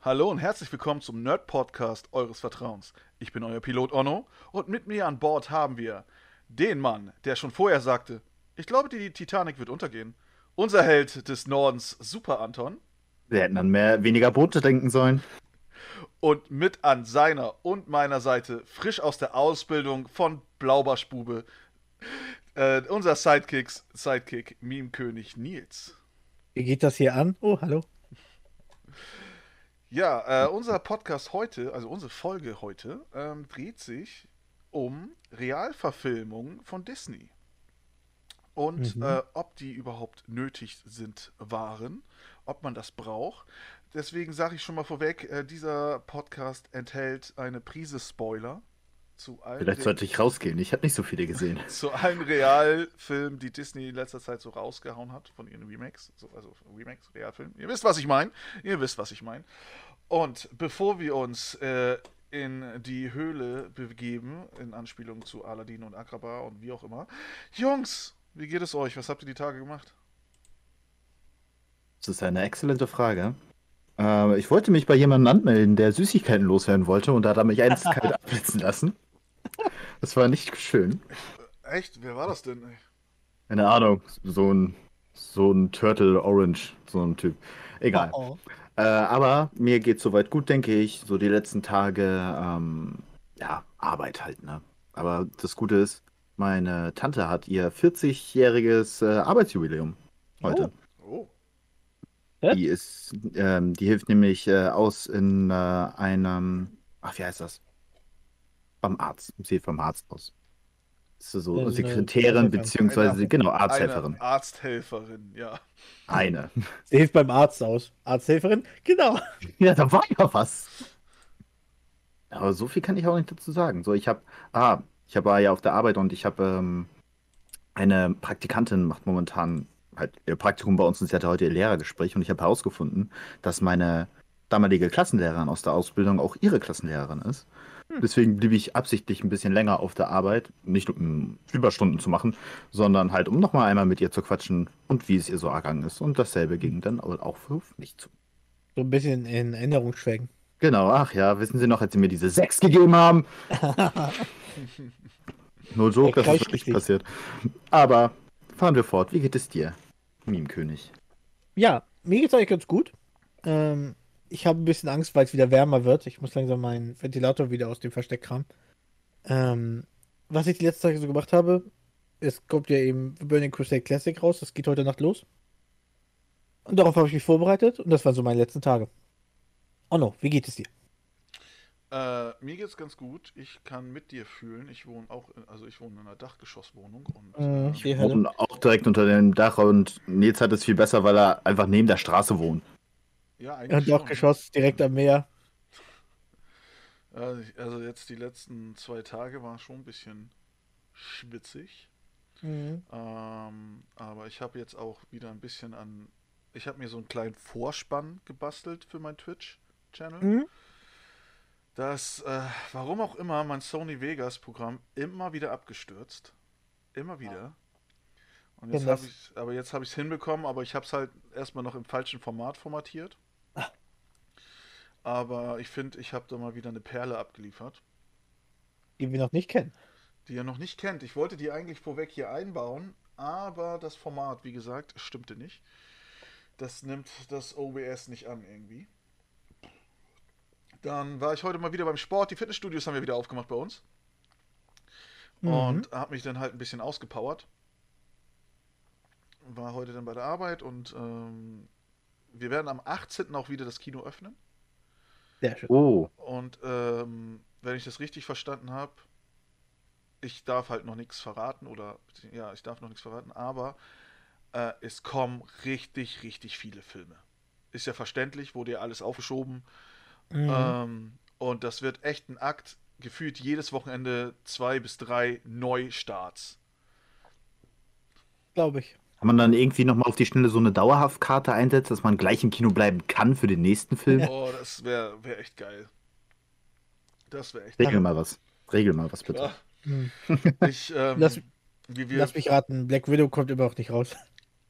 Hallo und herzlich willkommen zum Nerd Podcast eures Vertrauens. Ich bin euer Pilot Onno und mit mir an Bord haben wir den Mann, der schon vorher sagte, ich glaube, die Titanic wird untergehen. Unser Held des Nordens, Super Anton. Wir hätten an mehr, weniger Boote denken sollen. Und mit an seiner und meiner Seite, frisch aus der Ausbildung von Blaubarschbube, äh, unser Sidekicks, Sidekick, Meme-König Nils. Wie geht das hier an? Oh, hallo. Ja, äh, unser Podcast heute, also unsere Folge heute, ähm, dreht sich um Realverfilmungen von Disney. Und Mhm. äh, ob die überhaupt nötig sind, waren, ob man das braucht. Deswegen sage ich schon mal vorweg, äh, dieser Podcast enthält eine Prise Spoiler zu allen, Vielleicht sollte ich rausgehen. Ich habe nicht so viele gesehen. zu allen Realfilmen, die Disney in letzter Zeit so rausgehauen hat von ihren Remakes. So, also Remakes, Realfilmen. Ihr wisst, was ich meine. Ihr wisst, was ich meine. Und bevor wir uns äh, in die Höhle begeben, in Anspielung zu Aladdin und Agrabah und wie auch immer. Jungs, wie geht es euch? Was habt ihr die Tage gemacht? Das ist eine exzellente Frage. Äh, ich wollte mich bei jemandem anmelden, der Süßigkeiten loswerden wollte und da hat er mich eiskalt abblitzen lassen. Das war nicht schön. Echt? Wer war das denn? Keine Ahnung, so ein, so ein Turtle Orange, so ein Typ. Egal. Oh, oh. Äh, aber mir geht soweit gut, denke ich. So die letzten Tage, ähm, ja, Arbeit halt, ne? Aber das Gute ist, meine Tante hat ihr 40-jähriges äh, Arbeitsjubiläum heute. Oh. Hä? Die ist, ähm, die hilft nämlich äh, aus in äh, einem, ach, wie heißt das? Beim Arzt. Sie hilft beim Arzt aus. Ist so so eine Sekretärin, Arzthelferin. beziehungsweise, Eine- genau, Arzthelferin. Eine Arzthelferin, ja. Eine. Sie hilft beim Arzt aus. Arzthelferin? Genau. Ja, da war ja was. Aber so viel kann ich auch nicht dazu sagen. So, ich habe, ah, ich habe war ja auf der Arbeit und ich habe ähm, eine Praktikantin macht momentan halt ihr Praktikum bei uns und sie hatte heute ihr Lehrergespräch und ich habe herausgefunden, dass meine damalige Klassenlehrerin aus der Ausbildung auch ihre Klassenlehrerin ist. Deswegen blieb ich absichtlich ein bisschen länger auf der Arbeit, nicht um Überstunden zu machen, sondern halt um nochmal einmal mit ihr zu quatschen und wie es ihr so ergangen ist. Und dasselbe ging dann auch für mich zu. So ein bisschen in Erinnerung schwelgen. Genau, ach ja, wissen Sie noch, als Sie mir diese 6 gegeben haben? No joke, das ist wirklich passiert. Aber fahren wir fort. Wie geht es dir, Meme-König? Ja, mir geht's eigentlich ganz gut. Ähm, ich habe ein bisschen Angst, weil es wieder wärmer wird. Ich muss langsam meinen Ventilator wieder aus dem Versteck kramen. Ähm, was ich die letzten Tage so gemacht habe, es kommt ja eben Burning Crusade Classic raus. Das geht heute Nacht los. Und darauf habe ich mich vorbereitet und das waren so meine letzten Tage. Oh no, wie geht es dir? Äh, mir geht's ganz gut. Ich kann mit dir fühlen. Ich wohne auch, in, also ich wohne in einer Dachgeschosswohnung und Mhm, äh, ich Hölle. Und auch direkt unter dem Dach und Nils hat es viel besser, weil er einfach neben der Straße wohnt. Ja, eigentlich Und auch schon. Geschoss direkt am Meer. Also, jetzt die letzten zwei Tage war schon ein bisschen schwitzig. Mhm. Ähm, aber ich habe jetzt auch wieder ein bisschen an. Ich habe mir so einen kleinen Vorspann gebastelt für mein Twitch-Channel. Mhm. Das, äh, warum auch immer, mein Sony Vegas-Programm immer wieder abgestürzt. Immer wieder. Und jetzt habe ich, aber jetzt habe ich es hinbekommen, aber ich habe es halt erstmal noch im falschen Format formatiert. Aber ich finde, ich habe da mal wieder eine Perle abgeliefert, Die wir noch nicht kennen. die ihr noch nicht kennt. Ich wollte die eigentlich vorweg hier einbauen, aber das Format, wie gesagt, stimmte nicht. Das nimmt das OBS nicht an irgendwie. Dann war ich heute mal wieder beim Sport. Die Fitnessstudios haben wir wieder aufgemacht bei uns. Mhm. Und habe mich dann halt ein bisschen ausgepowert. War heute dann bei der Arbeit und ähm, wir werden am 18. auch wieder das Kino öffnen. Sehr schön. Oh, Und ähm, wenn ich das richtig verstanden habe, ich darf halt noch nichts verraten oder ja, ich darf noch nichts verraten, aber äh, es kommen richtig, richtig viele Filme. Ist ja verständlich, wurde ja alles aufgeschoben. Mhm. Ähm, und das wird echt ein Akt. Gefühlt jedes Wochenende zwei bis drei Neustarts. Glaube ich. Kann man dann irgendwie nochmal auf die Schnelle so eine Dauerhaftkarte einsetzen, dass man gleich im Kino bleiben kann für den nächsten Film? Oh, das wäre wär echt geil. Das wäre echt Regel mal was. Regel mal was, bitte. Ja. Mhm. Ich, ähm, Lass- wie wir, Lass mich raten, Black Widow kommt noch nicht raus.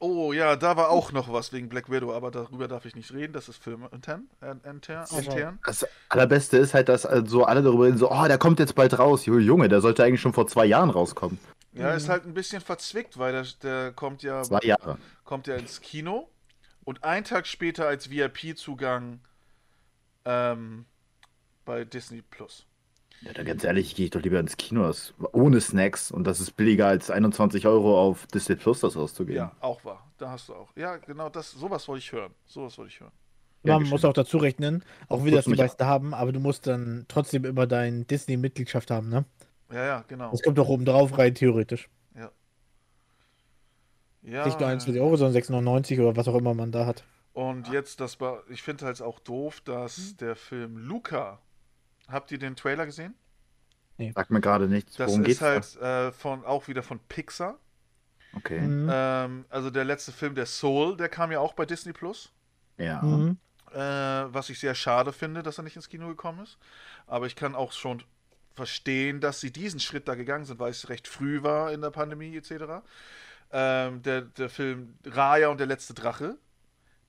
Oh ja, da war auch noch was wegen Black Widow, aber darüber darf ich nicht reden. Das ist filmintern. Äh, intern, intern. Das allerbeste ist halt, dass äh, so alle darüber reden, so, oh, der kommt jetzt bald raus. Junge, der sollte eigentlich schon vor zwei Jahren rauskommen. Ja, ist halt ein bisschen verzwickt, weil der, der kommt ja Zwei Jahre. kommt ja ins Kino und einen Tag später als VIP-Zugang ähm, bei Disney Plus. Ja, dann ganz ehrlich, gehe ich doch lieber ins Kino, das, ohne Snacks. Und das ist billiger als 21 Euro auf Disney Plus das auszugeben. Ja, auch wahr. Da hast du auch. Ja, genau, das, sowas wollte ich hören. Sowas wollte ich hören. Ja, Man muss auch dazu rechnen, auch Kurz das die meisten haben, aber du musst dann trotzdem immer deine Disney-Mitgliedschaft haben, ne? Ja, ja, genau. Das kommt doch oben drauf rein, theoretisch. Ja, Nicht nur 21 Euro, sondern 6,99 oder was auch immer man da hat. Und jetzt, das war, ich finde halt auch doof, dass der Film Luca, habt ihr den Trailer gesehen? Sag mir gerade nichts. Das Worum ist geht's halt äh, von, auch wieder von Pixar. Okay. Mhm. Ähm, also der letzte Film, der Soul, der kam ja auch bei Disney Plus. Ja. Mhm. Äh, was ich sehr schade finde, dass er nicht ins Kino gekommen ist. Aber ich kann auch schon verstehen, dass sie diesen Schritt da gegangen sind, weil es recht früh war in der Pandemie etc. Ähm, der, der Film Raya und der letzte Drache,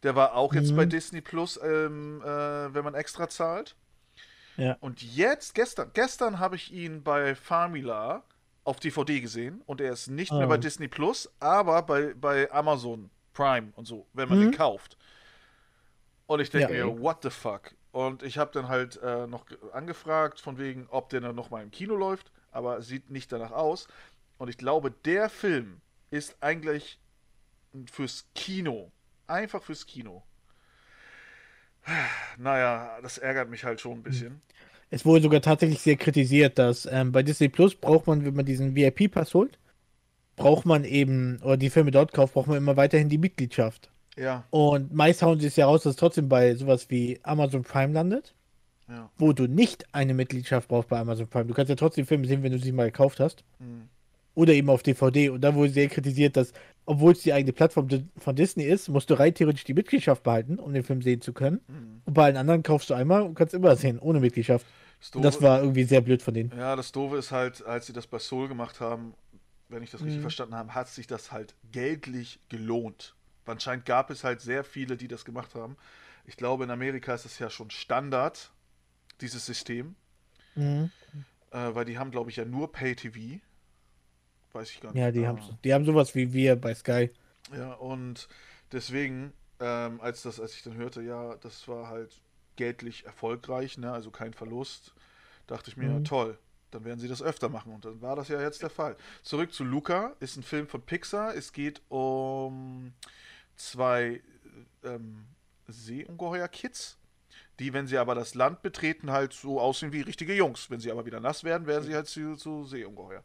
der war auch jetzt Mhm. bei Disney Plus, ähm, äh, wenn man extra zahlt. Ja. Und jetzt, gestern, gestern habe ich ihn bei Famila auf DVD gesehen und er ist nicht mehr Ah. bei Disney Plus, aber bei, bei Amazon Prime und so, wenn man den Mhm. kauft. Und ich denke Ja. mir, what the fuck? Und ich habe dann halt äh, noch ge- angefragt, von wegen, ob der dann nochmal im Kino läuft, aber sieht nicht danach aus. Und ich glaube, der Film ist eigentlich fürs Kino. Einfach fürs Kino. Naja, das ärgert mich halt schon ein bisschen. Es wurde sogar tatsächlich sehr kritisiert, dass ähm, bei Disney Plus braucht man, wenn man diesen VIP-Pass holt, braucht man eben, oder die Filme dort kauft, braucht man immer weiterhin die Mitgliedschaft. Ja, Und meist hauen sie es ja raus, dass es trotzdem bei sowas wie Amazon Prime landet, ja. wo du nicht eine Mitgliedschaft brauchst bei Amazon Prime. Du kannst ja trotzdem Filme sehen, wenn du sie mal gekauft hast. Hm. Oder eben auf DVD. Und da wurde sehr kritisiert, dass, obwohl es die eigene Plattform von Disney ist, musst du rein theoretisch die Mitgliedschaft behalten, um den Film sehen zu können. Hm. Und bei allen anderen kaufst du einmal und kannst immer sehen, ohne Mitgliedschaft. Das Und das Doofe- war irgendwie sehr blöd von denen. Ja, das Doofe ist halt, als sie das bei Soul gemacht haben, wenn ich das richtig Mhm. verstanden habe, hat sich das halt geldlich gelohnt. Anscheinend gab es halt sehr viele, die das gemacht haben. Ich glaube, in Amerika ist es ja schon Standard, dieses System, Mhm. äh, weil die haben, glaube ich, ja nur Pay-TV. Weiß ich gar nicht. Ja, die Ah. haben, die haben sowas wie wir bei Sky. Ja, und deswegen, ähm, als das, als ich dann hörte, ja, das war halt geldlich erfolgreich, ne, also kein Verlust, dachte ich mir, Mhm. toll, dann werden sie das öfter machen. Und dann war das ja jetzt der Fall. Zurück zu Luca, ist ein Film von Pixar. Es geht um zwei ähm, Seeungeheuer-Kids, die, wenn sie aber das Land betreten, halt so aussehen wie richtige Jungs. Wenn sie aber wieder nass werden, werden sie halt zu, zu Seeungeheuer.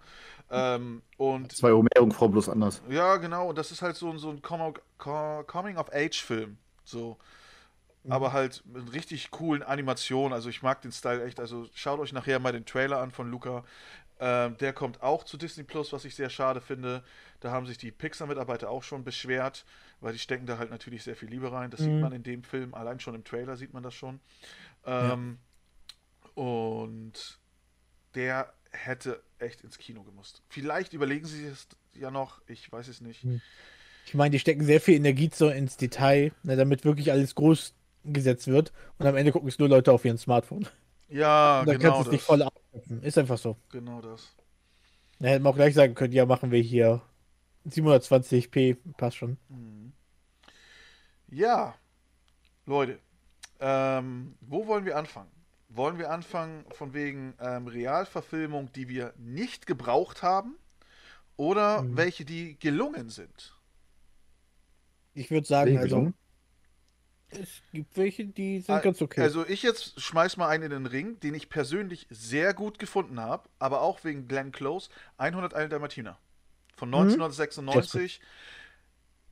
Ähm, und Zwei Meerjungfrau bloß anders. ja, genau, und das ist halt so, ein- so ein Com- Co- Coming-of-Age-Film. So. Aber halt mit richtig coolen Animationen. Also ich mag den Style echt. Also schaut euch nachher mal den Trailer an von Luca. Ähm, der kommt auch zu Disney Plus, was ich sehr schade finde. Da haben sich die Pixar-Mitarbeiter auch schon beschwert, weil die stecken da halt natürlich sehr viel Liebe rein. Das sieht Mhm. man in dem Film, allein schon im Trailer sieht man das schon. Ähm, Und der hätte echt ins Kino gemusst. Vielleicht überlegen sie es ja noch, ich weiß es nicht. Mhm. Ich meine, die stecken sehr viel Energie so ins Detail, ne, damit wirklich alles groß gesetzt wird. Und am Ende gucken es nur Leute auf ihren Smartphone. Ja, Und dann genau kannst du es nicht voll abschöpfen. Ist einfach so. Genau das. Da hätten wir auch gleich sagen können, ja, machen wir hier 720p, passt schon. Mhm. Ja, Leute, ähm, wo wollen wir anfangen? Wollen wir anfangen von wegen ähm, Realverfilmung, die wir nicht gebraucht haben? Oder Mhm. welche, die gelungen sind? Ich würde sagen, also, es gibt welche, die sind ganz okay. Also ich jetzt schmeiß mal einen in den Ring, den ich persönlich sehr gut gefunden habe, aber auch wegen Glenn Close, 101 Dalmatiner von Mhm. 1996.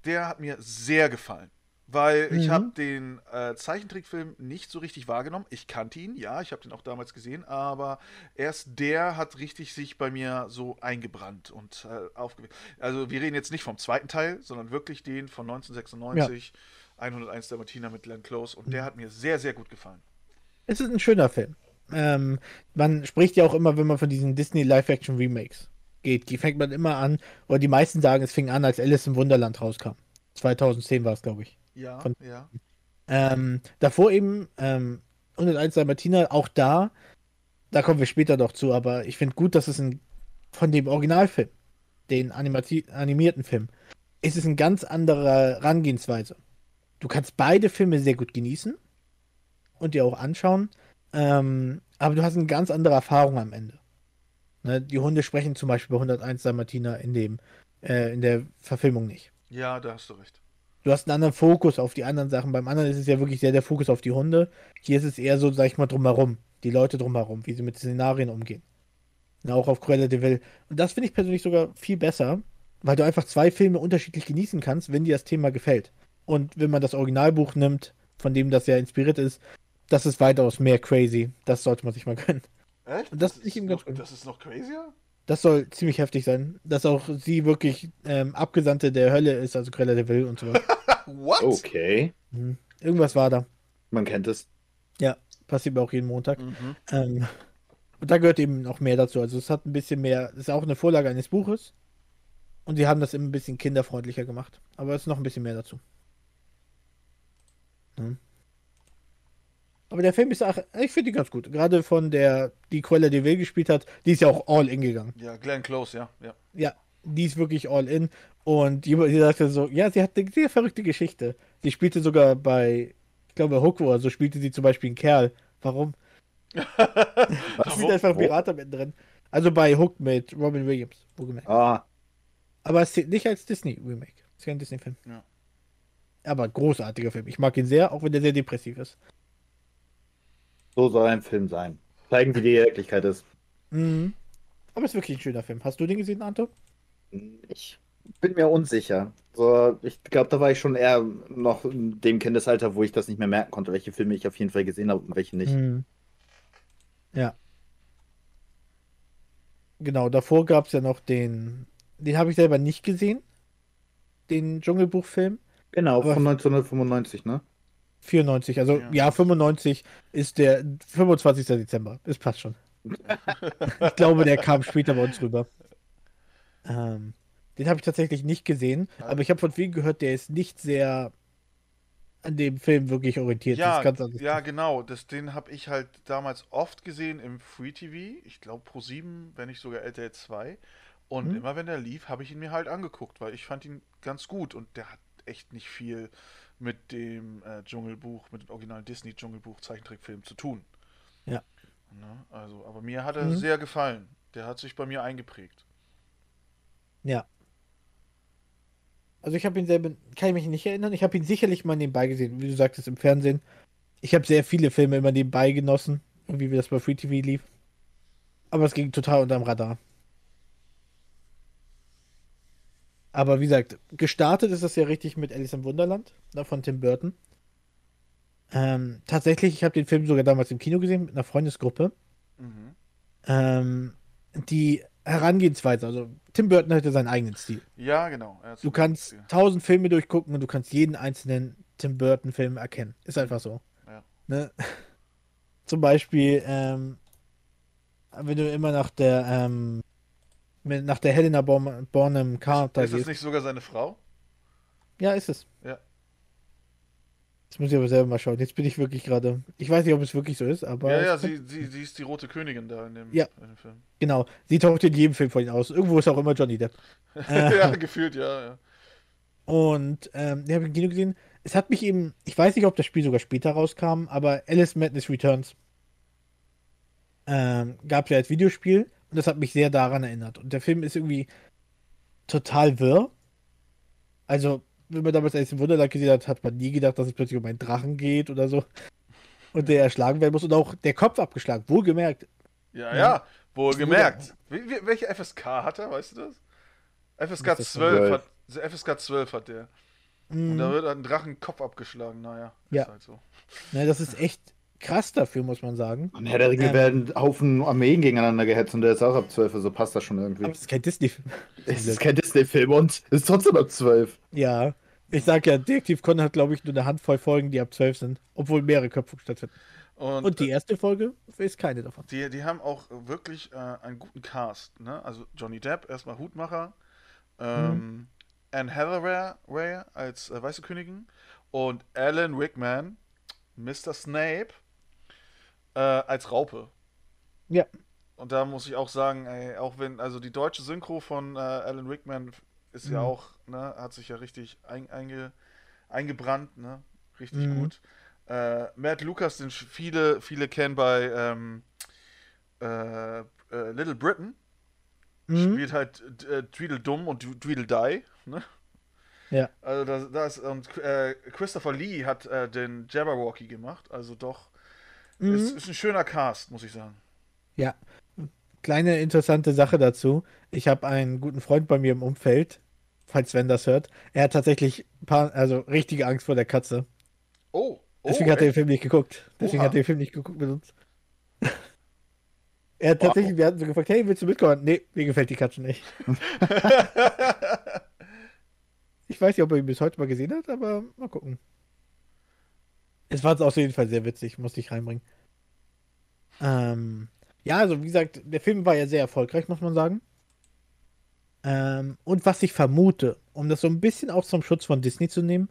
Der hat mir sehr gefallen, weil ich Mhm. habe den äh, Zeichentrickfilm nicht so richtig wahrgenommen. Ich kannte ihn, ja, ich habe den auch damals gesehen, aber erst der hat richtig sich bei mir so eingebrannt und äh, aufgeweckt. Also wir reden jetzt nicht vom zweiten Teil, sondern wirklich den von 1996. 101 Dalmatiner mit Glenn Close und der hat mir sehr, sehr gut gefallen. Es ist ein schöner Film. Ähm, man spricht ja auch immer, wenn man von diesen Disney Live-Action-Remakes geht, die fängt man immer an, oder die meisten sagen, es fing an, als Alice im Wunderland rauskam. 2010 war es, glaube ich. Ja, Von- ja. Ähm, davor eben ähm, 101 Dalmatiner, auch da, da kommen wir später noch zu, aber ich finde gut, dass es ein, von dem Originalfilm, den animati animierten Film, ist es eine ganz andere Herangehensweise. Du kannst beide Filme sehr gut genießen und dir auch anschauen, ähm, aber du hast eine ganz andere Erfahrung am Ende. Ne, die Hunde sprechen zum Beispiel bei 101 Dalmatiner in dem, äh, in der Verfilmung nicht. Ja, da hast du recht. Du hast einen anderen Fokus auf die anderen Sachen. Beim anderen ist es ja wirklich sehr der Fokus auf die Hunde. Hier ist es eher so, sag ich mal, drumherum. Die Leute drumherum, wie sie mit Szenarien umgehen. Na, auch auf Cruella de Vil. Und das finde ich persönlich sogar viel besser, weil du einfach zwei Filme unterschiedlich genießen kannst, wenn dir das Thema gefällt. Und wenn man das Originalbuch nimmt, von dem das ja inspiriert ist, das ist weitaus mehr crazy. Das sollte man sich mal gönnen. Echt? Und das ist finde ich eben noch. Das ist noch crazier? Das soll ziemlich heftig sein. Dass auch sie wirklich ähm, Abgesandte der Hölle ist, also Cruella de Vil und so. What? Okay. Mhm. Irgendwas war da. Man kennt es. Passiert mir auch jeden Montag. Mhm. Ähm, und da gehört eben noch mehr dazu. Also es hat ein bisschen mehr, es ist auch eine Vorlage eines Buches. Und sie haben das eben ein bisschen kinderfreundlicher gemacht. Aber es ist noch ein bisschen mehr dazu. Hm. Aber der Film ist auch, ich finde die ganz gut. Gerade von der, die Cruella de Vil gespielt hat, die ist ja auch all in gegangen. Ja, Glenn Close, ja. ja. Ja, die ist wirklich all in. Und die, die sagte so, ja, sie hat eine sehr verrückte Geschichte. Sie spielte sogar bei, ich glaube, Hook oder so, spielte sie zum Beispiel einen Kerl. Warum? Sie sind einfach? Pirater mit drin. Also bei Hook mit Robin Williams, wohlgemerkt. Ah, Aber es zählt nicht als Disney-Remake. Es ist kein Disney-Film. Ja. Aber großartiger Film. Ich mag ihn sehr, auch wenn der sehr depressiv ist. So soll ein Film sein. Zeigen, wie die Wirklichkeit ist. Mhm. Aber es ist wirklich ein schöner Film. Hast du den gesehen, Anto? Ich bin mir unsicher. So, ich glaube, da war ich schon eher noch in dem Kindesalter, wo ich das nicht mehr merken konnte, welche Filme ich auf jeden Fall gesehen habe und welche nicht. Mhm. Ja. Genau, davor gab es ja noch den. Den habe ich selber nicht gesehen. Den Dschungelbuchfilm. Genau, Aber- von 1995, ne? 94. Also Ja. ja, 95 ist der 25. Dezember. Das passt schon. ich glaube, der kam später bei uns rüber. Ähm, den habe ich tatsächlich nicht gesehen, aber ich habe von vielen gehört, der ist nicht sehr an dem Film wirklich orientiert. Ja, ja, genau. Das, den habe ich halt damals oft gesehen im Free TV. Ich glaube Pro 7, wenn nicht sogar RTL 2. Und Hm. immer wenn der lief, habe ich ihn mir halt angeguckt, weil ich fand ihn ganz gut. Und der hat echt nicht viel mit dem äh, Dschungelbuch, mit dem originalen Disney Dschungelbuch Zeichentrickfilm zu tun. Ja. Ne? Also, aber mir hat er Mhm. sehr gefallen. Der hat sich bei mir eingeprägt. Ja. Also ich habe ihn selber, kann ich mich nicht erinnern. Ich habe ihn sicherlich mal nebenbei gesehen, wie du sagtest, im Fernsehen. Ich habe sehr viele Filme immer nebenbei genossen, wie das bei Free TV lief. Aber es ging total unterm Radar. Aber wie gesagt, gestartet ist das ja richtig mit Alice im Wunderland, da von Tim Burton. Ähm, tatsächlich, ich habe den Film sogar damals im Kino gesehen mit einer Freundesgruppe. Mhm. Ähm, die Herangehensweise, also Tim Burton hatte seinen eigenen Stil. Ja, genau. Du kannst tausend Filme durchgucken und du kannst jeden einzelnen Tim Burton-Film erkennen. Ist einfach so. Ja. Ne? Zum Beispiel, ähm, wenn du immer nach der, ähm, mit- nach der Helena Bonham Bonham Carter Ist das nicht sogar seine Frau? Ja, ist es. Ja. Jetzt muss ich aber selber mal schauen. Jetzt bin ich wirklich gerade. Ich weiß nicht, ob es wirklich so ist, aber. ja, ja, sie, sie, sie ist die rote Königin da in dem, Ja. in dem Film. Genau. Sie taucht in jedem Film von ihnen aus. Irgendwo ist auch immer Johnny Depp. Äh, ja, gefühlt, ja, ja. Und ähm, den habe ich im Kino gesehen. Es hat mich eben, ich weiß nicht, ob das Spiel sogar später rauskam, aber Alice Madness Returns ähm, gab es ja als Videospiel das hat mich sehr daran erinnert. Und der Film ist irgendwie total wirr. Also, wenn man damals Alice im Wunderland gesehen hat, hat man nie gedacht, dass es plötzlich um einen Drachen geht oder so. Und der erschlagen werden muss und auch der Kopf abgeschlagen, wohlgemerkt. Ja, ja, wohl gemerkt. Wie, wie, welche FSK hat er, weißt du das? FSK das 12 denn? hat, also FSK 12 hat der. Und Mhm. da wird ein Drachen Kopf abgeschlagen, naja. Ja. Ist halt so. Ne, das ist echt krass dafür, muss man sagen. Und Herr der Ringe Ähm. werden Haufen Armeen gegeneinander gehetzt und der ist auch ab 12, also passt das schon irgendwie. Aber es ist kein Disney-Film. Es ist kein Disney-Film und ist trotzdem ab 12. Ja, ich sag ja, Detektiv Conan hat, glaube ich, nur eine Handvoll Folgen, die ab 12 sind, obwohl mehrere Köpfe stattfinden. Und, Und die erste Folge ist keine davon. die, die haben auch wirklich äh, einen guten Cast. Ne? Also Johnny Depp, erstmal Hutmacher. Ähm, Anne Hathaway als äh, Weiße Königin und Alan Rickman, Mr. Snape, äh, als Raupe. Ja. Und da muss ich auch sagen, ey, auch wenn, also die deutsche Synchro von äh, Alan Rickman ist ja Mhm. auch, ne, hat sich ja richtig ein, einge, eingebrannt, ne? Richtig Mhm. gut. Äh, Matt Lucas, den viele, viele kennen bei ähm, äh, äh, Little Britain, Mhm. spielt halt äh, Tweedledum und Tweedledee, ne? Ja. Also das, das und äh, Christopher Lee hat äh, den Jabberwocky gemacht, also doch Mhm. ist, ist ein schöner Cast, muss ich sagen. Ja. Kleine interessante Sache dazu. Ich habe einen guten Freund bei mir im Umfeld, falls Sven das hört. Er hat tatsächlich paar, also richtige Angst vor der Katze. Oh, oh Deswegen hat er den? Film nicht geguckt. Deswegen Oha. hat er den Film nicht geguckt mit uns. Er hat tatsächlich, wir hatten so gefragt, hey, willst du mitkommen? Nee, mir gefällt die Katze nicht. Ich weiß nicht, ob er ihn bis heute mal gesehen hat, aber mal gucken. Es war auf jeden Fall sehr witzig, musste ich reinbringen. Ähm, ja, also wie gesagt, der Film war ja sehr erfolgreich, muss man sagen. Ähm, und was ich vermute, um das so ein bisschen auch zum Schutz von Disney zu nehmen,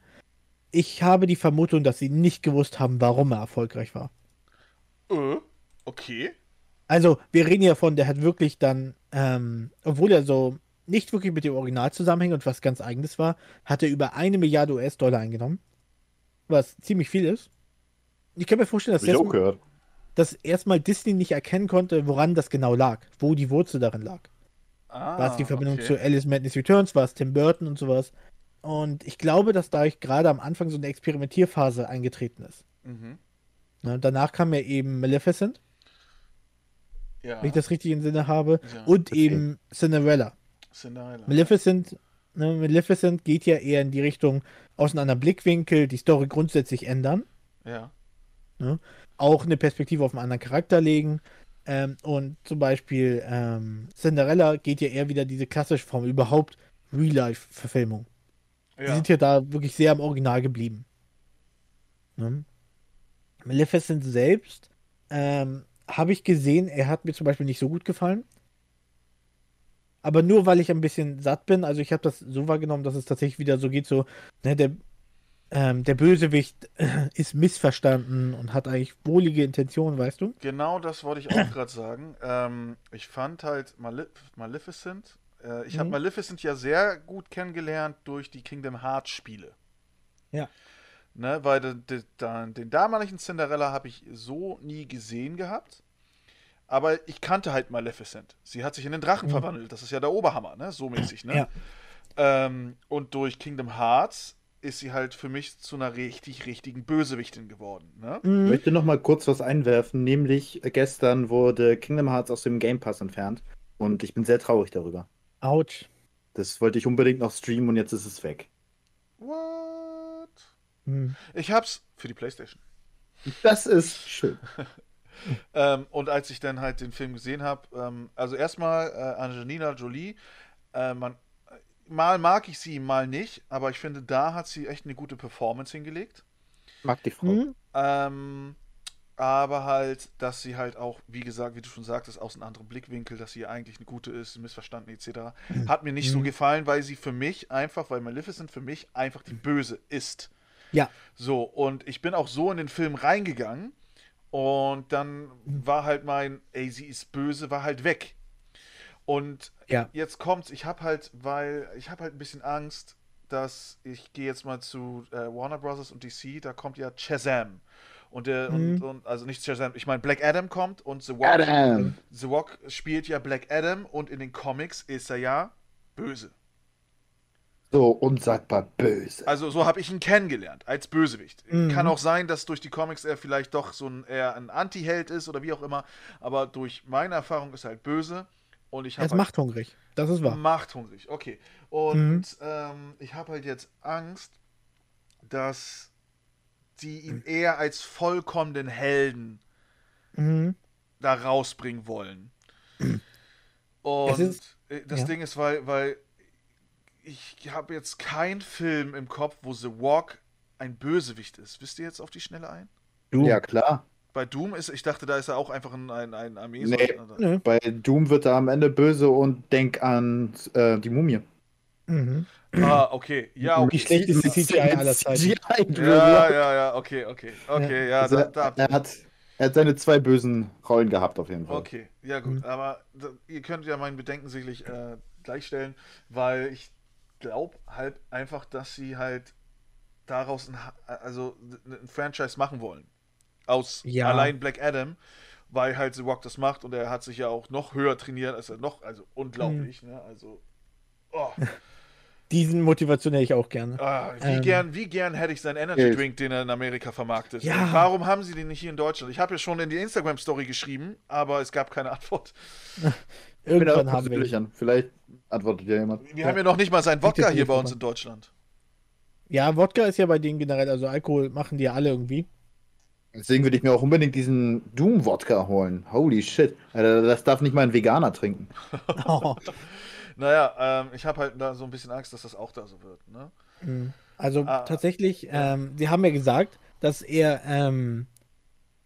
ich habe die Vermutung, dass sie nicht gewusst haben, warum er erfolgreich war. äh, okay. Also, wir reden ja von, der hat wirklich dann, ähm, obwohl er so nicht wirklich mit dem Original zusammenhängt und was ganz eigenes war, hat er über eine Milliarde US-Dollar eingenommen. Was ziemlich viel ist. Ich kann mir vorstellen, dass, Hab ich auch erst, gehört. dass erstmal Disney nicht erkennen konnte, woran das genau lag, wo die Wurzel darin lag. Ah, War es die Verbindung okay. zu Alice Madness Returns, war es Tim Burton und sowas. Und ich glaube, dass dadurch gerade am Anfang so eine Experimentierphase eingetreten ist. Mhm. Ne, danach kam ja eben Maleficent, Ja. wenn ich das richtig im Sinne habe, Ja. und Okay. eben Cinderella. Cinderella. Maleficent, ne, Maleficent geht ja eher in die Richtung aus einem anderen Blickwinkel, die Story grundsätzlich ändern, Ja. auch eine Perspektive auf einen anderen Charakter legen. Ähm, und zum Beispiel ähm, Cinderella geht ja eher wieder diese klassische Form, überhaupt Real-Life-Verfilmung. Die Ja. sind ja da wirklich sehr am Original geblieben. Ne? Maleficent selbst ähm, habe ich gesehen, er hat mir zum Beispiel nicht so gut gefallen. Aber nur weil ich ein bisschen satt bin, also ich habe das so wahrgenommen, dass es tatsächlich wieder so geht, so, ne, der, ähm, der Bösewicht äh, ist missverstanden und hat eigentlich wohlige Intentionen, weißt du? Genau das wollte ich auch gerade sagen. Ähm, ich fand halt Malef Maleficent. Äh, ich habe Mhm. Maleficent ja sehr gut kennengelernt durch die Kingdom Hearts Spiele. Ja. Ne, weil de, de, da- den damaligen Cinderella habe ich so nie gesehen gehabt. Aber ich kannte halt Maleficent. Sie hat sich in den Drachen Mhm. verwandelt. Das ist ja der Oberhammer, ne? So mäßig, ne? Ja. Ähm, und durch Kingdom Hearts ist sie halt für mich zu einer richtig, richtigen Bösewichtin geworden, ne? Ich Mhm. möchte noch mal kurz was einwerfen, nämlich äh, gestern wurde Kingdom Hearts aus dem Game Pass entfernt und ich bin sehr traurig darüber. Autsch. Das wollte ich unbedingt noch streamen und jetzt ist es weg. What? Hm. Ich hab's für die Playstation. Das ist schön. Ähm, und als ich dann halt den Film gesehen habe, ähm, also erstmal äh, Angelina Jolie, äh, man, mal mag ich sie, mal nicht, aber ich finde, da hat sie echt eine gute Performance hingelegt. Mag die Frau. Hm. Ähm, aber halt, dass sie halt auch, wie gesagt, wie du schon sagtest, aus einem anderen Blickwinkel, dass sie eigentlich eine gute ist, missverstanden etc., hat mir nicht so Mhm. gefallen, weil sie für mich einfach, weil Maleficent für mich einfach die Böse ist. Ja. So, und ich bin auch so in den Film reingegangen und dann war halt mein, ey, sie ist böse, war halt weg. Und Ja. jetzt kommt's, ich habe halt, weil, ich habe halt ein bisschen Angst, dass ich gehe jetzt mal zu äh, Warner Bros. und DC, da kommt ja Shazam. Und, der, und, Mhm. und, also nicht Shazam, ich meine Black Adam kommt und The Rock, Adam. The Rock spielt ja Black Adam und in den Comics ist er ja böse. So unsagbar böse. Also so habe ich ihn kennengelernt, als Bösewicht. Mhm. Kann auch sein, dass durch die Comics er vielleicht doch so ein, eher ein Anti-Held ist oder wie auch immer, aber durch meine Erfahrung ist er halt böse und ich Er ist halt machthungrig. Das ist wahr. machthungrig. Okay. Und Mhm. ähm, ich habe halt jetzt Angst, dass die ihn eher als vollkommenen Helden Mhm. da rausbringen wollen. Und ist- äh, das ja. Ding ist, weil, weil ich habe jetzt keinen Film im Kopf, wo The Walk ein Bösewicht ist. Wisst ihr jetzt auf die Schnelle ein? Du. Ja, klar. Bei Doom ist, ich dachte, da ist er auch einfach ein, ein, ein Armee. Nee. Nö. Bei Doom wird er am Ende böse und denk an äh, die Mumie. Mhm. Ah, okay. Ja, Die okay. schlechteste CGI aller Zeiten. Ja, ja, ja, okay, okay. Okay, ja, Also, da, da, er, hat, er hat seine zwei bösen Rollen gehabt, auf jeden Fall. Okay, ja gut, Mhm. aber da, ihr könnt ja meinen Bedenken sicherlich äh, gleichstellen, weil ich glaube halt einfach, dass sie halt daraus ein, also ein Franchise machen wollen. Aus Ja. allein Black Adam, weil halt The Rock das macht und er hat sich ja auch noch höher trainiert, als er noch, also unglaublich, ne? Also, oh, Diesen Motivation hätte ich auch gerne. ah, wie, Ähm. gern, wie gern hätte ich seinen Energy. Drink, den er in Amerika vermarktet. Ja. Warum haben sie den nicht hier in Deutschland? Ich habe ja schon in die Instagram-Story geschrieben, aber es gab keine Antwort. Irgendwann haben wir. an. Vielleicht antwortet ja jemand. Wir Ja. haben ja noch nicht mal seinen Wodka hier bei uns in Deutschland. Ja, Wodka ist ja bei denen generell, also Alkohol machen die ja alle irgendwie. Deswegen würde ich mir auch unbedingt diesen Doom-Wodka holen. Holy shit. Alter, Das darf nicht mal ein Veganer trinken. Oh. Naja, ähm, ich habe halt da so ein bisschen Angst, dass das auch da so wird. Ne? Mhm. Also Ah, tatsächlich, ähm, sie haben ja gesagt, dass er ähm,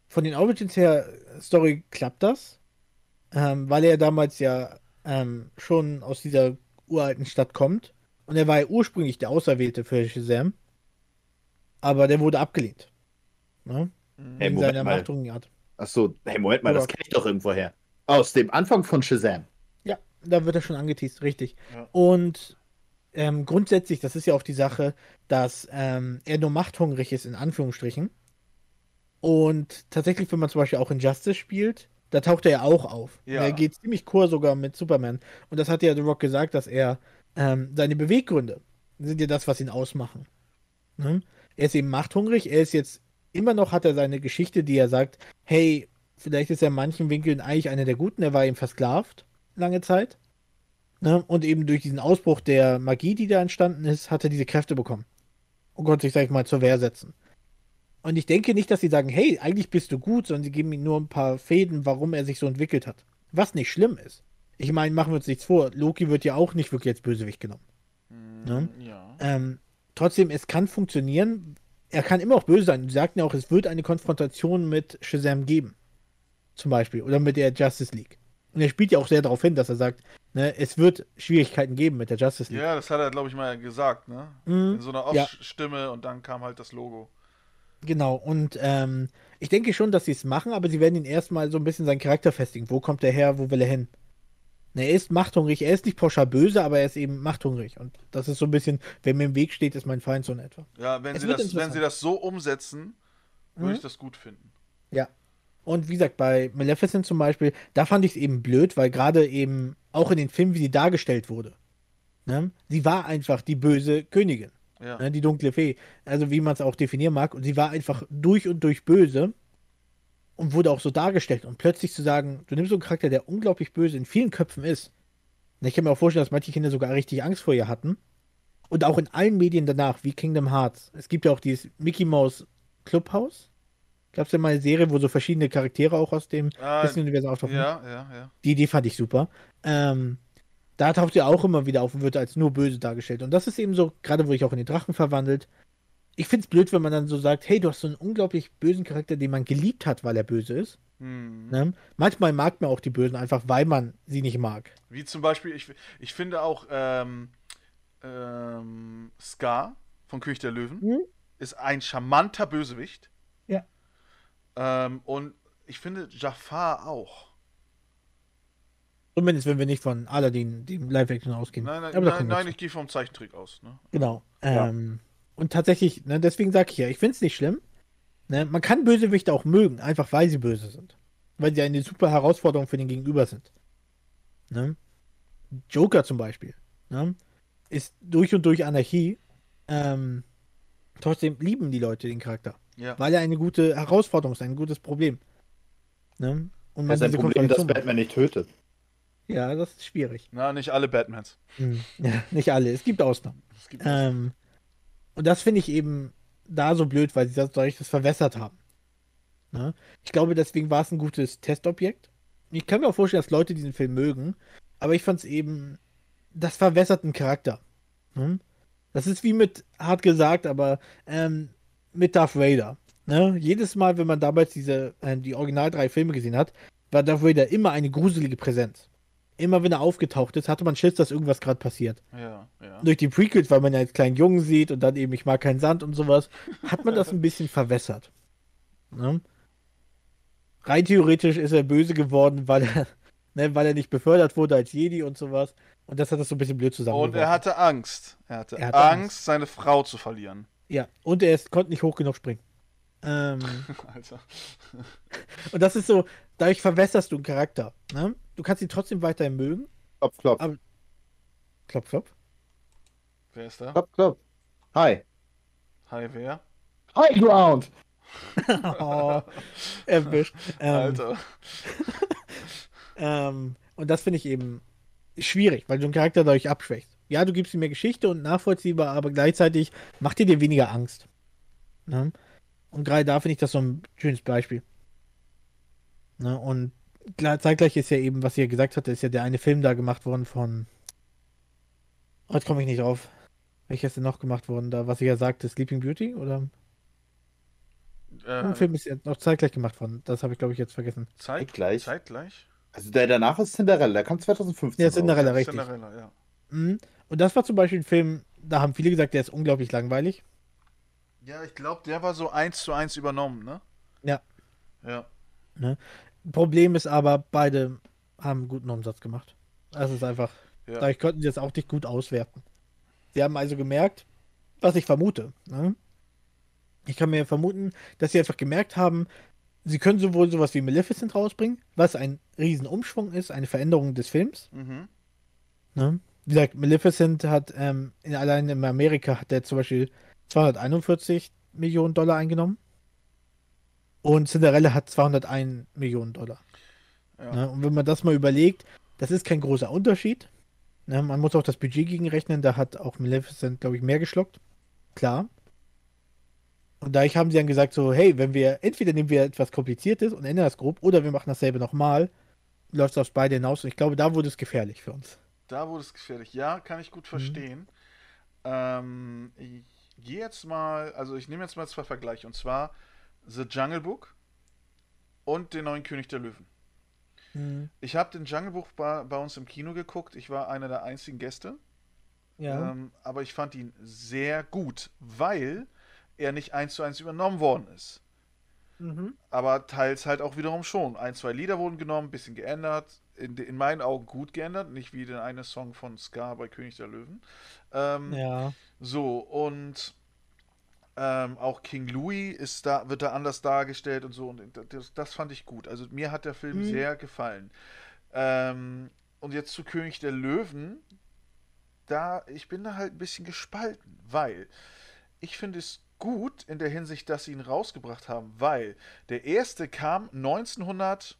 von den Origins her Story klappt das, ähm, weil er damals ja ähm, schon aus dieser uralten Stadt kommt und er war ja ursprünglich der Auserwählte für Shazam, aber der wurde abgelehnt. Ne? Mhm. Hey, In seiner mal. Machtung Art. Achso, hey, Moment mal, das Ja. kenne ich doch irgendwo her. Aus dem Anfang von Shazam. Ja, da wird er schon angeteased, richtig. Ja. Und ähm, grundsätzlich, das ist ja auch die Sache, dass ähm, er nur machthungrig ist, in Anführungsstrichen. Und tatsächlich, wenn man zum Beispiel auch Injustice spielt, da taucht er ja auch auf. Ja. Er geht ziemlich cool sogar mit Superman. Und das hat ja The Rock gesagt, dass er ähm, seine Beweggründe sind ja das, was ihn ausmachen. Ne? Er ist eben machthungrig, er ist jetzt immer noch, hat er seine Geschichte, die er sagt, hey, vielleicht ist er in manchen Winkeln eigentlich einer der Guten, er war eben versklavt lange Zeit. Ne? Und eben durch diesen Ausbruch der Magie, die da entstanden ist, hat er diese Kräfte bekommen. Und konnte sich, sag ich mal, zur Wehr setzen. Und ich denke nicht, dass sie sagen, hey, eigentlich bist du gut, sondern sie geben ihm nur ein paar Fäden, warum er sich so entwickelt hat. Was nicht schlimm ist. Ich meine, machen wir uns nichts vor, Loki wird ja auch nicht wirklich als Bösewicht genommen. Ne? Ja. Ähm, trotzdem, es kann funktionieren. Er kann immer auch böse sein. Sie sagten ja auch, es wird eine Konfrontation mit Shazam geben. Zum Beispiel. Oder mit der Justice League. Und er spielt ja auch sehr darauf hin, dass er sagt, ne, es wird Schwierigkeiten geben mit der Justice League. ja, das hat er, glaube ich, mal gesagt, ne? Mhm. In so einer Ja. Off-Stimme und dann kam halt das Logo. Genau. Und ähm, ich denke schon, dass sie es machen, aber sie werden ihn erstmal so ein bisschen seinen Charakter festigen. Wo kommt er her? Wo will er hin? Ne, er ist machthungrig. Er ist nicht pauschal böse, aber er ist eben machthungrig. Und das ist so ein bisschen, wer mir im Weg steht, ist mein Feind so in etwa. Ja, wenn Es sie, das, wenn sie das so umsetzen, würde Mhm. ich das gut finden. Ja. Und wie gesagt, bei Maleficent zum Beispiel, da fand ich es eben blöd, weil gerade eben auch in den Filmen, wie sie dargestellt wurde, ne, sie war einfach die böse Königin, Ja. ne, die dunkle Fee. Also wie man es auch definieren mag. Und sie war einfach durch und durch böse und wurde auch so dargestellt. Und plötzlich zu sagen, du nimmst so einen Charakter, der unglaublich böse in vielen Köpfen ist. Und ich kann mir auch vorstellen, dass manche Kinder sogar richtig Angst vor ihr hatten. Und auch in allen Medien danach, wie Kingdom Hearts. Es gibt ja auch dieses Mickey Mouse Clubhouse. Gab es ja mal eine Serie, wo so verschiedene Charaktere auch aus dem Ah, Disney-Universum auftauchen. ja, ja, ja. Die Idee fand ich super. Ähm, da taucht er auch immer wieder auf und wird als nur böse dargestellt. Und das ist eben so, gerade wo ich auch in den Drachen verwandelt. Ich finde es blöd, wenn man dann so sagt, hey, du hast so einen unglaublich bösen Charakter, den man geliebt hat, weil er böse ist. Hm. Ne? Manchmal mag man auch die Bösen einfach, weil man sie nicht mag. Wie zum Beispiel, ich, ich finde auch ähm, ähm, Scar von König der Löwen Mhm. ist ein charmanter Bösewicht. Ja. Ähm, und ich finde Jafar auch. Zumindest wenn wir nicht von Aladdin, dem Live-Action ausgehen. Nein, nein, nein, nein ich gehe vom Zeichentrick aus. Ne? Genau. Ja. Ähm, und tatsächlich, ne, deswegen sage ich ja, ich finde es nicht schlimm. Ne, man kann Bösewichte auch mögen, einfach weil sie böse sind. Weil sie eine super Herausforderung für den Gegenüber sind. Ne? Joker zum Beispiel. Ne? Ist durch und durch Anarchie. Ähm, trotzdem lieben die Leute den Charakter. Ja. Weil er eine gute Herausforderung ist, ein gutes Problem. Ne? Und Das ist ein Problem, dass Konfrontation- Batman nicht tötet. Ja, das ist schwierig. Na, nicht alle Batmans. Hm. Ja, nicht alle, es gibt Ausnahmen. Es gibt Ähm, und das finde ich eben da so blöd, weil sie das, dadurch das verwässert haben. Ne? Ich glaube, deswegen war es ein gutes Testobjekt. Ich kann mir auch vorstellen, dass Leute diesen Film mögen, aber ich fand es eben, das verwässert einen Charakter. Ne? Das ist wie mit, hart gesagt, aber ähm, mit Darth Vader. Ne? Jedes Mal, wenn man damals diese, äh, die Original drei Filme gesehen hat, war Darth Vader immer eine gruselige Präsenz. Immer wenn er aufgetaucht ist, hatte man Schiss, dass irgendwas gerade passiert. Ja, ja. Durch die Prequels, weil man ja als kleinen Jungen sieht und dann eben ich mag keinen Sand und sowas, hat man das ein bisschen verwässert. Ne? Rein theoretisch ist er böse geworden, weil er, ne, weil er nicht befördert wurde als Jedi und sowas. Und das hat das so ein bisschen blöd zusammengebracht. Und er hatte Angst. Er hatte, Er hatte Angst, Angst. seine Frau zu verlieren. Ja, und er ist, konnte nicht hoch genug springen. Ähm, Alter. und das ist so, dadurch verwässerst du einen Charakter. Ne? Du kannst ihn trotzdem weiterhin mögen. Klopf, klopf. Aber- Klopf, klopf. Wer ist da? Klopf, klopf. Hi. Hi, wer? High Ground. oh, erwischt. Ähm, Alter. Ähm, und das finde ich eben schwierig, weil du einen Charakter dadurch abschwächst. Ja, du gibst ihm mehr Geschichte und nachvollziehbar, aber gleichzeitig macht er dir weniger Angst. Ne? Und gerade da finde ich das so ein schönes Beispiel. Ne? Und klar, zeitgleich ist ja eben, was ihr gesagt habt, ist ja der eine Film da gemacht worden von. Jetzt komme ich nicht drauf. Welcher ist denn noch gemacht worden da? Was ich ja sagte, Sleeping Beauty? Oder? Ein Äh, Film ist ja noch zeitgleich gemacht worden. Das habe ich, glaube ich, jetzt vergessen. Zeit, Zeitgleich. Zeitgleich? Also der danach ist Cinderella. Der kam 2015 Ja, raus. Cinderella, richtig. Cinderella, ja. Mhm. Und das war zum Beispiel ein Film, da haben viele gesagt, der ist unglaublich langweilig. Ja, ich glaube, der war so eins zu eins übernommen, ne? Ja. Ja. Problem ist aber, beide haben einen guten Umsatz gemacht. Das ist einfach, Ja. dadurch konnten sie das auch nicht gut auswerten. Sie haben also gemerkt, was ich vermute. Ne? Ich kann mir vermuten, dass sie einfach gemerkt haben, sie können sowohl sowas wie Maleficent rausbringen, was ein Riesenumschwung ist, eine Veränderung des Films. Mhm. Ne? Wie gesagt, Maleficent hat ähm, in, allein in Amerika hat der zum Beispiel 241 Millionen Dollar eingenommen. Und Cinderella hat 201 Millionen Dollar. Ja. Ne? Und wenn man das mal überlegt, das ist kein großer Unterschied. Ne? Man muss auch das Budget gegenrechnen, da hat auch Maleficent, glaube ich, mehr geschluckt. Klar. Und dadurch haben sie dann gesagt, so, hey, wenn wir, entweder nehmen wir etwas Kompliziertes und ändern das grob, oder wir machen dasselbe nochmal, läuft es aufs beide hinaus. Und ich glaube, da wurde es gefährlich für uns. Da wurde es gefährlich. Ja, kann ich Mhm. gut verstehen. Ähm, ich gehe jetzt mal, also ich nehme jetzt mal zwei Vergleiche. Und zwar The Jungle Book und den neuen König der Löwen. Ich habe den Jungle Book bei, bei uns im Kino geguckt. Ich war einer der einzigen Gäste. Ja. Ähm, aber ich fand ihn sehr gut, weil er nicht eins zu eins übernommen worden ist. Mhm. Aber teils halt auch wiederum schon. Ein, zwei Lieder wurden genommen, bisschen geändert. In, in meinen Augen gut geändert. Nicht wie der eine Song von Ska bei König der Löwen. Ähm, Ja. So, und ähm, auch King Louis ist da, wird da anders dargestellt und so. Und das, das fand ich gut. Also mir hat der Film Mhm. sehr gefallen. Ähm, und jetzt zu König der Löwen. Da, ich bin da halt ein bisschen gespalten, weil ich finde es gut in der Hinsicht, dass sie ihn rausgebracht haben, weil der erste kam 1900,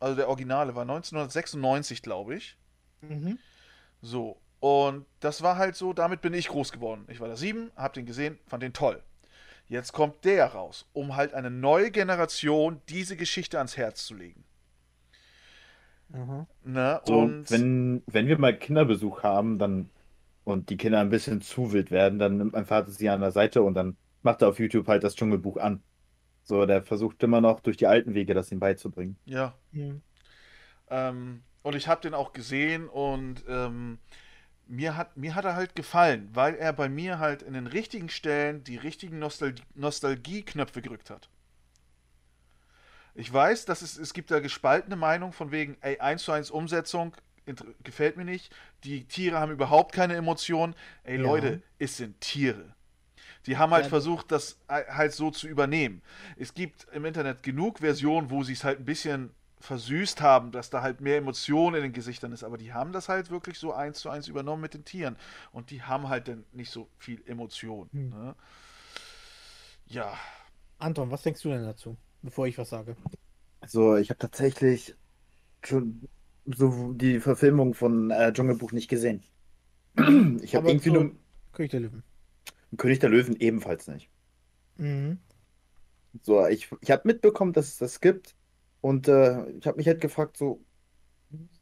also der Originale war 1996, glaube ich. Mhm. So, und das war halt so, damit bin ich groß geworden. Ich war da sieben, hab den gesehen, fand den toll. Jetzt kommt der raus, um halt eine neue Generation diese Geschichte ans Herz zu legen. Aha. Ne? So, und wenn, wenn wir mal Kinderbesuch haben, dann und die Kinder ein bisschen zu wild werden, dann nimmt mein Vater sie an der Seite und dann macht er auf YouTube halt das Dschungelbuch an. So, der versucht immer noch durch die alten Wege das ihm beizubringen. ja, Mhm. ähm, und ich habe den auch gesehen und ähm, mir hat, mir hat er halt gefallen, weil er bei mir halt in den richtigen Stellen die richtigen Nostal Nostalgie-Knöpfe gedrückt hat. Ich weiß, dass es, es gibt da gespaltene Meinung von wegen, ey, 1 zu 1 Umsetzung gefällt mir nicht. Die Tiere haben überhaupt keine Emotionen. Ey, Ja. Leute, es sind Tiere. Die haben halt Ja. versucht, das äh, halt so zu übernehmen. Es gibt im Internet genug Versionen, wo sie es halt ein bisschen versüßt haben, dass da halt mehr Emotion in den Gesichtern ist, aber die haben das halt wirklich so eins zu eins übernommen mit den Tieren. Und die haben halt dann nicht so viel Emotion. Hm. Ne? Ja, Anton, was denkst du denn dazu, bevor ich was sage? Also, ich habe tatsächlich schon so die Verfilmung von äh, Dschungelbuch nicht gesehen. Ich habe irgendwie nur König der Löwen. König der Löwen ebenfalls nicht. Mhm. So, ich, ich habe mitbekommen, dass es das gibt und äh, ich habe mich halt gefragt, so,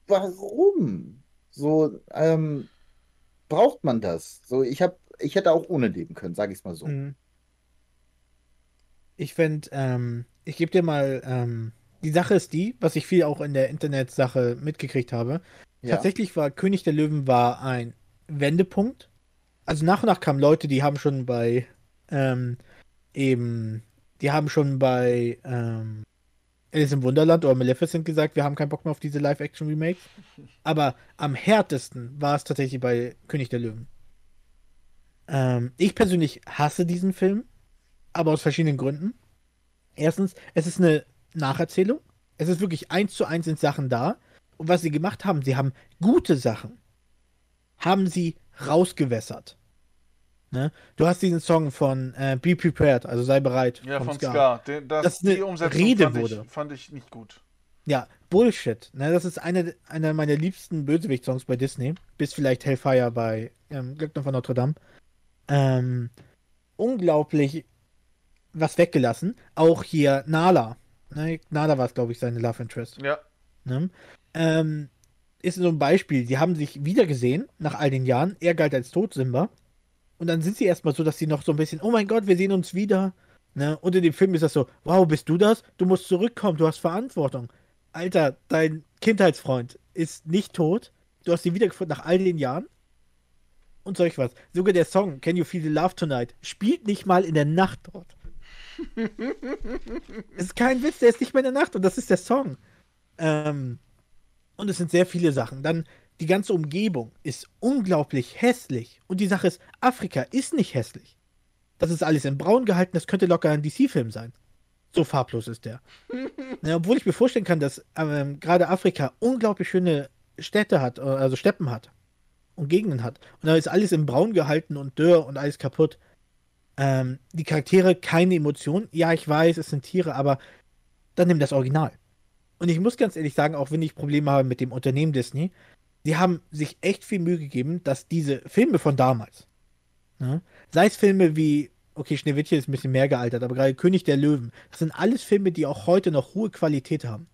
warum? So, ähm, braucht man das? So, ich habe, ich hätte auch ohne leben können, sage ich es mal so. Mhm. Ich fände, ähm, ich gebe dir mal ähm, die Sache ist die, was ich viel auch in der Internetsache mitgekriegt habe. Ja. Tatsächlich war König der Löwen war ein Wendepunkt. Also nach und nach kamen Leute, die haben schon bei ähm, eben, die haben schon bei ähm, Alice im Wunderland oder Maleficent gesagt, wir haben keinen Bock mehr auf diese Live-Action-Remakes. Aber am härtesten war es tatsächlich bei König der Löwen. Ähm, ich persönlich hasse diesen Film, aber aus verschiedenen Gründen. Erstens, es ist eine Nacherzählung. Es ist wirklich eins zu eins sind Sachen da. Und was sie gemacht haben, sie haben gute Sachen, haben sie rausgewässert. Ne? Du hast diesen Song von äh, Be Prepared, also sei bereit. Ja, von Ska. Den, das, Das eine die Umsetzung Rede fand, wurde. Ich, fand ich nicht gut. Ja, Bullshit. Ne, das ist einer einer meiner liebsten Bösewicht-Songs bei Disney. Bis vielleicht Hellfire bei ähm, Glöckner von Notre Dame. Ähm, unglaublich was weggelassen. Auch hier Nala. Ne, Nala war es, glaube ich, seine Love Interest. Ja. Ne? Ähm, ist so ein Beispiel. Die haben sich wiedergesehen nach all den Jahren. Er galt als tot, Simba. Und dann sind sie erstmal so, dass sie noch so ein bisschen, oh mein Gott, wir sehen uns wieder. Ne? Und in dem Film ist das so, wow, bist du das? Du musst zurückkommen, du hast Verantwortung. Alter, dein Kindheitsfreund ist nicht tot. Du hast ihn wiedergefunden nach all den Jahren. Und solch was. Sogar der Song Can You Feel the Love Tonight spielt nicht mal in der Nacht dort. es ist kein Witz, der ist nicht mehr in der Nacht und das ist der Song. Ähm, und es sind sehr viele Sachen. Dann die ganze Umgebung ist unglaublich hässlich. Und die Sache ist, Afrika ist nicht hässlich. Das ist alles in Braun gehalten, das könnte locker ein DC-Film sein. So farblos ist der. ja, obwohl ich mir vorstellen kann, dass ähm, gerade Afrika unglaublich schöne Städte hat, äh, also Steppen hat und Gegenden hat. Und da ist alles in Braun gehalten und dürr und alles kaputt. Ähm, die Charaktere keine Emotionen. Ja, ich weiß, es sind Tiere, aber dann nimm das Original. Und ich muss ganz ehrlich sagen, auch wenn ich Probleme habe mit dem Unternehmen Disney, die haben sich echt viel Mühe gegeben, dass diese Filme von damals, ne, sei es Filme wie, okay, Schneewittchen ist ein bisschen mehr gealtert, aber gerade König der Löwen, das sind alles Filme, die auch heute noch hohe Qualität haben.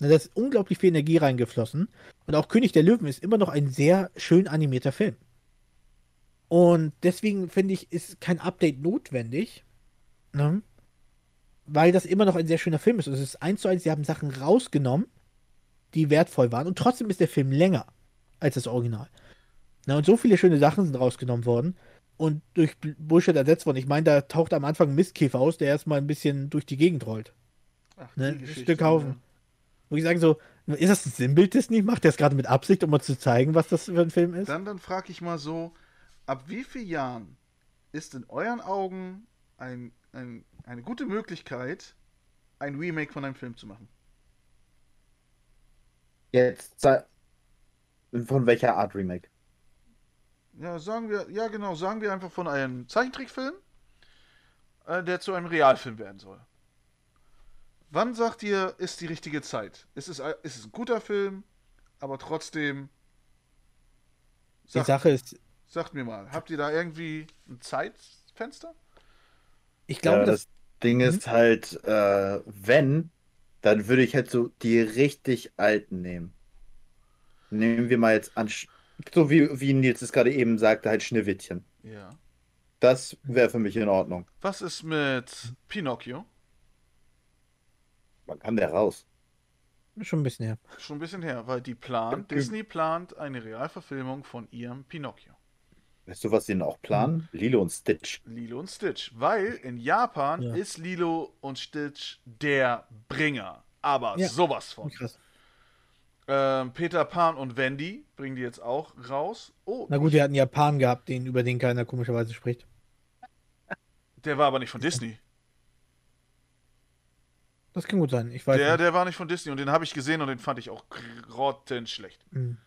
Ne, Da ist unglaublich viel Energie reingeflossen. Und auch König der Löwen ist immer noch ein sehr schön animierter Film. Und deswegen finde ich, ist kein Update notwendig. Ne? Weil das immer noch ein sehr schöner Film ist. Und es ist eins zu eins, sie haben Sachen rausgenommen, die wertvoll waren. Und trotzdem ist der Film länger als das Original. Na, und so viele schöne Sachen sind rausgenommen worden und durch Bullshit ersetzt worden. Ich meine, da taucht am Anfang ein Mistkäfer aus, der erstmal ein bisschen durch die Gegend rollt. Ach, Ne? die Geschichte, Stückhaufen. Wo ich sage so, ist das ein Sinnbild Disney? Macht der es gerade mit Absicht, um mal zu zeigen, was das für ein Film ist? Dann, dann frage ich mal so, ab wie vielen Jahren ist in euren Augen ein, ein, eine gute Möglichkeit, ein Remake von einem Film zu machen? Jetzt von welcher Art Remake? Ja, sagen wir, ja genau, sagen wir einfach von einem Zeichentrickfilm, äh, der zu einem Realfilm werden soll. Wann sagt ihr, ist die richtige Zeit? Ist es, ein- ist es ein guter Film, aber trotzdem. Die Sagt, Sache ist, sagt mir mal, habt ihr da irgendwie ein Zeitfenster? ich glaube, ja, dass das Ding ist halt, äh, wenn, dann würde ich halt so die richtig alten nehmen. Nehmen wir mal jetzt an, so wie, wie Nils es gerade eben sagte, halt Schneewittchen. Ja. Das wäre für mich in Ordnung. Was ist mit Pinocchio? Wann kam der raus? schon ein bisschen her. Schon ein bisschen her, weil die plant. Disney plant eine Realverfilmung von ihrem Pinocchio. Weißt du, was sie denn auch planen? Lilo und Stitch. Lilo und Stitch. Weil in Japan Ja. ist Lilo und Stitch der Bringer. Aber Ja. sowas von. Krass. Ähm, Peter Pan und Wendy bringen die jetzt auch raus. Oh, Na gut, wir hatten Japan gehabt, den, über den keiner komischerweise spricht. der war aber nicht von Disney. Das kann gut sein. Ich weiß Der, nicht. der war nicht von Disney und den habe ich gesehen und den fand ich auch grottenschlecht. Hm.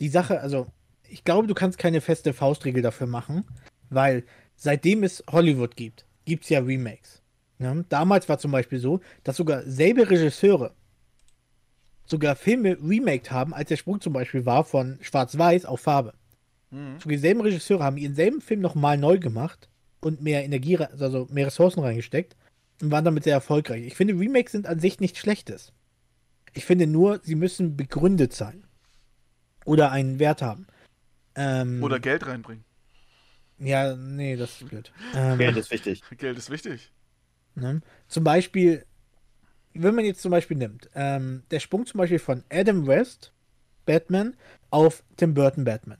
Die Sache, also, ich glaube, du kannst keine feste Faustregel dafür machen, weil seitdem es Hollywood gibt, gibt es ja Remakes. Ja? Damals war zum Beispiel so, dass sogar selbe Regisseure sogar Filme remaked haben, als der Sprung zum Beispiel war von Schwarz-Weiß auf Farbe. Mhm. Sogar dieselben Regisseure haben ihren selben Film nochmal neu gemacht und mehr Energie, also mehr Ressourcen reingesteckt und waren damit sehr erfolgreich. Ich finde, Remakes sind an sich nichts Schlechtes. Ich finde nur, sie müssen begründet sein. Oder einen Wert haben. Ähm, Oder Geld reinbringen. Ja, nee, das ist blöd. Ähm, Geld ist wichtig. Geld ist wichtig. ne? Zum Beispiel, wenn man jetzt zum Beispiel nimmt, ähm, der Sprung zum Beispiel von Adam West, Batman, auf Tim Burton Batman.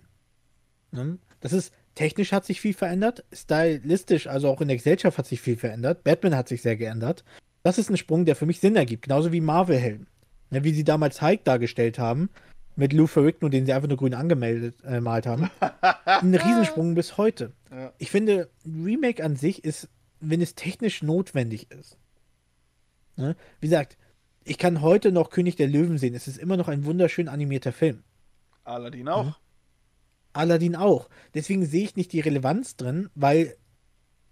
Ne? Das ist, technisch hat sich viel verändert, stylistisch, also auch in der Gesellschaft hat sich viel verändert. Batman hat sich sehr geändert. Das ist ein Sprung, der für mich Sinn ergibt, genauso wie Marvel-Helden. Ne, wie sie damals Hulk dargestellt haben, mit Lou Ferrigno, den sie einfach nur grün angemeldet äh, malt haben. ein Riesensprung bis heute. Ja. Ich finde, Remake an sich ist, wenn es technisch notwendig ist. Ne? Wie gesagt, ich kann heute noch König der Löwen sehen. Es ist immer noch ein wunderschön animierter Film. Aladdin auch. Mhm. Aladdin auch. Deswegen sehe ich nicht die Relevanz drin, weil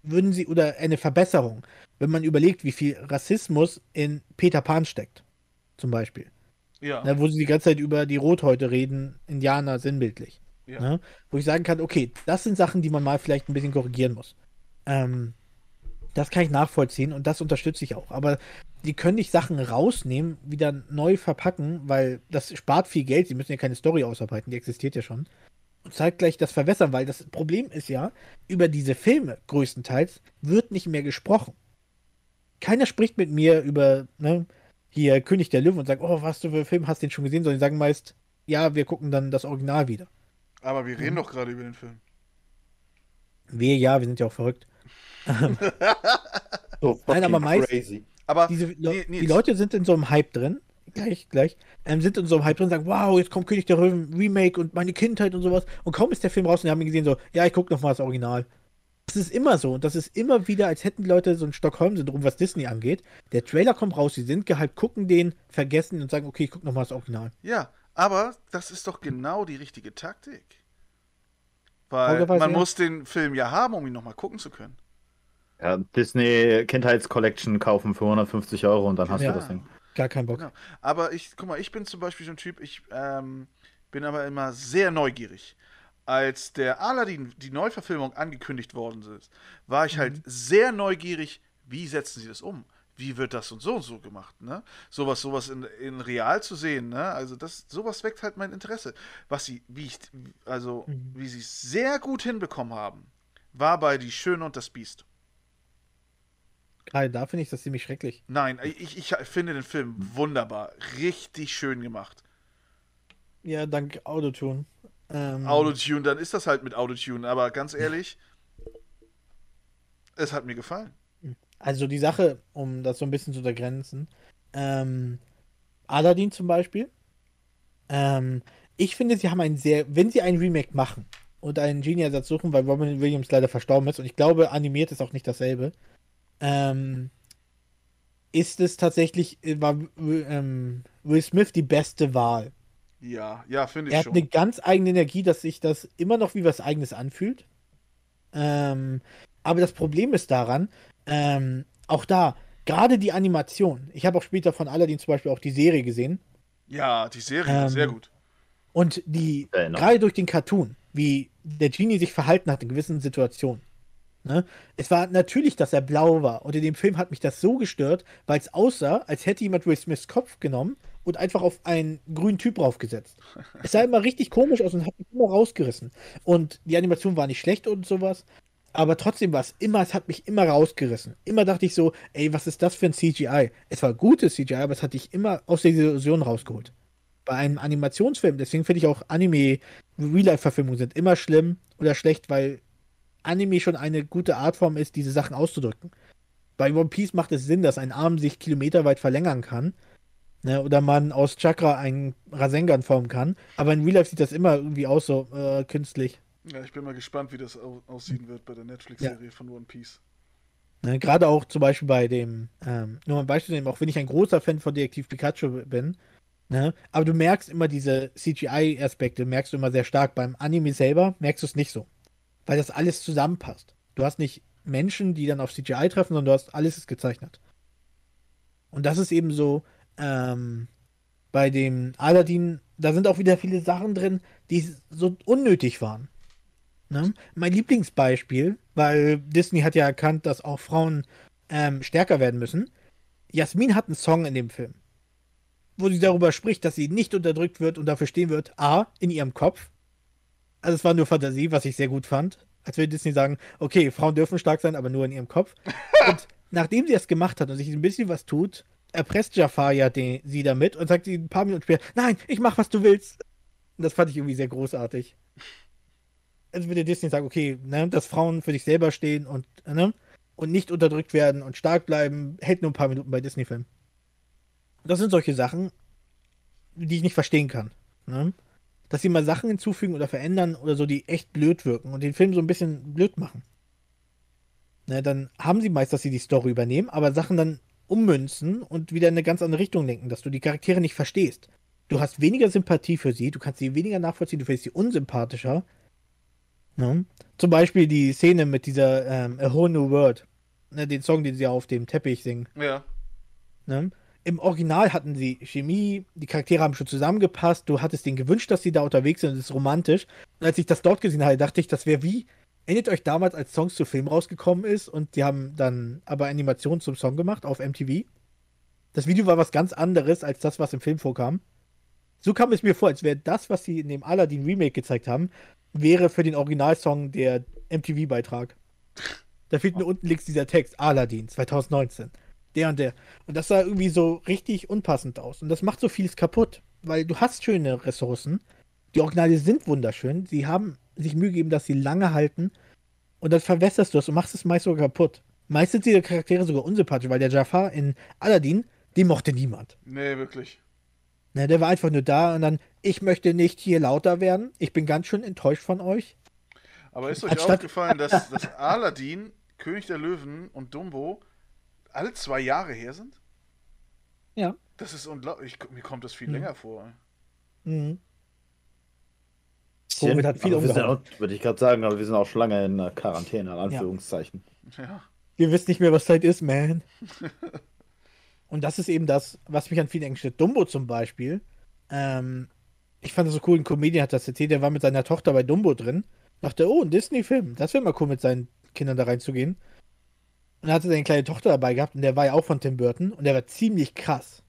würden sie, oder eine Verbesserung, wenn man überlegt, wie viel Rassismus in Peter Pan steckt. Zum Beispiel. Ja. Ne, wo sie die ganze Zeit über die Rothäute reden, Indianer sinnbildlich. ja. Ne? Wo ich sagen kann, okay, das sind Sachen, die man mal vielleicht ein bisschen korrigieren muss. Ähm, das kann ich nachvollziehen und das unterstütze ich auch. Aber die können nicht Sachen rausnehmen, wieder neu verpacken, weil das spart viel Geld. Sie müssen ja keine Story ausarbeiten, die existiert ja schon. Und zeitgleich das verwässern, weil das Problem ist ja, über diese Filme größtenteils wird nicht mehr gesprochen. Keiner spricht mit mir über, ne, hier König der Löwen und sagt, oh, was du für einen Film hast du den schon gesehen, sondern die sagen meist, ja, wir gucken dann das Original wieder. Aber wir reden Mhm. doch gerade über den Film. Wir, ja, wir sind ja auch verrückt. So Nein, aber meist- crazy. Aber Diese Le Nee, die. Leute sind in so einem Hype drin, gleich, gleich, ähm, sind in so einem Hype drin und sagen, wow, jetzt kommt König der Löwen Remake und meine Kindheit und sowas. Und kaum ist der Film raus und die haben ihn gesehen, so, ja, ich guck noch mal das Original. Das ist immer so und das ist immer wieder, als hätten die Leute so ein Stockholm-Syndrom, was Disney angeht. Der Trailer kommt raus, sie sind gehypt, gucken den, vergessen und sagen, okay, ich guck noch mal das Original. ja, aber das ist doch genau die richtige Taktik. Weil man ja. muss den Film ja haben, um ihn nochmal gucken zu können. Ja, Disney Kindheitscollection kaufen für 150 Euro und dann hast Ja. du das Ding. Gar kein Bock. Genau. Aber ich, guck mal, ich bin zum Beispiel so ein Typ, ich ähm, bin aber immer sehr neugierig. Als der Aladdin, die Neuverfilmung angekündigt worden ist, war ich halt sehr neugierig, wie setzen sie das um? Wie wird das und so und so gemacht, ne? Sowas, sowas in, in real zu sehen, ne? Also das, sowas weckt halt mein Interesse. Was sie, wie ich, also, Mhm. wie sie es sehr gut hinbekommen haben, war bei Die Schöne und das Biest. Da finde ich das ziemlich schrecklich. Nein, ich, ich finde den Film wunderbar. Richtig schön gemacht. Ja, dank Autotune. Ähm, Autotune, dann ist das halt mit Autotune. Aber ganz ehrlich, es hat mir gefallen. Also die Sache, um das so ein bisschen zu untergrenzen, ähm, Aladdin zum Beispiel, ähm, ich finde, sie haben ein sehr, wenn sie ein Remake machen und einen Genie-Ersatz suchen, weil Robin Williams leider verstorben ist und ich glaube, animiert ist auch nicht dasselbe, ähm, ist es tatsächlich, äh, war ähm, Will Smith die beste Wahl. Ja, ja, finde ich Er hat schon. eine ganz eigene Energie, dass sich das immer noch wie was Eigenes anfühlt. Ähm, aber das Problem ist daran, ähm, auch da, gerade die Animation. Ich habe auch später von Aladdin zum Beispiel auch die Serie gesehen. Ja, die Serie Ähm, sehr gut. Und die, enorm. gerade durch den Cartoon, wie der Genie sich verhalten hat in gewissen Situationen. Ne? Es war natürlich, dass er blau war. Und in dem Film hat mich das so gestört, weil es aussah, als hätte jemand Will Smiths Kopf genommen und einfach auf einen grünen Typ draufgesetzt. Es sah immer richtig komisch aus und hat mich immer rausgerissen. Und die Animation war nicht schlecht und sowas. Aber trotzdem war es immer, es hat mich immer rausgerissen. Immer dachte ich so, ey, was ist das für ein CGI? Es war gutes CGI, aber es hat dich immer aus der Illusion rausgeholt bei einem Animationsfilm. Deswegen finde ich auch Anime, Real-Life-Verfilmungen sind immer schlimm oder schlecht, weil Anime schon eine gute Artform ist, diese Sachen auszudrücken. Bei One Piece macht es Sinn, dass ein Arm sich kilometerweit verlängern kann. Ne, oder man aus Chakra einen Rasengan formen kann. Aber in Real Life sieht das immer irgendwie aus, so äh, künstlich. Ja, ich bin mal gespannt, wie das au aussehen wird bei der Netflix-Serie von One Piece. Ne, Gerade auch zum Beispiel bei dem, ähm, nur ein Beispiel nehmen, auch wenn ich ein großer Fan von Detektiv Pikachu bin, ne, aber du merkst immer diese CGI-Aspekte, merkst du immer sehr stark. Beim Anime selber merkst du es nicht so, weil das alles zusammenpasst. Du hast nicht Menschen, die dann auf CGI treffen, sondern du hast alles ist gezeichnet. Und das ist eben so, ähm, bei dem Aladdin, da sind auch wieder viele Sachen drin, die so unnötig waren. Ne? Mein Lieblingsbeispiel, weil Disney hat ja erkannt, dass auch Frauen ähm, stärker werden müssen. Jasmin hat einen Song in dem Film, wo sie darüber spricht, dass sie nicht unterdrückt wird und dafür stehen wird, A, in ihrem Kopf. Also es war nur Fantasie, was ich sehr gut fand. Als würde Disney sagen, okay, Frauen dürfen stark sein, aber nur in ihrem Kopf. und nachdem sie das gemacht hat und sich ein bisschen was tut, erpresst Jafar ja den, sie damit und sagt sie ein paar Minuten später, nein, ich mach, was du willst. Und das fand ich irgendwie sehr großartig. Also würde Disney sagen, okay, ne, dass Frauen für sich selber stehen und, ne, und nicht unterdrückt werden und stark bleiben, hält nur ein paar Minuten bei Disney-Filmen. Das sind solche Sachen, die ich nicht verstehen kann. Ne? Dass sie mal Sachen hinzufügen oder verändern oder so, die echt blöd wirken und den Film so ein bisschen blöd machen. Ne, dann haben sie meist, dass sie die Story übernehmen, aber Sachen dann ummünzen und wieder in eine ganz andere Richtung lenken, dass du die Charaktere nicht verstehst. Du hast weniger Sympathie für sie, du kannst sie weniger nachvollziehen, du findest sie unsympathischer. Ne? Zum Beispiel die Szene mit dieser ähm, A Whole New World, ne, den Song, den sie auf dem Teppich singen. Ja. Ne? Im Original hatten sie Chemie, die Charaktere haben schon zusammengepasst, du hattest denen gewünscht, dass sie da unterwegs sind, das ist romantisch. Und als ich das dort gesehen habe, dachte ich, das wäre wie, erinnert euch damals, als Songs zu Film rausgekommen ist und die haben dann aber Animationen zum Song gemacht auf MTV. Das Video war was ganz anderes als das, was im Film vorkam. So kam es mir vor, als wäre das, was sie in dem Aladdin Remake gezeigt haben, wäre für den Originalsong der MTV-Beitrag. Da fehlt nur unten links dieser Text, Aladdin 2019. Der und der. Und das sah irgendwie so richtig unpassend aus. Und das macht so vieles kaputt. Weil du hast schöne Ressourcen. Die Originale sind wunderschön. Sie haben sich Mühe gegeben, dass sie lange halten. Und dann verwässerst du es und machst es meist sogar kaputt. Meist sind diese Charaktere sogar unsympathisch, weil der Jafar in Aladdin, den mochte niemand. Nee, wirklich. Ne, der war einfach nur da und dann, ich möchte nicht hier lauter werden. Ich bin ganz schön enttäuscht von euch. Aber ist euch Anstatt- aufgefallen, dass, dass Aladdin, König der Löwen und Dumbo alle zwei Jahre her sind? Ja. Das ist unglaublich. Ich- Mir kommt das viel Mhm. länger vor. Mhm. Covid hat viel aber wir sind umgehauen. auch, würde ich gerade sagen, aber wir sind auch schon lange in äh, Quarantäne, in Anführungszeichen. Ja. Ihr wisst nicht mehr, was Zeit ist, man. Und das ist eben das, was mich an vielen Englisch stört. Dumbo zum Beispiel. Ähm, ich fand das so cool, ein Comedian hat das erzählt, der war mit seiner Tochter bei Dumbo drin. Dachte, oh, ein Disney-Film. Das wäre mal cool, mit seinen Kindern da reinzugehen. Und er hatte seine kleine Tochter dabei gehabt und der war ja auch von Tim Burton und der war ziemlich krass.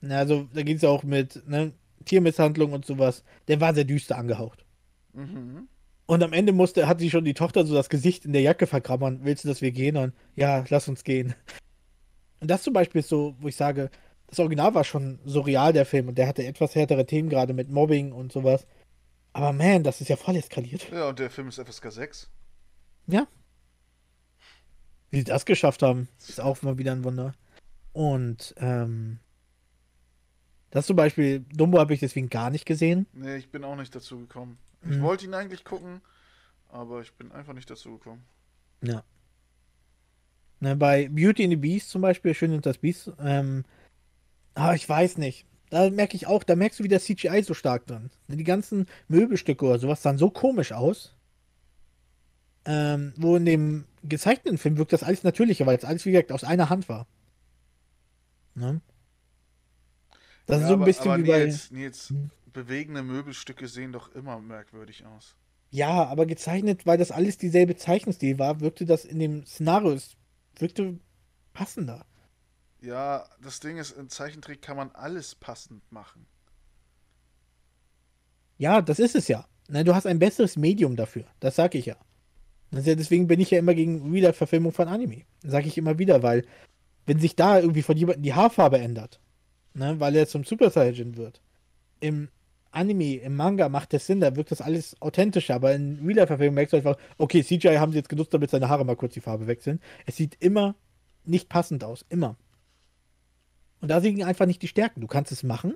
Na, Also, da ging es ja auch mit ne, Tiermisshandlung und sowas. Der war sehr düster angehaucht. Mhm. Und am Ende musste, hat sie schon die Tochter so das Gesicht in der Jacke verkrabbern. Willst du, dass wir gehen? Und ja, lass uns gehen. Und das zum Beispiel ist so, wo ich sage, das Original war schon so real, der Film. Und der hatte etwas härtere Themen, gerade mit Mobbing und sowas. Aber man, das ist ja voll eskaliert. Ja, und der Film ist FSK 6. Wie sie das geschafft haben, ist auch mal wieder ein Wunder. Und, ähm, das zum Beispiel, Dumbo habe ich deswegen gar nicht gesehen. Nee, ich bin auch nicht dazu gekommen. Ich Mhm. wollte ihn eigentlich gucken, aber ich bin einfach nicht dazu gekommen. Ja. Ne, bei Beauty and the Beast zum Beispiel, Schön und das Beast, ähm, ah, ich weiß nicht. Da merke ich auch, da merkst du wieder CGI so stark drin. Die ganzen Möbelstücke oder sowas sahen so komisch aus. Ähm, wo in dem gezeichneten Film wirkt das alles natürlicher, weil es alles, wie gesagt, aus einer Hand war. Ne? Das Ja, ist so ein aber, bisschen aber wie bei. Nils, Nils, bewegende Möbelstücke sehen doch immer merkwürdig aus. Ja, aber gezeichnet, weil das alles dieselbe Zeichenstil war, wirkte das in dem Szenario, es wirkte passender. Ja, das Ding ist, in Zeichentrick kann man alles passend machen. Ja, das ist es ja. Ne, du hast ein besseres Medium dafür. Das sage ich ja. Ja. Deswegen bin ich ja immer gegen Real-Verfilmung von Anime. Sage ich immer wieder, weil wenn sich da irgendwie von jemandem die Haarfarbe ändert, ne, weil er zum Super Saiyan wird, im Anime, im Manga macht das Sinn, da wirkt das alles authentischer, aber in Real-Verfilmung merkst du einfach, okay, CGI haben sie jetzt genutzt, damit seine Haare mal kurz die Farbe wechseln. Es sieht immer nicht passend aus, immer. Und da liegen einfach nicht die Stärken. Du kannst es machen,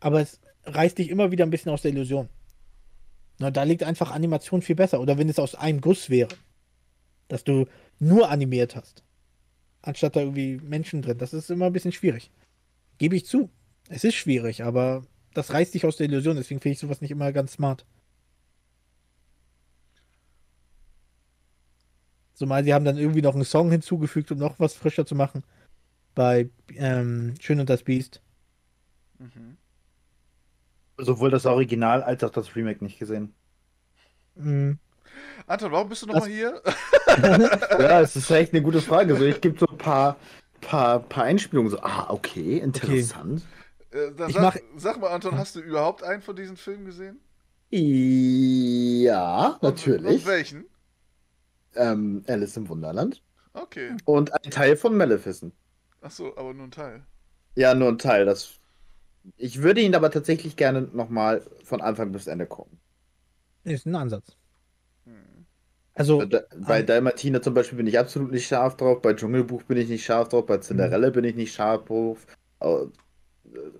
aber es reißt dich immer wieder ein bisschen aus der Illusion. Na, da liegt einfach Animation viel besser. Oder wenn es aus einem Guss wäre. Dass du nur animiert hast. Anstatt da irgendwie Menschen drin. Das ist immer ein bisschen schwierig. Gebe ich zu. Es ist schwierig, aber das reißt dich aus der Illusion. Deswegen finde ich sowas nicht immer ganz smart. Zumal sie haben dann irgendwie noch einen Song hinzugefügt, um noch was frischer zu machen. Bei ähm, Schön und das Biest. Mhm. Sowohl das Original als auch das Remake nicht gesehen. Mhm. Anton, warum bist du nochmal hier? Ja, es ist echt eine gute Frage. So, ich gebe so ein paar, paar, paar Einspielungen. So, ah, okay, interessant. Äh, dann Ich sag, mach- sag mal, Anton, hast du überhaupt einen von diesen Filmen gesehen? Ja, Und, natürlich. und welchen? Ähm, Alice im Wunderland. Okay. Und ein Teil von Maleficent. Achso, aber nur ein Teil. Ja, nur ein Teil. Das... Ich würde ihn aber tatsächlich gerne nochmal von Anfang bis Ende gucken. Ist ein Ansatz. Hm. Also, Bei, Da- bei ähm, Dalmatiner zum Beispiel bin ich absolut nicht scharf drauf. Bei Dschungelbuch bin ich nicht scharf drauf. Bei Cinderella bin ich nicht scharf drauf. Au-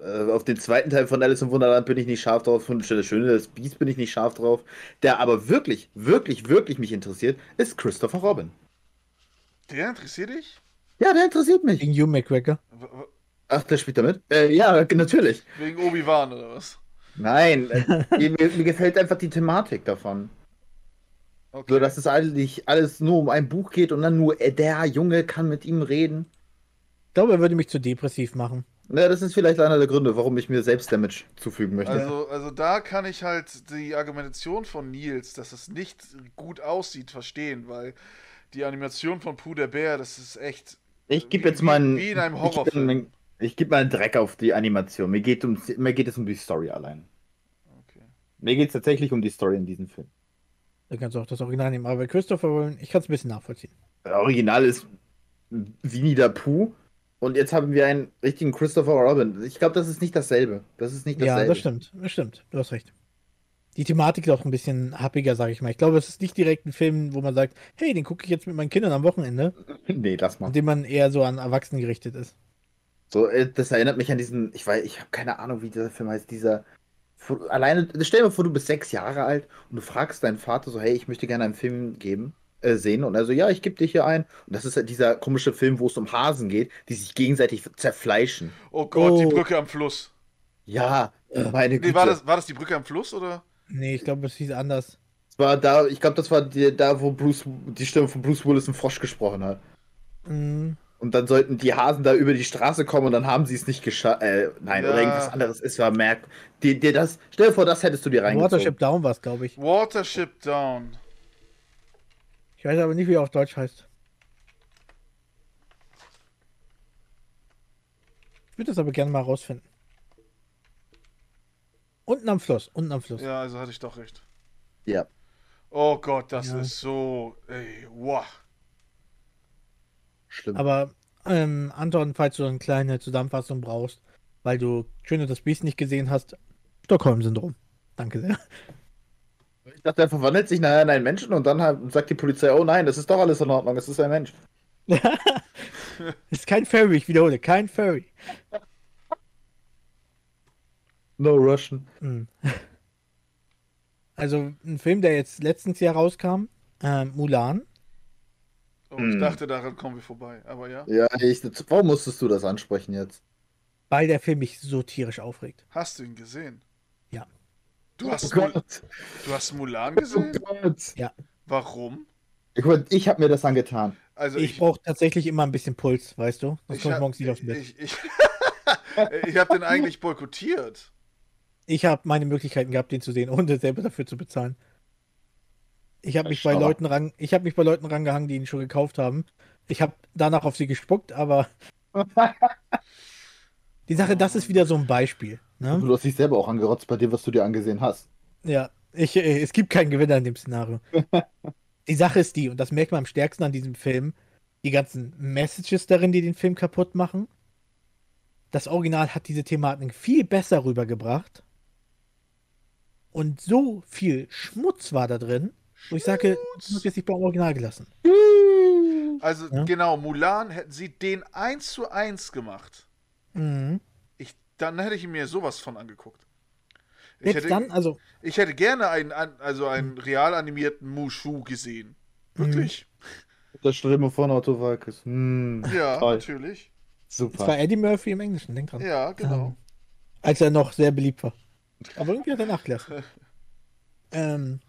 äh, Auf den zweiten Teil von Alice im Wunderland bin ich nicht scharf drauf. Von der Schöne des Biest bin ich nicht scharf drauf. Der aber wirklich, wirklich, wirklich mich interessiert, ist Christopher Robin. Der interessiert dich? Ja, der interessiert mich. gegen Hugh McGregor. Ach, der spielt damit? Äh, ja, natürlich. Wegen Obi-Wan oder was? Nein, äh, mir, mir gefällt einfach die Thematik davon. Okay. So, dass es eigentlich alles nur um ein Buch geht und dann nur der Junge kann mit ihm reden. Ich glaube, er würde mich zu depressiv machen. Ja, das ist vielleicht einer der Gründe, warum ich mir selbst Damage zufügen möchte. Also, also da kann ich halt die Argumentation von Nils, dass es nicht gut aussieht, verstehen, weil die Animation von Pooh der Bär, das ist echt. ich gebe jetzt mal einen, wie in einem ich geb Horrorfilm. einen- Ich gebe mal einen Dreck auf die Animation. Mir geht, um, mir geht es um die Story allein. Okay. Mir geht es tatsächlich um die Story in diesem Film. Da kannst du auch das Original nehmen. Aber bei Christopher Robin, ich kann es ein bisschen nachvollziehen. Der Original ist Winnie der Pooh. Und jetzt haben wir einen richtigen Christopher Robin. Ich glaube, das ist nicht dasselbe. Das ist nicht dasselbe. Ja, das stimmt. Das stimmt. Du hast recht. Die Thematik ist auch ein bisschen happiger, sage ich mal. Ich glaube, es ist nicht direkt ein Film, wo man sagt, hey, den gucke ich jetzt mit meinen Kindern am Wochenende, Nee, lass mal. in dem man eher so an Erwachsene gerichtet ist. So, äh, das erinnert mich an diesen, ich weiß, ich habe keine Ahnung, wie dieser Film heißt, dieser, alleine, stell dir mal vor, du bist sechs Jahre alt und du fragst deinen Vater so, hey, ich möchte gerne einen Film geben, äh, sehen und also, ja, ich gebe dir hier einen und das ist halt dieser komische Film, wo es um Hasen geht, die sich gegenseitig zerfleischen. Oh Gott, die Oh. Brücke am Fluss. Ja, meine Güte. Nee, war das, war das die Brücke am Fluss oder? Nee, ich glaube, es hieß anders. Das war da, ich glaube, das war die, da, wo Bruce, die Stimme von Bruce Willis im Frosch gesprochen hat. Mhm. Und dann sollten die Hasen da über die Straße kommen und dann haben sie es nicht geschafft. Äh, nein, Ja. oder irgendwas anderes. Es war merkt. Dir, dir das, stell dir vor, das hättest du dir reingezogen. Watership Down war es, glaube ich. Watership Down. Ich weiß aber nicht, wie er auf Deutsch heißt. Ich würde das aber gerne mal rausfinden. Unten am Fluss, unten am Fluss. Ja, also hatte ich doch recht. Ja. Oh Gott, das Ja. ist so. Ey, wow. Schlimm. Aber ähm, Anton, falls du eine kleine Zusammenfassung brauchst, weil du Schöne das Biest nicht gesehen hast, Stockholm-Syndrom. Danke sehr. Ich dachte, er verwandelt sich nachher in einen Menschen und dann halt sagt die Polizei, oh nein, das ist doch alles in Ordnung, es ist ein Mensch. ist kein Furry, ich wiederhole, kein Furry. No Russian. Hm. Also ein Film, der jetzt letztens Jahr rauskam, ähm, Mulan. Oh, ich Hm. dachte, daran kommen wir vorbei. Aber ja. Ja, ich, warum musstest du das ansprechen jetzt? weil der Film mich so tierisch aufregt. Hast du ihn gesehen? Ja. Du hast, oh Mul Gott. du hast Mulan Oh gesehen? Gott. Warum? Ich, ich habe mir das angetan. Also Ich brauche tatsächlich immer ein bisschen Puls, weißt du? Sonst ich, komme ich morgens nicht aufs Bett. ich, ich, ich habe den eigentlich boykottiert. Ich habe meine Möglichkeiten gehabt, den zu sehen, ohne selber dafür zu bezahlen. Ich habe mich bei Schau. Leuten ran, ich habe mich bei Leuten rangehangen, die ihn schon gekauft haben. Ich habe danach auf sie gespuckt, aber die Sache, das ist wieder so ein Beispiel. Ne? Du hast dich selber auch angerotzt bei dem, was du dir angesehen hast. Ja, ich, äh, es gibt keinen Gewinner in dem Szenario. die Sache ist die, und das merkt man am stärksten an diesem Film, die ganzen Messages darin, die den Film kaputt machen. Das Original hat diese Thematik viel besser rübergebracht. Und so viel Schmutz war da drin, wo ich sage, das muss jetzt nicht beim Original gelassen. Also Ja. genau, Mulan hätten sie den eins zu eins gemacht. Mhm. Ich, dann hätte ich mir sowas von angeguckt. Ich Jetzt hätte, dann, also, ich hätte gerne einen, also einen real animierten Mushu gesehen. Wirklich? Das Stimme von Otto Walkes. Hm, Ja, toll. natürlich. es war Super. Eddie Murphy im Englischen, denk dran. Ja, genau. Ähm, als er noch sehr beliebt war. Aber irgendwie hat er nachgelassen. ähm,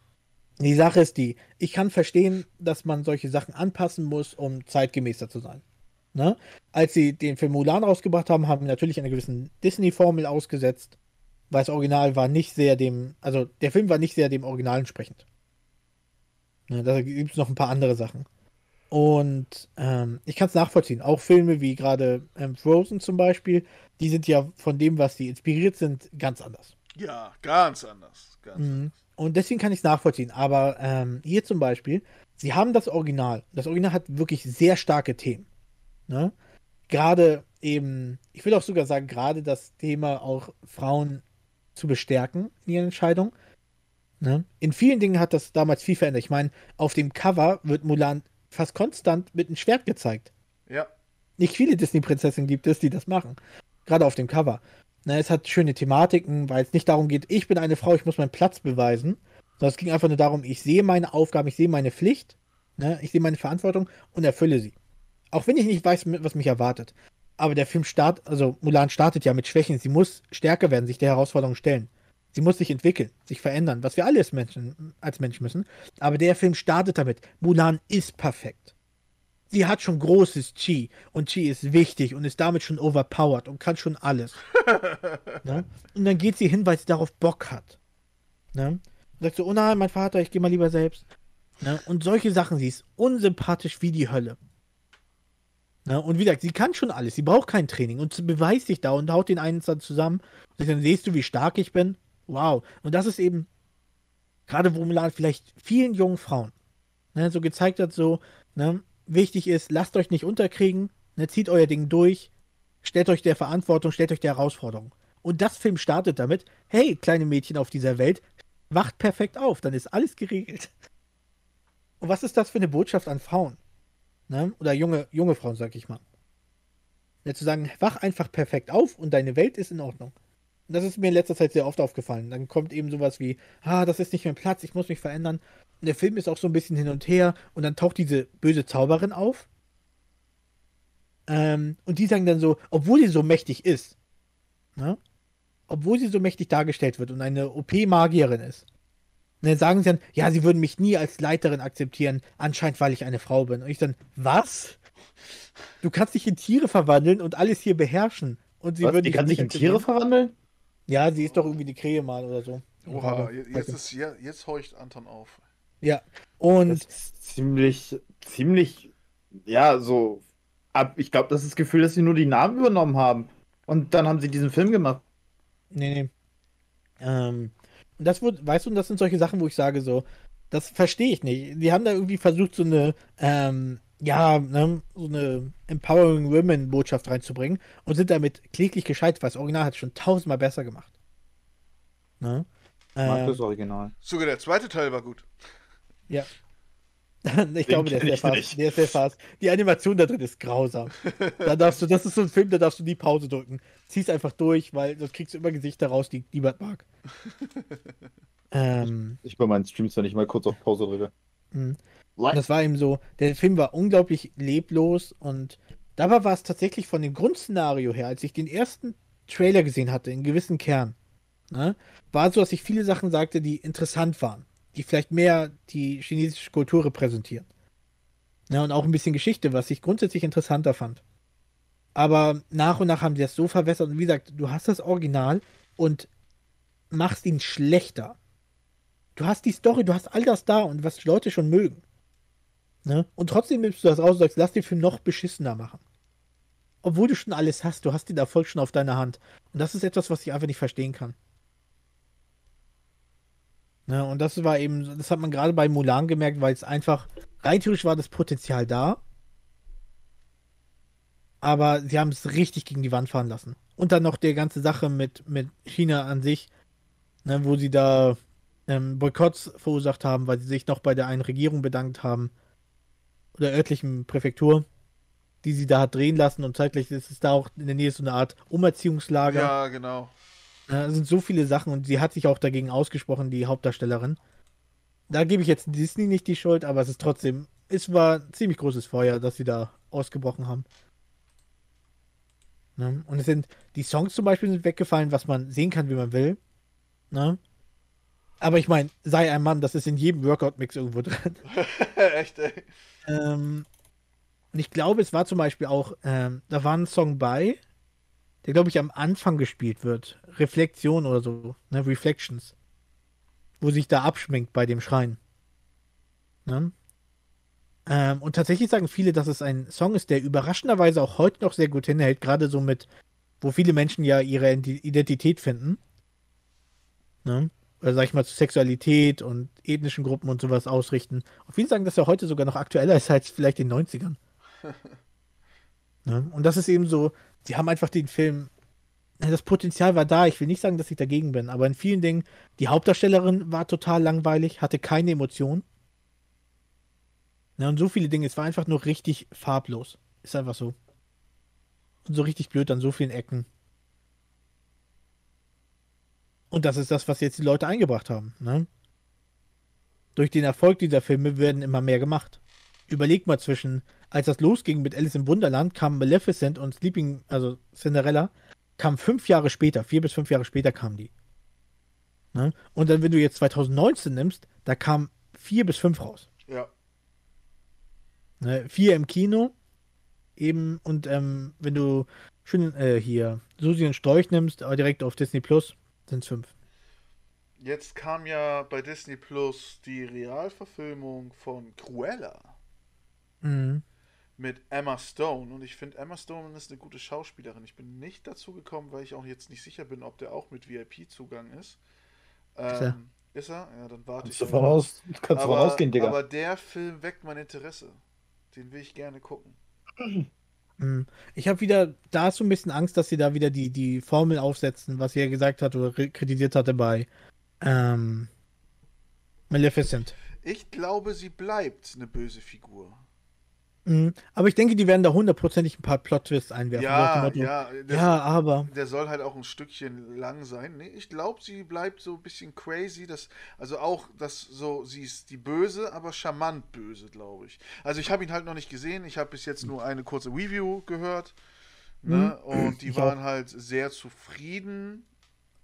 die Sache ist die, ich kann verstehen, dass man solche Sachen anpassen muss, um zeitgemäßer zu sein. Ne? Als sie den Film Mulan rausgebracht haben, haben natürlich eine gewisse Disney-Formel ausgesetzt, weil das Original war nicht sehr dem, also der Film war nicht sehr dem Original entsprechend. Ne, da gibt es noch ein paar andere Sachen. Und ähm, ich kann es nachvollziehen. Auch Filme wie gerade ähm, Frozen zum Beispiel, die sind ja von dem, was sie inspiriert sind, ganz anders. Ja, ganz anders. Ganz Mhm. Und deswegen kann ich es nachvollziehen. Aber ähm, hier zum Beispiel, sie haben das Original. Das Original hat wirklich sehr starke Themen. Ne? gerade eben, ich will auch sogar sagen, gerade das Thema auch Frauen zu bestärken in ihren Entscheidungen. Ne? In vielen Dingen hat das damals viel verändert. Ich meine, auf dem Cover wird Mulan fast konstant mit einem Schwert gezeigt. Ja. Nicht viele Disney-Prinzessinnen gibt es, die das machen. Gerade auf dem Cover. Ne, es hat schöne Thematiken, weil es nicht darum geht, ich bin eine Frau, ich muss meinen Platz beweisen. Sondern es ging einfach nur darum, ich sehe meine Aufgaben, ich sehe meine Pflicht, ne, ich sehe meine Verantwortung und erfülle sie. Auch wenn ich nicht weiß, was mich erwartet. Aber der Film startet, also Mulan startet ja mit Schwächen. Sie muss stärker werden, sich der Herausforderung stellen. Sie muss sich entwickeln, sich verändern, was wir alle als Menschen, als Mensch müssen. Aber der Film startet damit. Mulan ist perfekt. Sie hat schon großes Chi und Chi ist wichtig und ist damit schon overpowered und kann schon alles. ne? Und dann geht sie hin, weil sie darauf Bock hat. Ne? Und sagt so, oh nein, mein Vater, ich gehe mal lieber selbst. Ne? Und solche Sachen, sie ist unsympathisch wie die Hölle. Ne? Und wie gesagt, sie kann schon alles, sie braucht kein Training und sie beweist sich da und haut den einen dann zusammen. Und dann siehst du, wie stark ich bin. Wow. Und das ist eben, gerade wo Mulan vielleicht vielen jungen Frauen ne, so gezeigt hat, so, ne, wichtig ist, lasst euch nicht unterkriegen, ne, zieht euer Ding durch, stellt euch der Verantwortung, stellt euch der Herausforderung. Und das Film startet damit, hey, kleine Mädchen auf dieser Welt, wacht perfekt auf, dann ist alles geregelt. Und was ist das für eine Botschaft an Frauen? Ne? Oder junge, junge Frauen, sag ich mal. Ja, zu sagen, wach einfach perfekt auf und deine Welt ist in Ordnung. Und das ist mir in letzter Zeit sehr oft aufgefallen. Dann kommt eben sowas wie, ah, das ist nicht mein Platz, ich muss mich verändern. Und der Film ist auch so ein bisschen hin und her und dann taucht diese böse Zauberin auf. Ähm, und die sagen dann so, obwohl sie so mächtig ist, ne? obwohl sie so mächtig dargestellt wird und eine OP-Magierin ist, ne, sagen sie dann, ja, sie würden mich nie als Leiterin akzeptieren, anscheinend weil ich eine Frau bin. Und ich dann, was? Du kannst dich in Tiere verwandeln und alles hier beherrschen. Und sie Was, würden die dich kann sich in Tiere verwandeln? Ja, sie ist doch irgendwie die Krähe mal oder so. Oha, jetzt, ist, ja, jetzt horcht Anton auf. Ja. Und Das ist ziemlich, ziemlich, ja, so. Ab, ich glaube, das ist das Gefühl, dass sie nur die Namen übernommen haben. Und dann haben sie diesen Film gemacht. Nee, nee. Ähm, und das wird, weißt du, und das sind solche Sachen, wo ich sage, so, das verstehe ich nicht. Die haben da irgendwie versucht, so eine, ähm, ja, ne, so eine Empowering Women Botschaft reinzubringen und sind damit kläglich gescheitert, weil das Original hat es schon tausendmal besser gemacht. Ne? Mag Ähm, das Original. Sogar der zweite Teil war gut. Ja. ich glaube, der ist sehr ich fast. Der ist sehr fast. Die Animation da drin ist grausam. da darfst du, das ist so ein Film, da darfst du nie Pause drücken. Zieh's einfach durch, weil sonst kriegst du immer Gesichter raus, die niemand mag. ähm, Ich bei meinen Streams, wenn ich mal kurz auf Pause drücke. mh. Und das war eben so, der Film war unglaublich leblos und dabei war es tatsächlich von dem Grundszenario her, als ich den ersten Trailer gesehen hatte, in gewissen Kern, ne, war es so, dass ich viele Sachen sagte, die interessant waren, die vielleicht mehr die chinesische Kultur repräsentieren. Ja, und auch ein bisschen Geschichte, was ich grundsätzlich interessanter fand. Aber nach und nach haben sie das so verwässert und wie gesagt, du hast das Original und machst ihn schlechter. Du hast die Story, du hast all das da und was Leute schon mögen. Ne? Und trotzdem nimmst du das raus und sagst, lass den Film noch beschissener machen. Obwohl du schon alles hast, du hast den Erfolg schon auf deiner Hand. Und das ist etwas, was ich einfach nicht verstehen kann. Ne? Und das war eben, das hat man gerade bei Mulan gemerkt, weil es einfach, rein theoretisch war das Potenzial da. Aber sie haben es richtig gegen die Wand fahren lassen. Und dann noch die ganze Sache mit, mit China an sich, ne, wo sie da ähm, Boykotts verursacht haben, weil sie sich noch bei der einen Regierung bedankt haben oder örtlichen Präfektur, die sie da hat drehen lassen und zeitgleich ist es da auch in der Nähe so eine Art Umerziehungslager. Ja, genau. Es sind so viele Sachen und sie hat sich auch dagegen ausgesprochen, die Hauptdarstellerin. Da gebe ich jetzt Disney nicht die Schuld, aber es ist trotzdem, es war ein ziemlich großes Feuer, dass sie da ausgebrochen haben. Ne? Und es sind, die Songs zum Beispiel sind weggefallen, was man sehen kann, wie man will. Ne? Aber ich meine, sei ein Mann, das ist in jedem Workout-Mix irgendwo drin. Echt, ey. Ähm, und ich glaube, es war zum Beispiel auch, ähm, da war ein Song bei, der, glaube ich, am Anfang gespielt wird. Reflexion oder so, ne? Reflections. Wo sich da abschminkt bei dem Schrein. Ne? Ähm, und tatsächlich sagen viele, dass es ein Song ist, der überraschenderweise auch heute noch sehr gut hinhält, gerade so mit, wo viele Menschen ja ihre Identität finden. Ne? Oder sag ich mal, zu Sexualität und ethnischen Gruppen und sowas ausrichten. Und viele sagen, dass er heute sogar noch aktueller ist als vielleicht in den 90ern. Ne? Und das ist eben so, die haben einfach den Film, das Potenzial war da. Ich will nicht sagen, dass ich dagegen bin, aber in vielen Dingen, die Hauptdarstellerin war total langweilig, hatte keine Emotionen. Ne? Und so viele Dinge, es war einfach nur richtig farblos. Ist einfach so. Und so richtig blöd an so vielen Ecken. Und das ist das, was jetzt die Leute eingebracht haben. Ne? Durch den Erfolg dieser Filme werden immer mehr gemacht. Überleg mal zwischen, als das losging mit Alice im Wunderland, kam Maleficent und Sleeping, also Cinderella, kam fünf Jahre später, vier bis fünf Jahre später kamen die. Ne? Und dann, wenn du jetzt 2019 nimmst, da kam vier bis fünf raus. Ja. Ne? Vier im Kino, eben, und ähm, wenn du schön äh, hier Susi und Storch nimmst, aber direkt auf Disney Plus, sind es fünf. Jetzt kam ja bei Disney Plus die Realverfilmung von Cruella Mhm. Mit Emma Stone. Und ich finde, Emma Stone ist eine gute Schauspielerin. Ich bin nicht dazu gekommen, weil ich auch jetzt nicht sicher bin, ob der auch mit VIP-Zugang ist. Ähm, Ist er. Ist er? Ja, dann warte Kannst ich. du voraus, kannst du vorausgehen, Digga. aber der Film weckt mein Interesse. Den will ich gerne gucken. Mhm. Ich habe wieder da so ein bisschen Angst, dass sie da wieder die, die Formel aufsetzen, was sie ja gesagt hat oder kritisiert hatte bei ähm, Maleficent. Ich glaube, sie bleibt eine böse Figur. Mhm. Aber ich denke, die werden da hundertprozentig ein paar Plot-Twists einwerfen. Ja, ja. Der, ja, aber. der soll halt auch ein Stückchen lang sein. Nee, ich glaube, sie bleibt so ein bisschen crazy. Das, also auch, dass so, sie ist die Böse, aber charmant böse, glaube ich. Also ich habe ihn halt noch nicht gesehen. Ich habe bis jetzt nur eine kurze Review gehört. Ne? Und die Ich waren halt sehr zufrieden.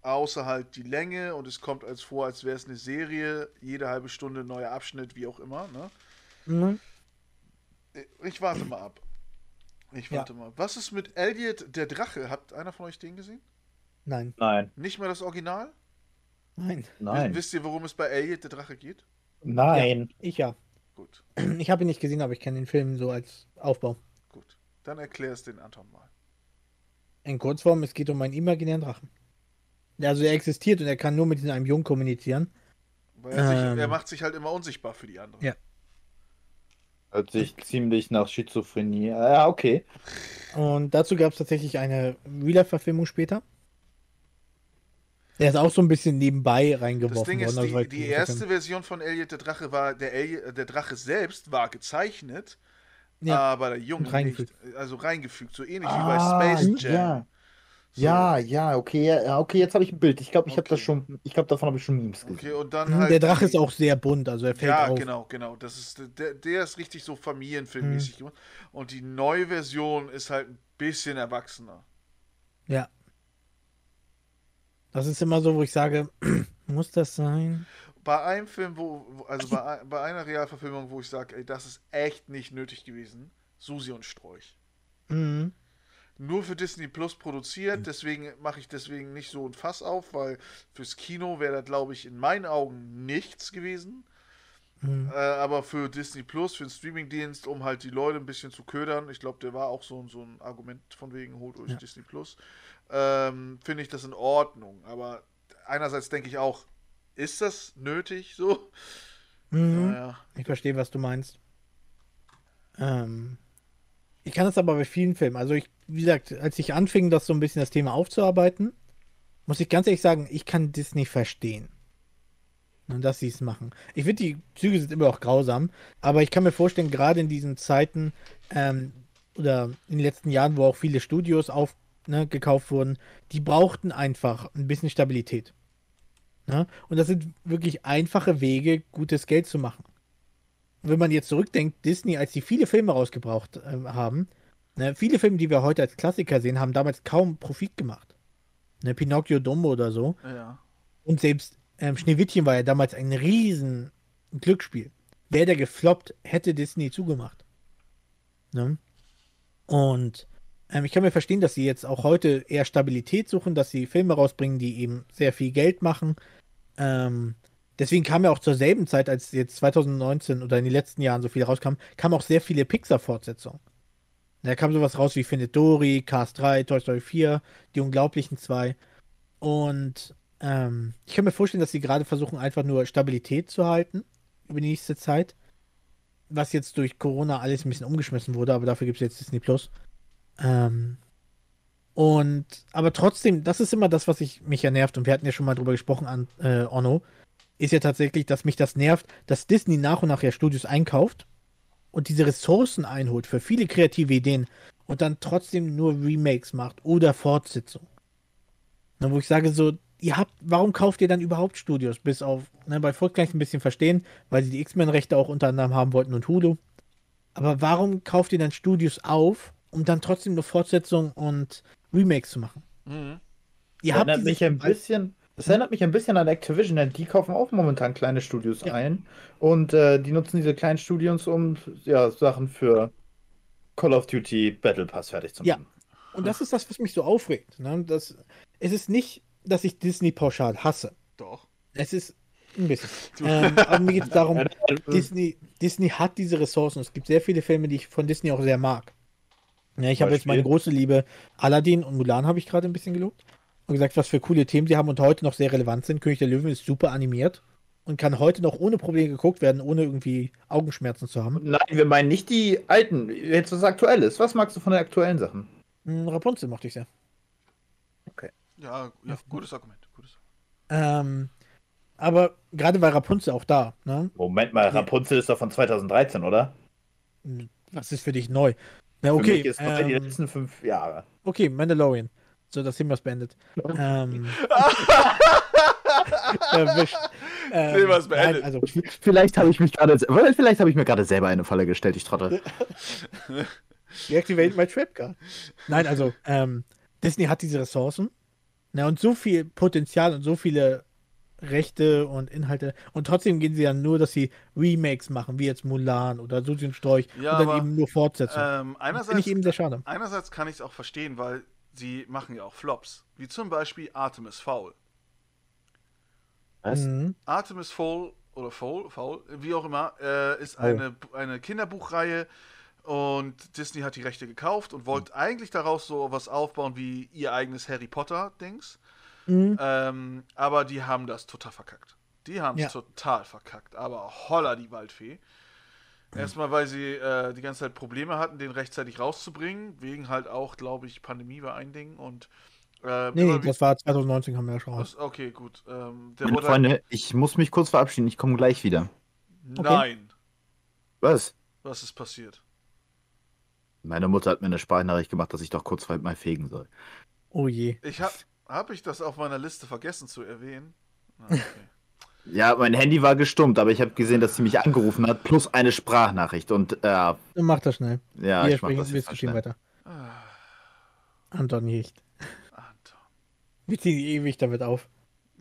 Außer halt die Länge und es kommt als vor, als wäre es eine Serie, jede halbe Stunde neuer Abschnitt, wie auch immer. Ne? Mhm. Ich warte mal ab. Ich Ja. warte mal. Was ist mit Elliot der Drache? Hat einer von euch den gesehen? Nein, Nein, Nicht mal das Original? nein. nein, Wisst ihr, worum es bei Elliot der Drache geht? nein. Ich ja. Gut, Ich habe ihn nicht gesehen, aber ich kenne den Film so als Aufbau. gut. Dann erklär es den Anton mal. In Kurzform, es geht um einen imaginären Drachen. Ja, Also er existiert und er kann nur mit einem Jungen kommunizieren. Weil er, sich, Ähm. er macht sich halt immer unsichtbar für die anderen. Ja. Hört sich ziemlich nach Schizophrenie. Ja, okay. Und dazu gab es tatsächlich eine Real-Verfilmung später. Der ist auch so ein bisschen nebenbei Das reingeworfen Ding ist, worden. also die, weil- die erste Version von Elliot der Drache war, der, Elliot, der Drache selbst war gezeichnet, Ja. aber der Junge nicht. Also reingefügt, so ähnlich Ah, wie bei Space Jam. ja. So. Ja, ja, okay, ja, okay, jetzt habe ich ein Bild. Ich glaube, ich habe das Okay. schon, ich glaube, davon habe ich schon Memes gesehen. Okay, und dann Mhm, halt. Der Drache ist auch sehr bunt, also er fällt Ja, auf. genau, genau. Das ist, der, der ist richtig so familienfilmmäßig gemacht. Und die neue Version ist halt ein bisschen erwachsener. Ja. Das ist immer so, wo ich sage, muss das sein? Bei einem Film, wo, also bei, bei einer Realverfilmung, wo ich sage, ey, das ist echt nicht nötig gewesen, Susi und Sträuch. Mhm. Nur für Disney Plus produziert, deswegen mache ich deswegen nicht so ein Fass auf, weil fürs Kino wäre das, glaube ich, in meinen Augen nichts gewesen. Mhm. Äh, aber für Disney Plus, für den Streamingdienst, um halt die Leute ein bisschen zu ködern, ich glaube, der war auch so, so ein Argument von wegen, holt euch Ja. Disney Plus, ähm, finde ich das in Ordnung. Aber einerseits denke ich auch, ist das nötig so? Mhm. Naja. Ich verstehe, was du meinst. Ähm, ich kann das aber bei vielen Filmen. Also ich, wie gesagt, als ich anfing, das so ein bisschen das Thema aufzuarbeiten, muss ich ganz ehrlich sagen, ich kann Disney verstehen. Und dass sie es machen. Ich finde, die Züge sind immer auch grausam, aber ich kann mir vorstellen, gerade in diesen Zeiten ähm, oder in den letzten Jahren, wo auch viele Studios auf, ne, gekauft wurden, die brauchten einfach ein bisschen Stabilität. Ne? Und das sind wirklich einfache Wege, gutes Geld zu machen wenn man jetzt zurückdenkt, Disney, als die viele Filme rausgebracht äh, haben, ne, viele Filme, die wir heute als Klassiker sehen, haben damals kaum Profit gemacht. Ne, Pinocchio, Dumbo oder so. Ja. Und selbst ähm, Schneewittchen war ja damals ein riesen Glücksspiel. Wäre der gefloppt, hätte Disney zugemacht. Ne? Und ähm, ich kann mir verstehen, dass sie jetzt auch heute eher Stabilität suchen, dass sie Filme rausbringen, die eben sehr viel Geld machen. Ähm, deswegen kam ja auch zur selben Zeit, als jetzt 2019 oder in den letzten Jahren so viel rauskam, kamen auch sehr viele Pixar-Fortsetzungen. Da kam sowas raus wie Findet Dory, Cars 3, Toy Story 4, Die Unglaublichen 2. Und ähm, ich kann mir vorstellen, dass sie gerade versuchen, einfach nur Stabilität zu halten über die nächste Zeit. Was jetzt durch Corona alles ein bisschen umgeschmissen wurde, aber dafür gibt es jetzt Disney Plus. Ähm, und, aber trotzdem, das ist immer das, was ich, mich ja nervt. Und wir hatten ja schon mal drüber gesprochen an äh, Onno. Ist ja tatsächlich, dass mich das nervt, dass Disney nach und nach ja Studios einkauft und diese Ressourcen einholt für viele kreative Ideen und dann trotzdem nur Remakes macht oder Fortsetzung. Na, wo ich sage so, ihr habt, warum kauft ihr dann überhaupt Studios? Bis auf, ne, bei Fox kann ich ein bisschen verstehen, weil sie die X-Men-Rechte auch unter anderem haben wollten und Hulu. Aber warum kauft ihr dann Studios auf, um dann trotzdem nur Fortsetzung und Remakes zu machen? Mhm. Ihr habt erinnert diese- mich ein bisschen. Das erinnert mich ein bisschen an Activision, denn die kaufen auch momentan kleine Studios Ja. ein. Und äh, die nutzen diese kleinen Studios, um ja, Sachen für Call of Duty Battle Pass fertig zu Ja. machen. Und das ist das, was mich so aufregt. Ne? Das, es ist nicht, dass ich Disney pauschal hasse. Doch. Es ist ein bisschen. ähm, aber mir geht es darum, Ja. Disney, Disney hat diese Ressourcen. Es gibt sehr viele Filme, die ich von Disney auch sehr mag. Ja, ich habe jetzt meine große Liebe Aladdin und Mulan habe ich gerade ein bisschen gelobt. Und gesagt, was für coole Themen sie haben und heute noch sehr relevant sind. König der Löwen ist super animiert und kann heute noch ohne Probleme geguckt werden, ohne irgendwie Augenschmerzen zu haben. Nein, wir meinen nicht die alten, jetzt was aktuell ist. Was magst du von den aktuellen Sachen? Hm, Rapunzel mochte ich sehr. Ja, ja, gutes Argument. Gutes. Ähm, aber gerade war Rapunzel auch da. Ne? Moment mal, Rapunzel ist doch von 2013, oder? Was ist für dich neu? Ja, Für okay. mich ist neu die ähm, letzten fünf Jahre. okay, Mandalorian. So, das Thema ist beendet. ähm, erwischt. Ähm, ist beendet. Nein, also, Vielleicht habe ich mich gerade, vielleicht habe ich mir gerade selber eine Falle gestellt, ich trottel. deactivate my trap card. Nein, also, ähm, Disney hat diese Ressourcen. Na, und so viel Potenzial und so viele Rechte und Inhalte. Und trotzdem gehen sie ja nur, dass sie Remakes machen, wie jetzt Mulan oder Susi und Storch. Ja, und dann aber, eben nur Fortsetzungen. Ähm, Finde einerseits, ich eben sehr schade. einerseits kann ich es auch verstehen, weil sie machen ja auch Flops. Wie zum Beispiel Artemis Fowl. Was? Mhm. Artemis Fowl oder Fowl, Fowl, wie auch immer, äh, ist Oh. eine, eine Kinderbuchreihe und Disney hat die Rechte gekauft und wollte eigentlich daraus so was aufbauen wie ihr eigenes Harry Potter-Dings. Mhm. Ähm, aber die haben das total verkackt. Die haben es Ja. total verkackt. Aber holla die Waldfee. Erstmal, weil sie äh, die ganze Zeit Probleme hatten, den rechtzeitig rauszubringen. Wegen halt auch, glaube ich, Pandemie war ein Ding. Und äh, Nee, das war 2019, haben wir ja schon raus. das, okay, gut. Ähm, der Meine wurde halt, Freunde, ich muss mich kurz verabschieden, ich komme gleich wieder. nein. Was? Was ist passiert? Meine Mutter hat mir eine Sprachnachricht gemacht, dass ich doch kurz mal fegen soll. Oh je. Ich habe hab ich das auf meiner Liste vergessen zu erwähnen. Ah, okay. Ja, mein Handy war gestummt, aber ich habe gesehen, dass sie mich angerufen hat, plus eine Sprachnachricht. Und äh, ja, mach das schnell. ich Wir mach sprechen das jetzt geschehen schnell. weiter. Anton Jicht. Anton. Wir ziehen ewig damit auf.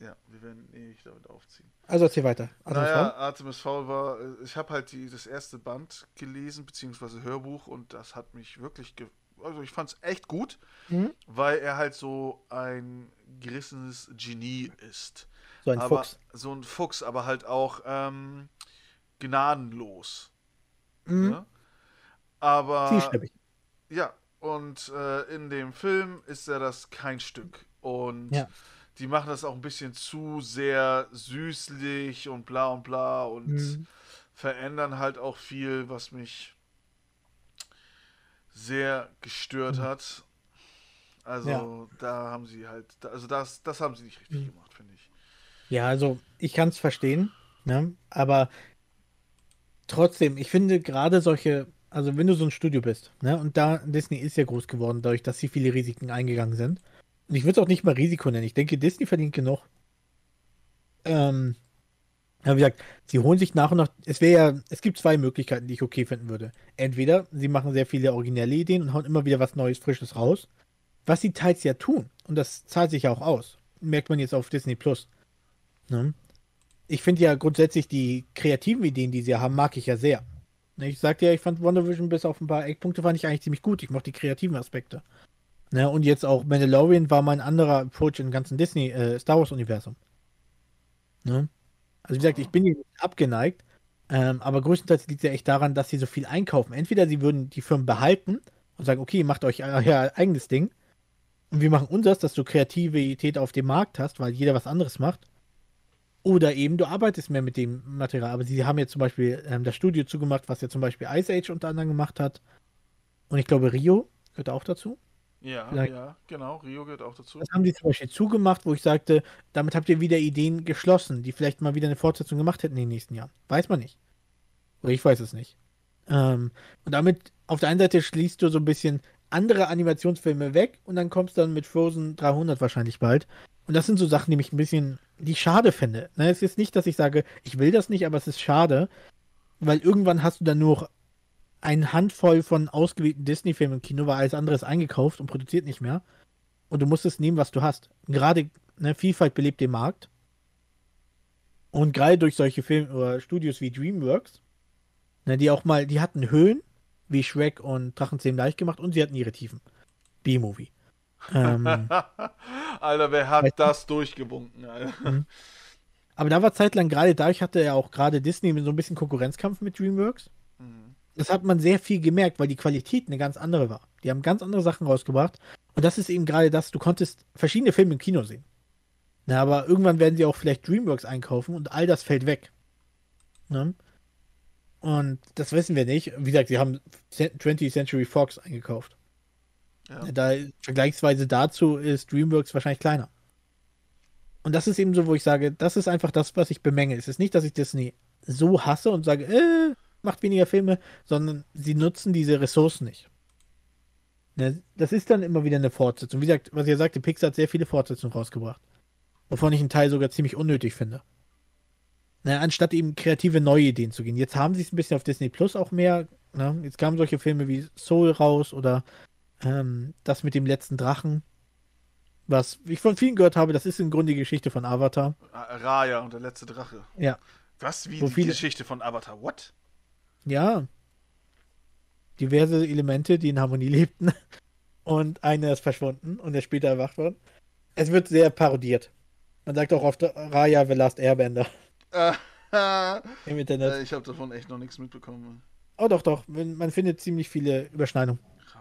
Ja, wir werden ewig damit aufziehen. Also erzähl weiter. Also naja, Artemis Fowl war, äh, ich habe halt die, das erste Band gelesen, beziehungsweise Hörbuch, und das hat mich wirklich, ge also ich fand es echt gut, Mhm. weil er halt so ein gerissenes Genie ist. So ein aber Fuchs. so ein Fuchs, aber halt auch ähm, gnadenlos. Mhm. Ne? Aber ja, und äh, in dem Film ist er das kein Stück. Und Ja. die machen das auch ein bisschen zu sehr süßlich und bla und bla und Mhm. verändern halt auch viel, was mich sehr gestört Mhm. hat. Also Ja. da haben sie halt, also das, das haben sie nicht richtig Mhm. gemacht. Ja, also ich kann es verstehen, ne? aber trotzdem, ich finde gerade solche, also wenn du so ein Studio bist, ne? und da Disney ist ja groß geworden, dadurch, dass sie viele Risiken eingegangen sind. Und ich würde es auch nicht mal Risiko nennen. Ich denke, Disney verdient genug. Ähm, aber wie gesagt, sie holen sich nach und nach. Es wäre ja, es gibt zwei Möglichkeiten, die ich okay finden würde. Entweder sie machen sehr viele originelle Ideen und hauen immer wieder was Neues, Frisches raus. Was sie teils ja tun. Und das zahlt sich ja auch aus. Merkt man jetzt auf Disney Plus. Ne? Ich finde ja grundsätzlich die kreativen Ideen, die sie haben, mag ich ja sehr. Ne, Ich sagte ja, ich fand WandaVision bis auf ein paar Eckpunkte fand ich eigentlich ziemlich gut. Ich mochte die kreativen Aspekte. Ne, und jetzt auch Mandalorian war mein anderer Approach im ganzen Disney äh, Star Wars Universum. Ne? Also wie gesagt, ich bin nicht abgeneigt, ähm, aber größtenteils liegt es ja echt daran, dass sie so viel einkaufen. Entweder sie würden die Firmen behalten und sagen, okay, macht euch euer eigenes Ding und wir machen unseres, dass du Kreativität auf dem Markt hast, weil jeder was anderes macht. Oder eben du arbeitest mehr mit dem Material. Aber sie haben jetzt zum Beispiel ähm, das Studio zugemacht, was ja zum Beispiel Ice Age unter anderem gemacht hat. Und ich glaube Rio, gehört auch dazu. Ja, Vielleicht- ja, genau. Rio gehört auch dazu. Das haben die zum Beispiel zugemacht, wo ich sagte, damit habt ihr wieder Ideen geschlossen, die vielleicht mal wieder eine Fortsetzung gemacht hätten in den nächsten Jahren. Weiß man nicht. Oder ich weiß es nicht. Ähm, und damit auf der einen Seite schließt du so ein bisschen andere Animationsfilme weg und dann kommst du dann mit Frozen 300 wahrscheinlich bald. Und das sind so Sachen, die mich ein bisschen, die ich schade finde. Ne, es ist nicht, dass ich sage, ich will das nicht, aber es ist schade, weil irgendwann hast du dann nur eine Handvoll von ausgewählten Disney-Filmen im Kino, weil alles andere ist eingekauft und produziert nicht mehr. Und du musst es nehmen, was du hast. Gerade ne, Vielfalt belebt den Markt. Und gerade durch solche Filme oder Studios wie DreamWorks, ne, die auch mal, die hatten Höhen, wie Shrek und Drachenzähmen leicht gemacht und sie hatten ihre Tiefen. B-Movie. Ähm, Alter, wer hat das durchgewunken, Alter? aber da war zeitlang gerade, dadurch hatte ja auch gerade Disney so ein bisschen Konkurrenzkampf mit DreamWorks. Mhm. Das hat man sehr viel gemerkt, weil die Qualität eine ganz andere war. Die haben ganz andere Sachen rausgebracht. Und das ist eben gerade das, du konntest verschiedene Filme im Kino sehen. Na, aber irgendwann werden sie auch vielleicht DreamWorks einkaufen und all das fällt weg. Ne? Und das wissen wir nicht. Wie gesagt, sie haben 20th Century Fox eingekauft. Ja. Da vergleichsweise dazu ist DreamWorks wahrscheinlich kleiner. Und das ist eben so, wo ich sage, das ist einfach das, was ich bemenge. Es ist nicht, dass ich Disney so hasse und sage, äh, macht weniger Filme, sondern sie nutzen diese Ressourcen nicht. Ne, das ist dann immer wieder eine Fortsetzung. Wie gesagt, was ihr sagte, Pixar hat sehr viele Fortsetzungen rausgebracht. Wovon ich einen Teil sogar ziemlich unnötig finde. Ne, anstatt eben kreative neue Ideen zu gehen. Jetzt haben sie es ein bisschen auf Disney Plus auch mehr. Ne? Jetzt kamen solche Filme wie Soul raus oder ähm, das mit dem letzten Drachen. Was ich von vielen gehört habe, das ist im Grunde die Geschichte von Avatar. Ah, Raya und der letzte Drache. Ja. Was? Wie Wo die viele- Geschichte von Avatar? What? Ja. Diverse Elemente, die in Harmonie lebten. Und einer ist verschwunden und er später erwacht worden. Es wird sehr parodiert. Man sagt auch oft Raya The Last Airbender Äh, äh, im Internet. ich habe davon echt noch nichts mitbekommen. Oh doch, doch. Man findet ziemlich viele Überschneidungen.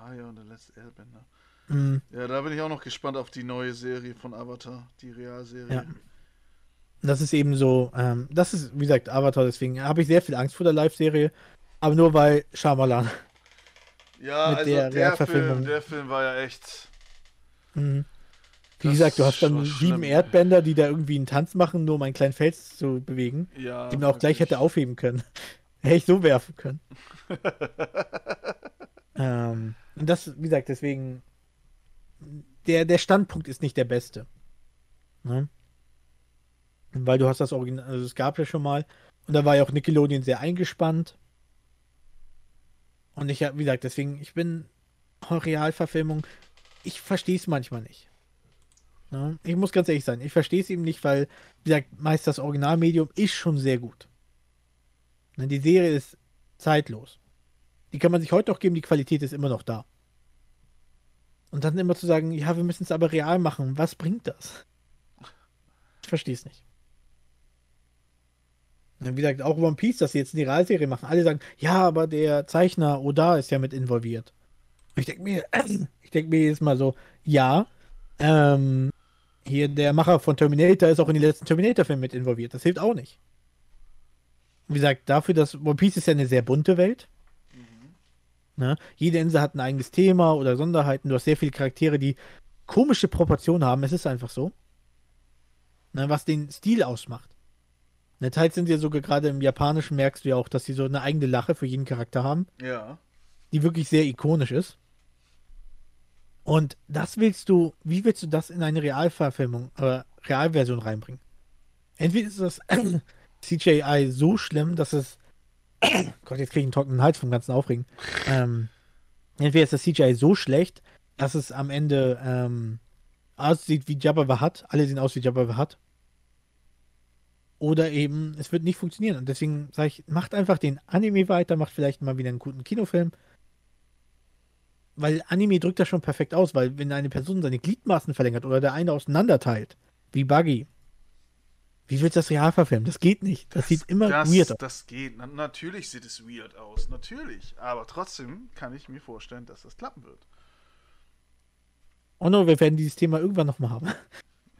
Raya und der letzte Airbender. Mhm. Ja, da bin ich auch noch gespannt auf die neue Serie von Avatar, die Realserie. Ja. Das ist eben so, ähm, das ist, wie gesagt, Avatar, deswegen habe ich sehr viel Angst vor der Live-Serie. Aber nur weil Shyamalan. Ja, also der der, Film, der Film war ja echt. Mhm. Wie Das gesagt, du hast dann sieben. Erdbänder, die da irgendwie einen Tanz machen, nur um einen kleinen Fels zu bewegen. Ja. die man auch gleich wirklich. hätte aufheben können. Hätte ich so werfen können. ähm, und das, wie gesagt, deswegen, der, der Standpunkt ist nicht der beste. Ne? Weil du hast das Original, also es gab ja schon mal, und da war ja auch Nickelodeon sehr eingespannt. Und ich, hab- wie gesagt, deswegen, ich bin Realverfilmung, ich verstehe es manchmal nicht. Ne? Ich muss ganz ehrlich sein, ich verstehe es eben nicht, weil, wie gesagt, meist das Originalmedium ist schon sehr gut. Ne, Die Serie ist zeitlos. Die kann man sich heute noch geben, die Qualität ist immer noch da. Und dann immer zu sagen, ja, wir müssen es aber real machen, was bringt das? Ich verstehe es nicht. Und wie gesagt, auch One Piece, dass sie jetzt eine Realserie machen. Alle sagen, ja, aber der Zeichner Oda ist ja mit involviert. Und ich denke mir, ich denke mir jedes Mal so, ja, ähm, hier der Macher von Terminator ist auch in die letzten Terminator-Filme mit involviert. Das hilft auch nicht. Wie gesagt, dafür, dass One Piece ist ja eine sehr bunte Welt. Ne? Jede Insel hat ein eigenes Thema oder Sonderheiten. Du hast sehr viele Charaktere, die komische Proportionen haben. Es ist einfach so. Ne? Was den Stil ausmacht. Ne, teils sind ja sogar gerade im Japanischen merkst du ja auch, dass sie so eine eigene Lache für jeden Charakter haben Ja. die wirklich sehr ikonisch ist. Und das willst du, wie willst du das in eine Realverfilmung, äh, Realversion reinbringen? Entweder ist das CGI so schlimm, dass es, Gott, jetzt kriege ich einen trockenen Hals vom ganzen Aufregen. Ähm, entweder ist das CGI so schlecht, dass es am Ende ähm, aussieht wie Jabba the Hutt, alle sehen aus wie Jabba the Hutt. Oder eben, es wird nicht funktionieren. Und deswegen sage ich, macht einfach den Anime weiter, macht vielleicht mal wieder einen guten Kinofilm. Weil Anime drückt das schon perfekt aus, weil wenn eine Person seine Gliedmaßen verlängert oder der eine auseinanderteilt, wie Buggy, wie willst du das real verfilmen? Das geht nicht. Das, sieht immer das, weird aus. Das geht. Na, natürlich sieht es weird aus. Natürlich. Aber trotzdem kann ich mir vorstellen, dass das klappen wird. Oh no, wir werden dieses Thema irgendwann nochmal haben.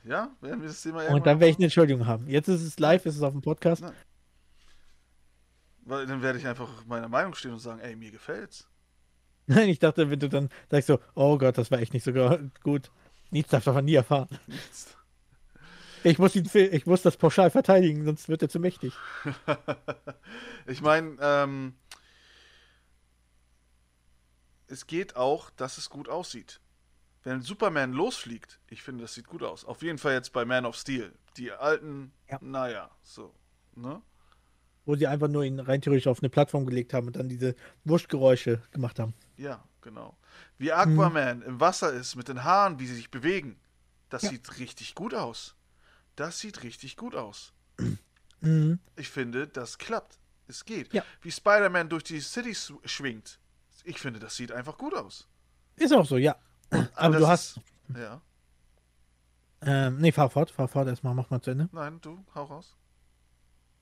Ja, werden wir das Thema Und irgendwann dann werde ich eine Entschuldigung haben. Jetzt ist es live, ist es auf dem Podcast. Na. Weil dann werde ich einfach meiner Meinung stehen und sagen, ey, mir gefällt's. Nein, ich dachte, wenn du dann sagst so, oh Gott, das war echt nicht so gut. Nichts darf davon nie erfahren. Nichts. Ich muss, ihn, ich muss das pauschal verteidigen, sonst wird er zu mächtig. ich meine, ähm, es geht auch, dass es gut aussieht. Wenn Superman losfliegt, ich finde, das sieht gut aus. Auf jeden Fall jetzt bei Man of Steel. Die alten, Ja. naja, so. Ne? Wo sie einfach nur ihn rein theoretisch auf eine Plattform gelegt haben und dann diese Wurschtgeräusche gemacht haben. Ja, genau. Wie Aquaman im Wasser ist, mit den Haaren, wie sie sich bewegen. Das Ja. sieht richtig gut aus. Das sieht richtig gut aus. Mhm. Ich finde, das klappt. Es geht. Ja. Wie Spider-Man durch die City schwingt. Ich finde, das sieht einfach gut aus. Ist auch so, ja. Aber das du hast. Ja. Ähm, nee, fahr fort, fahr fort erstmal, mach mal zu Ende. Nein, du, hau raus.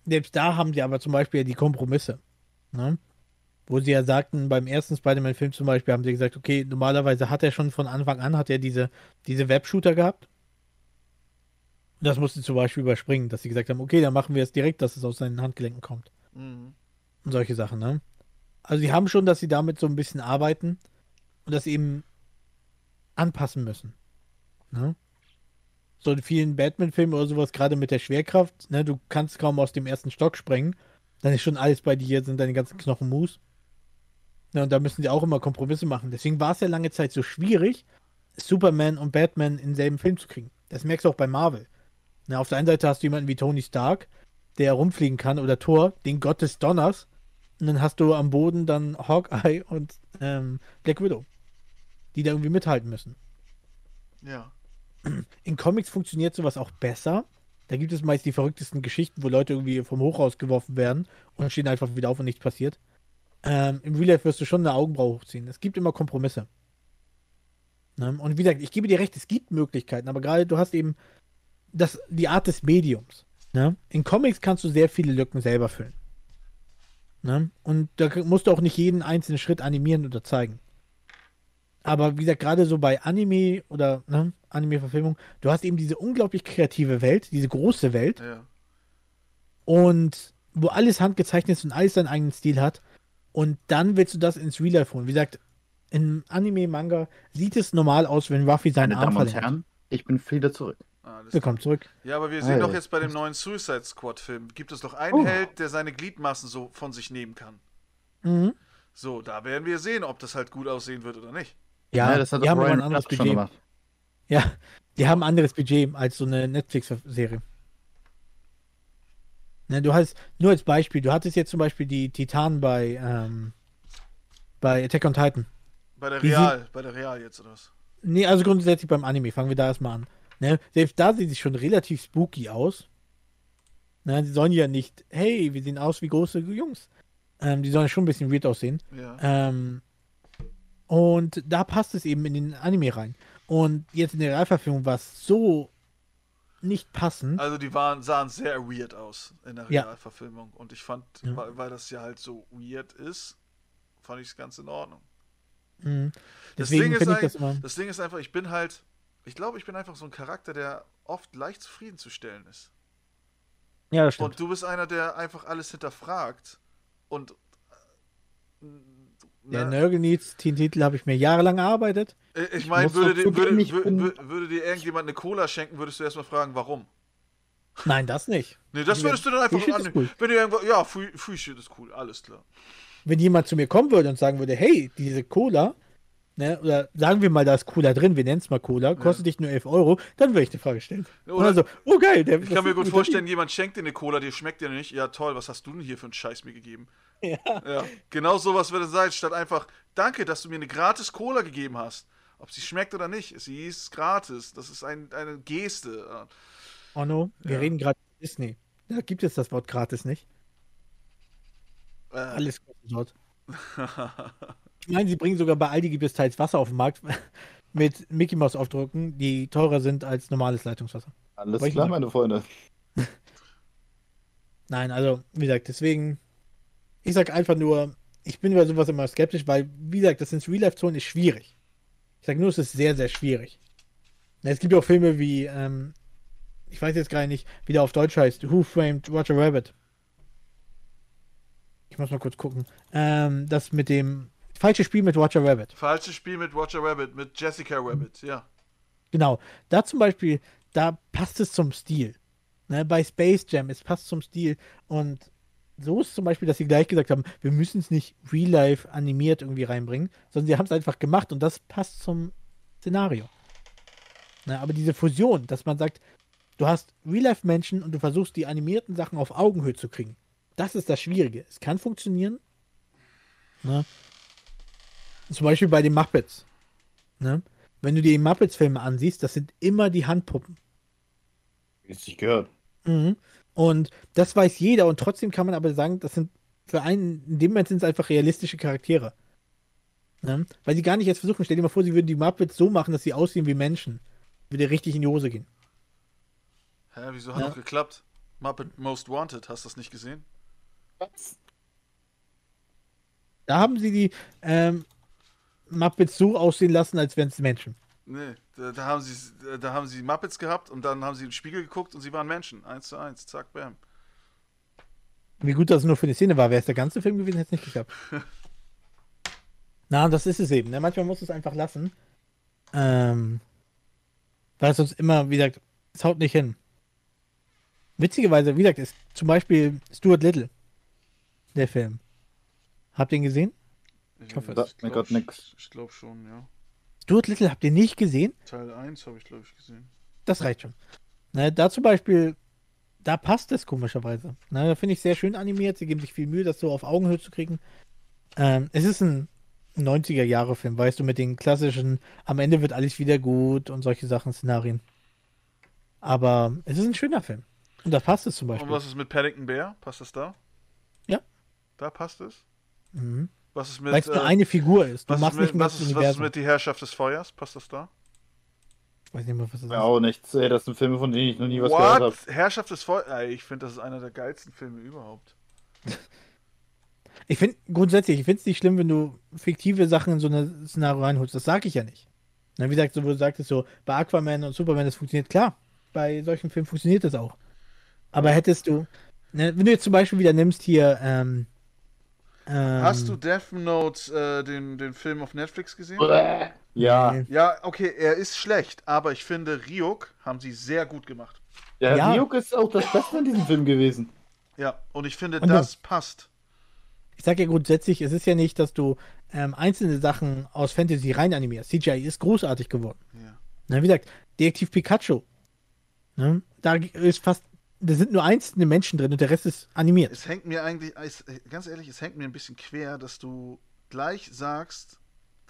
Selbst da haben sie aber zum Beispiel die Kompromisse. Ne? Wo sie ja sagten, beim ersten Spider-Man-Film zum Beispiel, haben sie gesagt, okay, normalerweise hat er schon von Anfang an, hat er diese, diese Web-Shooter gehabt. Das mussten sie zum Beispiel überspringen, dass sie gesagt haben, okay, dann machen wir es direkt, dass es aus seinen Handgelenken kommt. Mhm. Und solche Sachen, ne? Also sie haben schon, dass sie damit so ein bisschen arbeiten und das eben anpassen müssen. Ne? So in vielen Batman-Filmen oder sowas, gerade mit der Schwerkraft, ne, du kannst kaum aus dem ersten Stock sprengen, dann ist schon alles bei dir, sind deine ganzen Knochen Mus. Ne, und da müssen sie auch immer Kompromisse machen. Deswegen war es ja lange Zeit so schwierig, Superman und Batman in denselben Film zu kriegen. Das merkst du auch bei Marvel. Ne, auf der einen Seite hast du jemanden wie Tony Stark, der rumfliegen kann, oder Thor, den Gott des Donners. Und dann hast du am Boden dann Hawkeye und ähm, Black Widow, die da irgendwie mithalten müssen. Ja. In Comics funktioniert sowas auch besser. Da gibt es meist die verrücktesten Geschichten, wo Leute irgendwie vom Hochhaus geworfen werden und stehen einfach wieder auf und nichts passiert. Ähm, Im Real Life wirst du schon eine Augenbraue hochziehen. Es gibt immer Kompromisse. Ne? Und wie gesagt, ich gebe dir recht, es gibt Möglichkeiten, aber gerade du hast eben das, die Art des Mediums. Ne? In Comics kannst du sehr viele Lücken selber füllen. Ne? Und da musst du auch nicht jeden einzelnen Schritt animieren oder zeigen. Aber wie gesagt, gerade so bei Anime oder ne, Anime-Verfilmung, du hast eben diese unglaublich kreative Welt, diese große Welt Ja. und wo alles handgezeichnet ist und alles seinen eigenen Stil hat. Und dann willst du das ins Real Life holen. Wie gesagt, im Anime-Manga sieht es normal aus, wenn Ruffy seinen Meine Arm Damen und verlängert. Herren, ich bin wieder zurück. Alles Willkommen zurück. Ja, aber wir sehen Hey. doch jetzt bei dem neuen Suicide Squad-Film, gibt es doch einen Oh. Held, der seine Gliedmaßen so von sich nehmen kann. Mhm. So, da werden wir sehen, ob das halt gut aussehen wird oder nicht. Ja, Ja, das hat die haben Ryan ein anderes Budget. gemacht. Ja, die haben ein anderes Budget als so eine Netflix-Serie. Ne, du hast, nur als Beispiel, du hattest jetzt zum Beispiel die Titanen bei, ähm, bei Attack on Titan. Bei der Real, bei der Real jetzt oder was? Nee, also grundsätzlich beim Anime, fangen wir da erstmal an. Ne, selbst da sieht es schon relativ spooky aus. Ne, die sollen ja nicht, hey, wir sehen aus wie große Jungs. Ähm, die sollen schon ein bisschen weird aussehen. Ja. Ähm, und da passt es eben in den Anime rein. Und jetzt in der Realverfilmung war es so nicht passend. Also die waren, sahen sehr weird aus in der Ja. Realverfilmung. Und ich fand, Ja. weil, weil das ja halt so weird ist, fand ich es ganz in Ordnung. Mhm. Das Deswegen Ding, ist finde ich das das Ding ist einfach, ich bin halt, ich glaube, ich bin einfach so ein Charakter, der oft leicht zufriedenzustellen ist. Ja, das stimmt. Und du bist einer, der einfach alles hinterfragt. Und. äh, Der ne, Nurgle Needs Teen-Titel habe ich mir jahrelang erarbeitet. äh, ich meine, würde, würde, ich wür- bin- wür- würde dir irgendjemand eine Cola schenken, würdest du erstmal fragen, warum? Nein, das nicht. Nee, das würdest du dann einfach Free annehmen. cool. Wenn du irgendwo. Ja, Free, Free Shit ist cool, alles klar. Wenn jemand zu mir kommen würde und sagen würde, hey, diese Cola, ne, oder sagen wir mal, da ist Cola drin, wir nennen es mal Cola, kostet dich nur 11 Euro, dann würde ich die Frage stellen. Ja, oder- dann so, oh geil, der Ich kann mir gut vorstellen, jemand schenkt dir eine Cola, die schmeckt dir nicht. Ja, toll, was hast du denn hier für einen Scheiß mir gegeben? Ja. Ja, genau sowas würde es sein, statt einfach, danke, dass du mir eine gratis Cola gegeben hast. Ob sie schmeckt oder nicht, sie ist gratis. Das ist ein, eine Geste. Oh no, wir Ja. reden gerade Disney. Da gibt es das Wort gratis nicht. Äh, Alles kostet dort. Ich meine, sie bringen sogar bei Aldi gibt es teils Wasser auf den Markt mit Mickey Mouse Aufdrucken, die teurer sind als normales Leitungswasser. Alles Wollte klar, meine Freunde. Nein, also, wie gesagt, deswegen, ich sag einfach nur, ich bin bei sowas immer skeptisch, weil, wie gesagt, das ins Real Life zu holen ist schwierig. Ich sag nur, es ist sehr, sehr schwierig. Es gibt ja auch Filme wie, ähm, ich weiß jetzt gar nicht, wie der auf Deutsch heißt, Who Framed Roger Rabbit? Ich muss mal kurz gucken. Ähm, das mit dem falsche Spiel mit Roger Rabbit. Falsches Spiel mit Roger Rabbit, mit Jessica Rabbit, ja. Genau. Da zum Beispiel, da passt es zum Stil. Ne, bei Space Jam, es passt zum Stil. Und so ist zum Beispiel, dass sie gleich gesagt haben, wir müssen es nicht real life animiert irgendwie reinbringen, sondern sie haben es einfach gemacht und das passt zum Szenario. Ne, aber diese Fusion, dass man sagt, du hast real life Menschen und du versuchst die animierten Sachen auf Augenhöhe zu kriegen. Das ist das Schwierige. Es kann funktionieren. Ne? Zum Beispiel bei den Muppets. Ne? Wenn du dir die Muppets-Filme ansiehst, das sind immer die Handpuppen. Es sich gehört. Mhm. Und das weiß jeder und trotzdem kann man aber sagen, das sind für einen, in dem Moment sind es einfach realistische Charaktere. Ne? Weil sie gar nicht jetzt versuchen, stell dir mal vor, sie würden die Muppets so machen, dass sie aussehen wie Menschen. Würde richtig in die Hose gehen. Hä, wieso hat Ja. das geklappt? Muppet Most Wanted, hast du das nicht gesehen? Was? Da haben sie die ähm, Muppets so aussehen lassen, als wären es Menschen. Nee, da, da, haben sie, da haben sie Muppets gehabt und dann haben sie im Spiegel geguckt und sie waren Menschen. Eins zu eins, zack, bam. Wie gut das nur für eine Szene war, wäre es der ganze Film gewesen, hätte es nicht geklappt. Na, das ist es eben. Ne? Manchmal muss es einfach lassen. Ähm, weil es sonst immer, wie gesagt, es haut nicht hin. Witzigerweise, wie gesagt, ist zum Beispiel Stuart Little, der Film. Habt ihr ihn gesehen? Ich, hoffe, das mir grad nix. Ich glaube schon, ja. Stuart Little habt ihr nicht gesehen? Teil 1 habe ich, glaube ich, gesehen. Das reicht schon. Ne, da zum Beispiel, da passt es komischerweise. Ne, da finde ich sehr schön animiert. Sie geben sich viel Mühe, das so auf Augenhöhe zu kriegen. Ähm, es ist ein 90er-Jahre-Film, weißt du, mit den klassischen, am Ende wird alles wieder gut und solche Sachen, Szenarien. Aber es ist ein schöner Film. Und da passt es zum Und Beispiel. was ist mit Paddington Bear? Passt das da? Ja. Da passt es? Mhm. Was ist mit. Weil es nur äh, eine Figur ist. Du was, ist machst mit nicht mehr was, das ist, was ist Universum. mit Die Herrschaft des Feuers? Passt das da? Ich weiß nicht mehr, was das Ja, ist. auch nichts. Das sind Filme, von denen ich noch nie was gehört habe. What? Herrschaft des Feuers? Ich finde, das ist einer der geilsten Filme überhaupt. Ich finde grundsätzlich, ich finde es nicht schlimm, wenn du fiktive Sachen in so ein Szenario reinholst. Das sage ich ja nicht. Na, wie gesagt, so, wo du sagtest, so bei Aquaman und Superman, das funktioniert klar. Bei solchen Filmen funktioniert das auch. Aber hättest du, ne, wenn du jetzt zum Beispiel wieder nimmst hier, ähm, ähm, Hast du Death Note, äh, den, den Film auf Netflix gesehen? Ja. Ja, okay, er ist schlecht, aber ich finde, Ryuk haben sie sehr gut gemacht. ja, Ja. Ryuk ist auch das Beste in diesem Film gewesen. Ja, und ich finde, Und das passt. Ich sage ja grundsätzlich, es ist ja nicht, dass du ähm, einzelne Sachen aus Fantasy rein animierst. CGI ist großartig geworden. Ja. Na, wie gesagt, Detektiv Pikachu. Ne? Da ist fast, da sind nur einzelne Menschen drin und der Rest ist animiert. Es hängt mir eigentlich, ganz ehrlich, es hängt mir ein bisschen quer, dass du gleich sagst,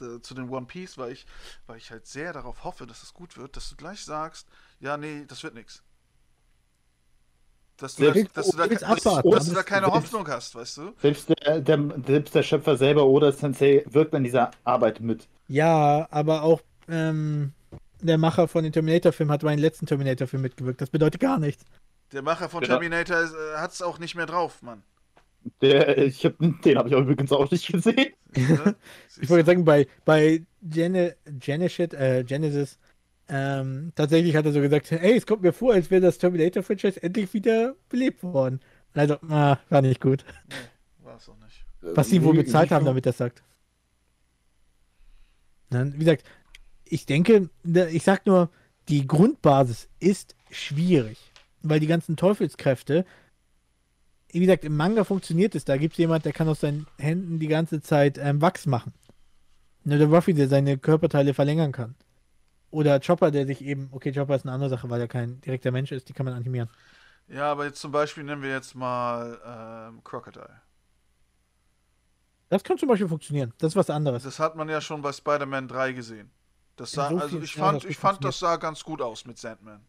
äh, zu den One Piece, weil ich, weil ich halt sehr darauf hoffe, dass es gut wird, dass du gleich sagst, ja, nee, das wird nichts. Dass du, da, dass du, da, dass, abwarten, dass du da keine Hoffnung hast, weißt du? Selbst der, der, selbst der Schöpfer selber oder Sensei wirkt an dieser Arbeit mit. Ja, aber auch ähm, der Macher von den Terminator-Filmen hat bei den letzten Terminator-Film mitgewirkt. Das bedeutet gar nichts. Der Macher von Ja. Terminator äh, hat es auch nicht mehr drauf, Mann. Der, ich hab, den habe ich auch übrigens auch nicht gesehen. Ne? Ich wollte sagen, bei, bei Gene, Genesis, äh, Genesis, ähm, tatsächlich hat er so gesagt, hey, es kommt mir vor, als wäre das Terminator-Franchise endlich wieder belebt worden. Also, ah, war nicht gut. War es auch nicht. Was sie wohl bezahlt haben, damit das sagt. Wie gesagt, ich denke, ich sag nur, die Grundbasis ist schwierig, weil die ganzen Teufelskräfte, wie gesagt, im Manga funktioniert es. Da gibt es jemand, der kann aus seinen Händen die ganze Zeit ähm, Wachs machen. Ne, der Ruffy, der seine Körperteile verlängern kann. Oder Chopper, der sich eben, okay, Chopper ist eine andere Sache, weil er kein direkter Mensch ist, die kann man animieren. Ja, aber jetzt zum Beispiel nehmen wir jetzt mal ähm, Crocodile. Das kann zum Beispiel funktionieren. Das ist was anderes. Das hat man ja schon bei Spider-Man 3 gesehen. Das sah, so also ich fand, ich fand, das sah ganz gut aus mit Sandman.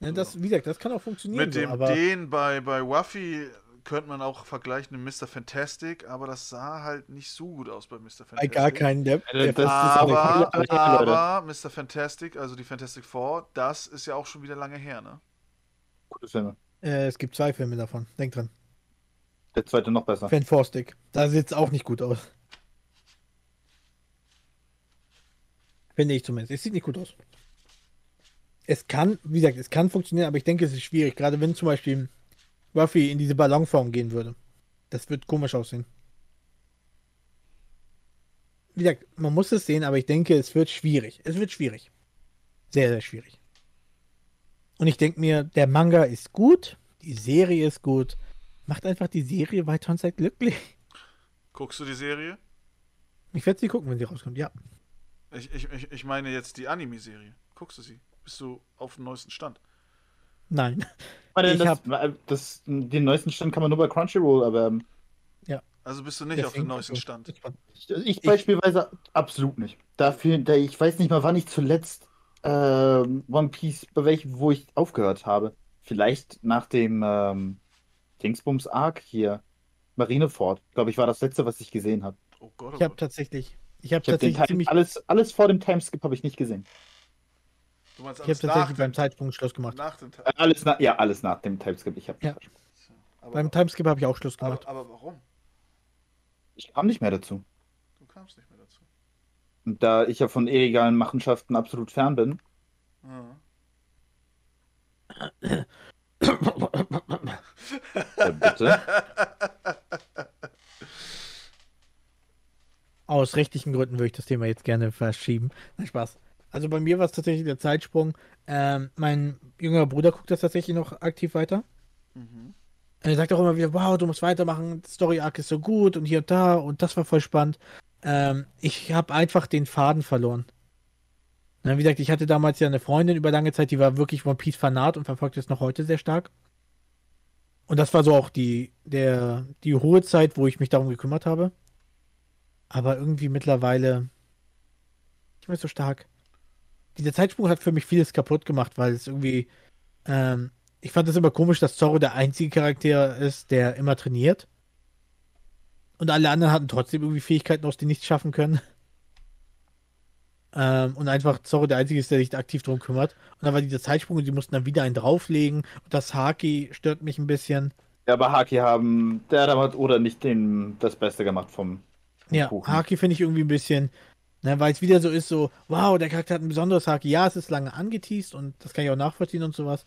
Ne, das, wie gesagt, das kann auch funktionieren. Mit so, dem aber den bei, bei Ruffy könnte man auch vergleichen mit Mr. Fantastic, aber das sah halt nicht so gut aus bei Mr. Fantastic. gar keinen. Der, Alter, der das ist aber aber, cool, Leute. aber Mr. Fantastic, also die Fantastic Four, das ist ja auch schon wieder lange her, ne? Gute Filme. äh, es gibt zwei Filme davon. Denk dran. Der zweite noch besser. Fan Stick. Da sieht es auch nicht gut aus. Finde ich zumindest. Es sieht nicht gut aus. Es kann, wie gesagt, es kann funktionieren, aber ich denke, es ist schwierig. Gerade wenn zum Beispiel Ruffy in diese Ballonform gehen würde. Das wird komisch aussehen. wie gesagt, man muss es sehen, aber ich denke, es wird schwierig. Es wird schwierig. Sehr, sehr schwierig. Und ich denke mir, der Manga ist gut, die Serie ist gut. Macht einfach die Serie weiter und seid glücklich. Guckst du die Serie? Ich werde sie gucken, wenn sie rauskommt, ja. Ich, ich, ich, ich meine jetzt die Anime-Serie. Guckst du sie? Bist du auf dem neuesten Stand? Nein. Ich das, hab- das, den neuesten Stand kann man nur bei Crunchyroll, aber ähm, Also bist du nicht auf dem Deswegen- neuesten Stand. ich, ich beispielsweise absolut nicht. Dafür, da ich weiß nicht mal, wann ich zuletzt ähm, One Piece, bei welchem, wo ich aufgehört habe. Vielleicht nach dem ähm, Dingsbums Arc hier, Marineford, glaube ich, war das letzte, was ich gesehen habe. Oh Gott, oh Ich habe tatsächlich, ich habe Ich tatsächlich Time, ziemlich, alles, alles vor dem Timeskip habe ich nicht gesehen. Du meinst ich habe tatsächlich beim Zeitsprung Schluss gemacht. nach dem Äh, Alles nach, ja, alles nach dem Timeskip. Ich habe Ja. aber, Beim Timeskip habe ich auch Schluss gemacht. aber, aber warum? Ich kam nicht mehr dazu. Du kamst nicht mehr dazu. Und da ich ja von illegalen Machenschaften absolut fern bin, Ja. äh, bitte. Aus rechtlichen Gründen würde ich das Thema jetzt gerne verschieben. Nein, Spaß. Also bei mir war es tatsächlich der Zeitsprung. Ähm, mein jüngerer Bruder guckt das tatsächlich noch aktiv weiter. Mhm. Er sagt auch immer wieder, wow, du musst weitermachen, Story Arc ist so gut und hier und da und das war voll spannend. Ähm, ich habe einfach den Faden verloren. Na, wie gesagt, ich hatte damals ja eine Freundin über lange Zeit, die war wirklich One Piece Fanat und verfolgt es noch heute sehr stark. Und das war so auch die, der, die hohe Zeit, wo ich mich darum gekümmert habe. Aber irgendwie mittlerweile nicht mehr so stark. Dieser Zeitsprung hat für mich vieles kaputt gemacht, weil es irgendwie, ähm, ich fand es immer komisch, dass Zorro der einzige Charakter ist, der immer trainiert. Und alle anderen hatten trotzdem irgendwie Fähigkeiten, aus denen nichts schaffen können. Ähm, und einfach Zorro der einzige ist, der sich aktiv drum kümmert. Und dann war dieser Zeitsprung und die mussten dann wieder einen drauflegen. Und das Haki stört mich ein bisschen. Ja, aber Haki haben, der hat oder nicht den, das Beste gemacht vom, vom Ja, Kuchen. Haki finde ich irgendwie ein bisschen, ne, weil es wieder so ist, so, wow, der Charakter hat ein besonderes Haki. Ja, es ist lange angeteased und das kann ich auch nachvollziehen und sowas.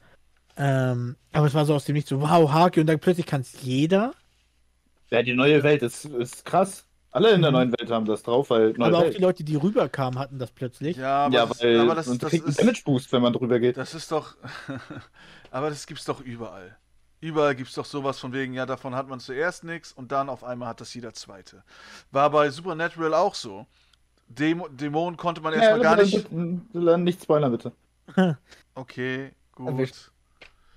Ähm, aber es war so aus dem Nichts so, wow, Haki und dann plötzlich kann es jeder. Ja, die neue Welt ist, ist krass. Alle in der Mhm. neuen Welt haben das drauf, weil neue aber auch Welt. die Leute, die rüberkamen, hatten das plötzlich. Ja, aber, ja, das, weil aber das, man das, kriegt einen ist, Damage Boost, wenn man drüber geht. das ist doch. aber das gibt's doch überall. Überall gibt's doch sowas von wegen, ja, davon hat man zuerst nichts und dann auf einmal hat das jeder Zweite. War bei Supernatural auch so. Dämo Dämonen konnte man erstmal gar nicht. Bitte, nicht spoilern, bitte. Okay, gut. Erwischt.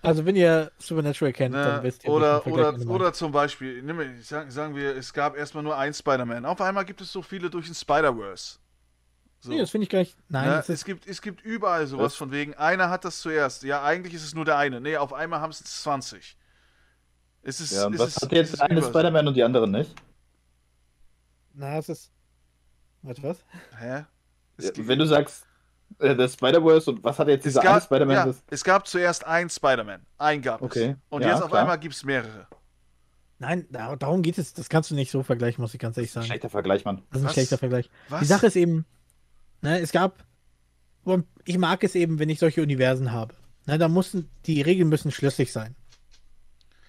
Also wenn ihr Supernatural kennt, Ne, dann wisst ihr. oder, oder, oder zum Beispiel, nimm, sagen, sagen wir, es gab erstmal nur einen Spider-Man. Auf einmal gibt es so viele durch den Spider-Verse. So. Nee, das finde ich gar nicht. Nein, Ja, das es, ist, gibt, es gibt überall sowas Was? von wegen, einer hat das zuerst. Ja, eigentlich ist es nur der eine. Nee, auf einmal haben es 20. Es ist, Ja, es was ist, hat jetzt eine. Spider-Man und die anderen nicht? na, es ist. Warte, was? Hä? Es, Ja, wenn du sagst, äh, der Spider-Verse und was hat jetzt es, dieser eine gab, Spider-Man? ja, das- es gab zuerst einen Spider-Man. Einen gab Okay, es. Und ja, jetzt auf klar. einmal gibt es mehrere. Nein, da, darum geht es. Das kannst du nicht so vergleichen, muss ich ganz ehrlich sagen. Schlechter Vergleich, Mann. Das ist ein Was? schlechter Vergleich. Was? Die Sache ist eben, ne, es gab, ich mag es eben, wenn ich solche Universen habe. Ne, da müssen, die Regeln müssen schlüssig sein.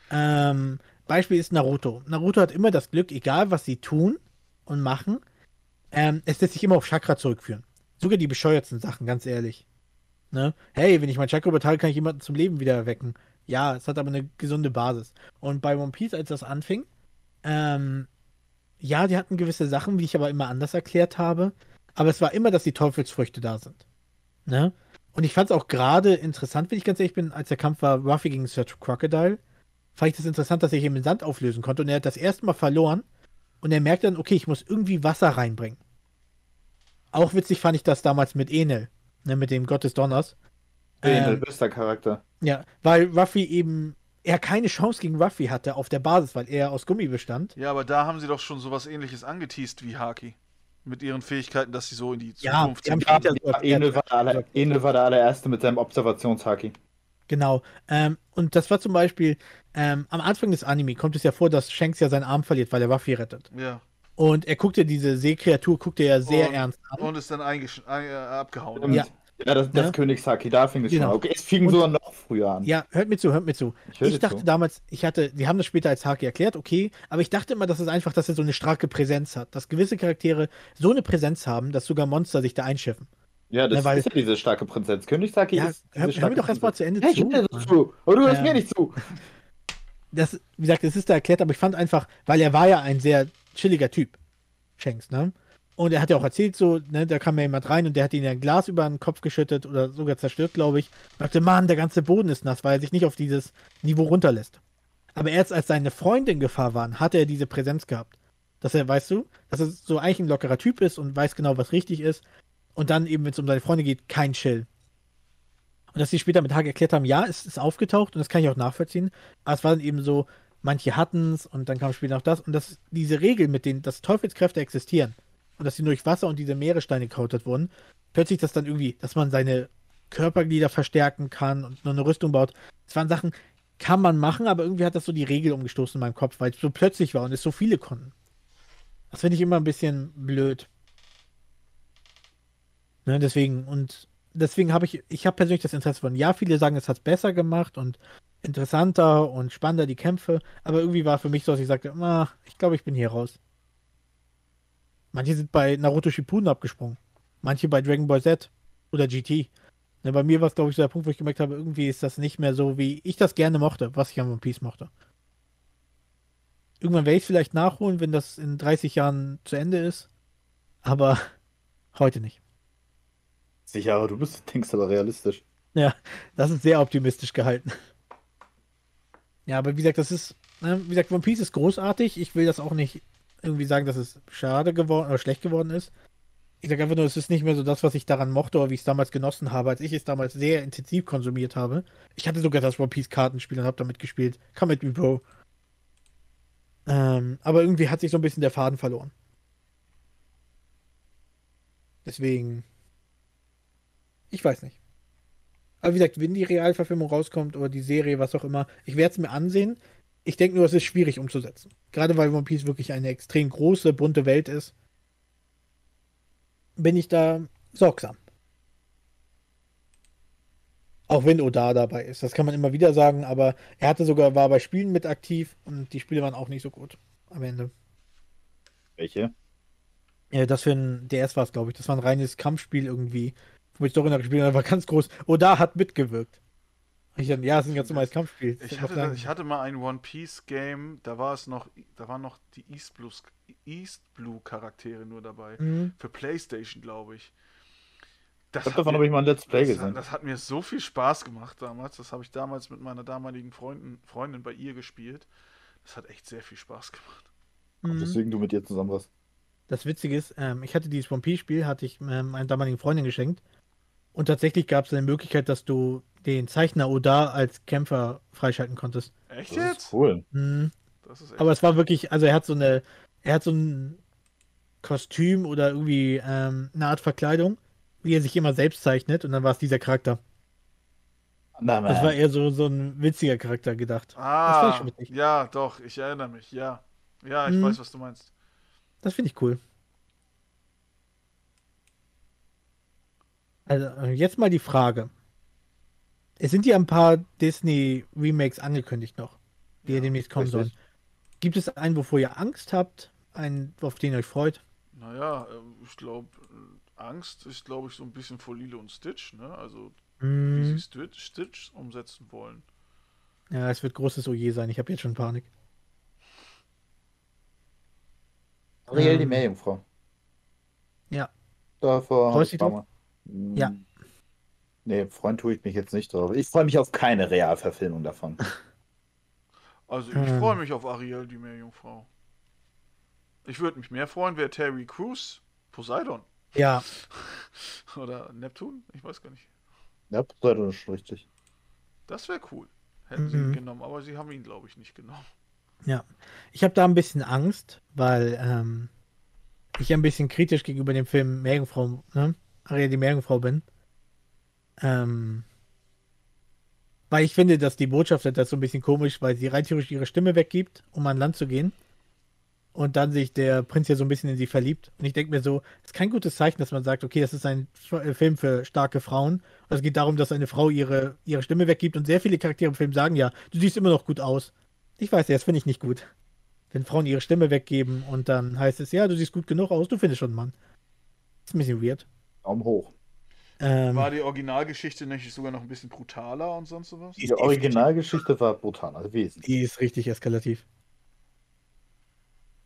Ähm, Beispiel ist Naruto. Naruto hat immer das Glück, egal was sie tun und machen, ähm, es lässt sich immer auf Chakra zurückführen. Sogar die bescheuertsten Sachen, ganz ehrlich. Ne? Hey, wenn ich mein Chakra übertrage, kann ich jemanden zum Leben wieder erwecken. Ja, es hat aber eine gesunde Basis. Und bei One Piece, als das anfing, ähm, ja, die hatten gewisse Sachen, wie ich aber immer anders erklärt habe. Aber es war immer, dass die Teufelsfrüchte da sind. Ne? Und ich fand es auch gerade interessant, wenn ich ganz ehrlich bin, als der Kampf war Ruffy gegen Sir Crocodile, fand ich das interessant, dass er ihn im Sand auflösen konnte. Und er hat das erste Mal verloren. Und er merkt dann, okay, ich muss irgendwie Wasser reinbringen. Auch witzig fand ich das damals mit Enel, ne, mit dem Gott des Donners. Ähm, Ähm, bester Charakter. ja, weil Ruffy eben, er keine Chance gegen Ruffy hatte auf der Basis, weil er aus Gummi bestand. Ja, aber da haben sie doch schon sowas ähnliches angeteased wie Haki. Mit ihren Fähigkeiten, dass sie so in die Ja, Zukunft haben sind. Ja. Enel Enel war der allererste mit seinem Observationshaki. Genau. Ähm, und das war zum Beispiel, ähm, am Anfang des Anime kommt es ja vor, dass Shanks ja seinen Arm verliert, weil er Ruffy rettet. Ja. Und er guckt ja diese Seekreatur, guckt er ja sehr Und- ernst an. Und ist dann eingesch- ein, äh, abgehauen. Ja. Ja, das, das Ja. Königshaki, da fing es Genau. schon an. Okay, es fing Und- sogar noch früher an. Ja, hört mir zu, hört mir zu. Ich Ich dachte zu. damals, ich hatte, die haben das später als Haki erklärt, okay, aber ich dachte immer, dass es einfach, dass er so eine starke Präsenz hat, dass gewisse Charaktere so eine Präsenz haben, dass sogar Monster sich da einschiffen. Ja, das Ja, weil- ist ja diese starke Prinzessin. Königshaki Ja, ist hör, hör mir doch erstmal zu Ende Hey, ich zu. dir Mann. zu. Aber du hörst Ja. mir nicht zu. das, wie gesagt, es ist da erklärt, aber ich fand einfach, weil er war ja ein sehr chilliger Typ, Shanks, ne? Und er hat ja auch erzählt, so, ne, da kam ja jemand rein und der hat ihn ja ein Glas über den Kopf geschüttet oder sogar zerstört, glaube ich. Und dachte, Mann, der ganze Boden ist nass, weil er sich nicht auf dieses Niveau runterlässt. Aber erst als seine Freunde in Gefahr waren, hat er diese Präsenz gehabt. Dass er, weißt du, dass er so eigentlich ein lockerer Typ ist und weiß genau, was richtig ist. Und dann eben, wenn es um seine Freunde geht, kein Chill. Und dass sie später mit Hag erklärt haben, ja, es ist aufgetaucht und das kann ich auch nachvollziehen. Aber es war dann eben so, manche hatten es und dann kam später noch das. Und dass diese Regel mit denen, dass Teufelskräfte existieren und dass sie durch Wasser und diese Meeressteine gekoutert wurden, plötzlich das dann irgendwie, dass man seine Körperglieder verstärken kann und nur eine Rüstung baut. Das waren Sachen, kann man machen, aber irgendwie hat das so die Regel umgestoßen in meinem Kopf, weil es so plötzlich war und es so viele konnten. Das finde ich immer ein bisschen blöd. Ne, deswegen, und deswegen habe ich, ich habe persönlich das Interesse von, ja, viele sagen, es hat es besser gemacht und interessanter und spannender die Kämpfe, aber irgendwie war für mich so, dass ich sagte, ah, ich glaube, ich bin hier raus. Manche sind bei Naruto Shippuden abgesprungen, manche bei Dragon Ball Z oder GT. Ne, bei mir war es, glaube ich, so der Punkt, wo ich gemerkt habe, irgendwie ist das nicht mehr so, wie ich das gerne mochte, was ich an One Piece mochte. Irgendwann werde ich es vielleicht nachholen, wenn das in 30 Jahren zu Ende ist, aber heute nicht. Sicher, aber du bist, denkst aber realistisch. Das ist sehr optimistisch gehalten. Ja, aber wie gesagt, das ist, ne, wie gesagt, One Piece ist großartig. Ich will das auch nicht irgendwie sagen, dass es schade geworden oder schlecht geworden ist. Ich sage einfach nur, es ist nicht mehr so das, was ich daran mochte oder wie ich es damals genossen habe, als ich es damals sehr intensiv konsumiert habe. Ich hatte sogar das One Piece Kartenspiel und habe damit gespielt. Come with me, Bro. Ähm, aber irgendwie hat sich so ein bisschen der Faden verloren. Deswegen. Ich weiß nicht. Aber wie gesagt, wenn die Realverfilmung rauskommt oder die Serie, was auch immer, ich werde es mir ansehen. Ich denke nur, es ist schwierig umzusetzen. Gerade weil One Piece wirklich eine extrem große, bunte Welt ist. Bin ich da sorgsam. Auch wenn Oda dabei ist. Das kann man immer wieder sagen, aber er hatte sogar, war bei Spielen mit aktiv und die Spiele waren auch nicht so gut am Ende. Welche? Ja, das für ein DS war es, glaube ich. Das war ein reines Kampfspiel irgendwie. Wo ich doch in der gespielt habe, war ganz groß. Oda hat mitgewirkt. Ich dann, ja, es ist ein ganz normales Kampfspiel. Ich hatte, ich hatte mal ein One Piece Game, da war es noch, da waren noch die East Blues, East Blue Charaktere nur dabei. Mhm. Für PlayStation, glaube ich. Das Ich davon mir- habe ich mal ein Let's Play das, gesehen. hat, das hat mir so viel Spaß gemacht damals. Das habe ich damals mit meiner damaligen Freundin, Freundin bei ihr gespielt. Das hat echt sehr viel Spaß gemacht. Mhm. Deswegen du mit ihr zusammen warst. Das Witzige ist, ähm, ich hatte dieses One Piece-Spiel, hatte ich ähm, meiner damaligen Freundin geschenkt. Und tatsächlich gab es eine Möglichkeit, dass du den Zeichner Oda als Kämpfer freischalten konntest. Echt Das jetzt? ist cool. Mhm. Das ist echt. Aber es war wirklich, also er hat so eine, er hat so ein Kostüm oder irgendwie ähm, eine Art Verkleidung, wie er sich immer selbst zeichnet und dann war es dieser Charakter. Na, Das war eher so, so ein witziger Charakter gedacht. das fand ich ah, ja, doch, ich erinnere mich, ja. Ja, ich Mhm. weiß, was du meinst. Das finde ich cool. Also, äh, jetzt mal die Frage. Es sind ja ein paar Disney-Remakes angekündigt noch, die ja Ja, demnächst kommen richtig. sollen. Gibt es einen, wovor ihr Angst habt? Einen, auf den ihr euch freut? Naja, ähm, ich glaube, Angst ist, glaube ich, so ein bisschen vor Lilo und Stitch, ne? Also, wie Hm, sie Stitch, Stitch umsetzen wollen. ja, es wird großes Oje sein. Ich habe jetzt schon Panik. Ariel die Ähm, Meerjungfrau. ja. Davor Freust ich dich Ja. Hm. Nee, freuen tue ich mich jetzt nicht drauf. Ich freue mich auf keine Realverfilmung davon. Also, ich Ähm. freue mich auf Ariel, die Meerjungfrau. Ich würde mich mehr freuen, wäre Terry Crews Poseidon. Ja, Oder Neptun? Ich weiß gar nicht. Ja, Poseidon ist schon richtig. Das wäre cool. Hätten sie Mhm. ihn genommen, aber sie haben ihn, glaube ich, nicht genommen. ich habe da ein bisschen Angst, weil ähm, ich ein bisschen kritisch gegenüber dem Film Meerjungfrau, ne? Ariel die Meerjungfrau bin. Ähm, weil ich finde, dass die Botschaft das so ein bisschen komisch, weil sie rein theoretisch ihre Stimme weggibt, um an Land zu gehen. und dann sich der Prinz ja so ein bisschen in sie verliebt. Und ich denke mir so, das ist kein gutes Zeichen, dass man sagt, okay, das ist ein äh, Film für starke Frauen. Also es geht darum, dass eine Frau ihre, ihre Stimme weggibt und sehr viele Charaktere im Film sagen ja, du siehst immer noch gut aus. Ich weiß ja, das finde ich nicht gut. Wenn Frauen ihre Stimme weggeben und dann heißt es, ja, du siehst gut genug aus, du findest schon einen Mann. Das ist ein bisschen weird. Daumen hoch. Ähm, War die Originalgeschichte nicht sogar noch ein bisschen brutaler und sonst sowas? Die Originalgeschichte war brutal, also wesentlich. Die ist richtig eskalativ.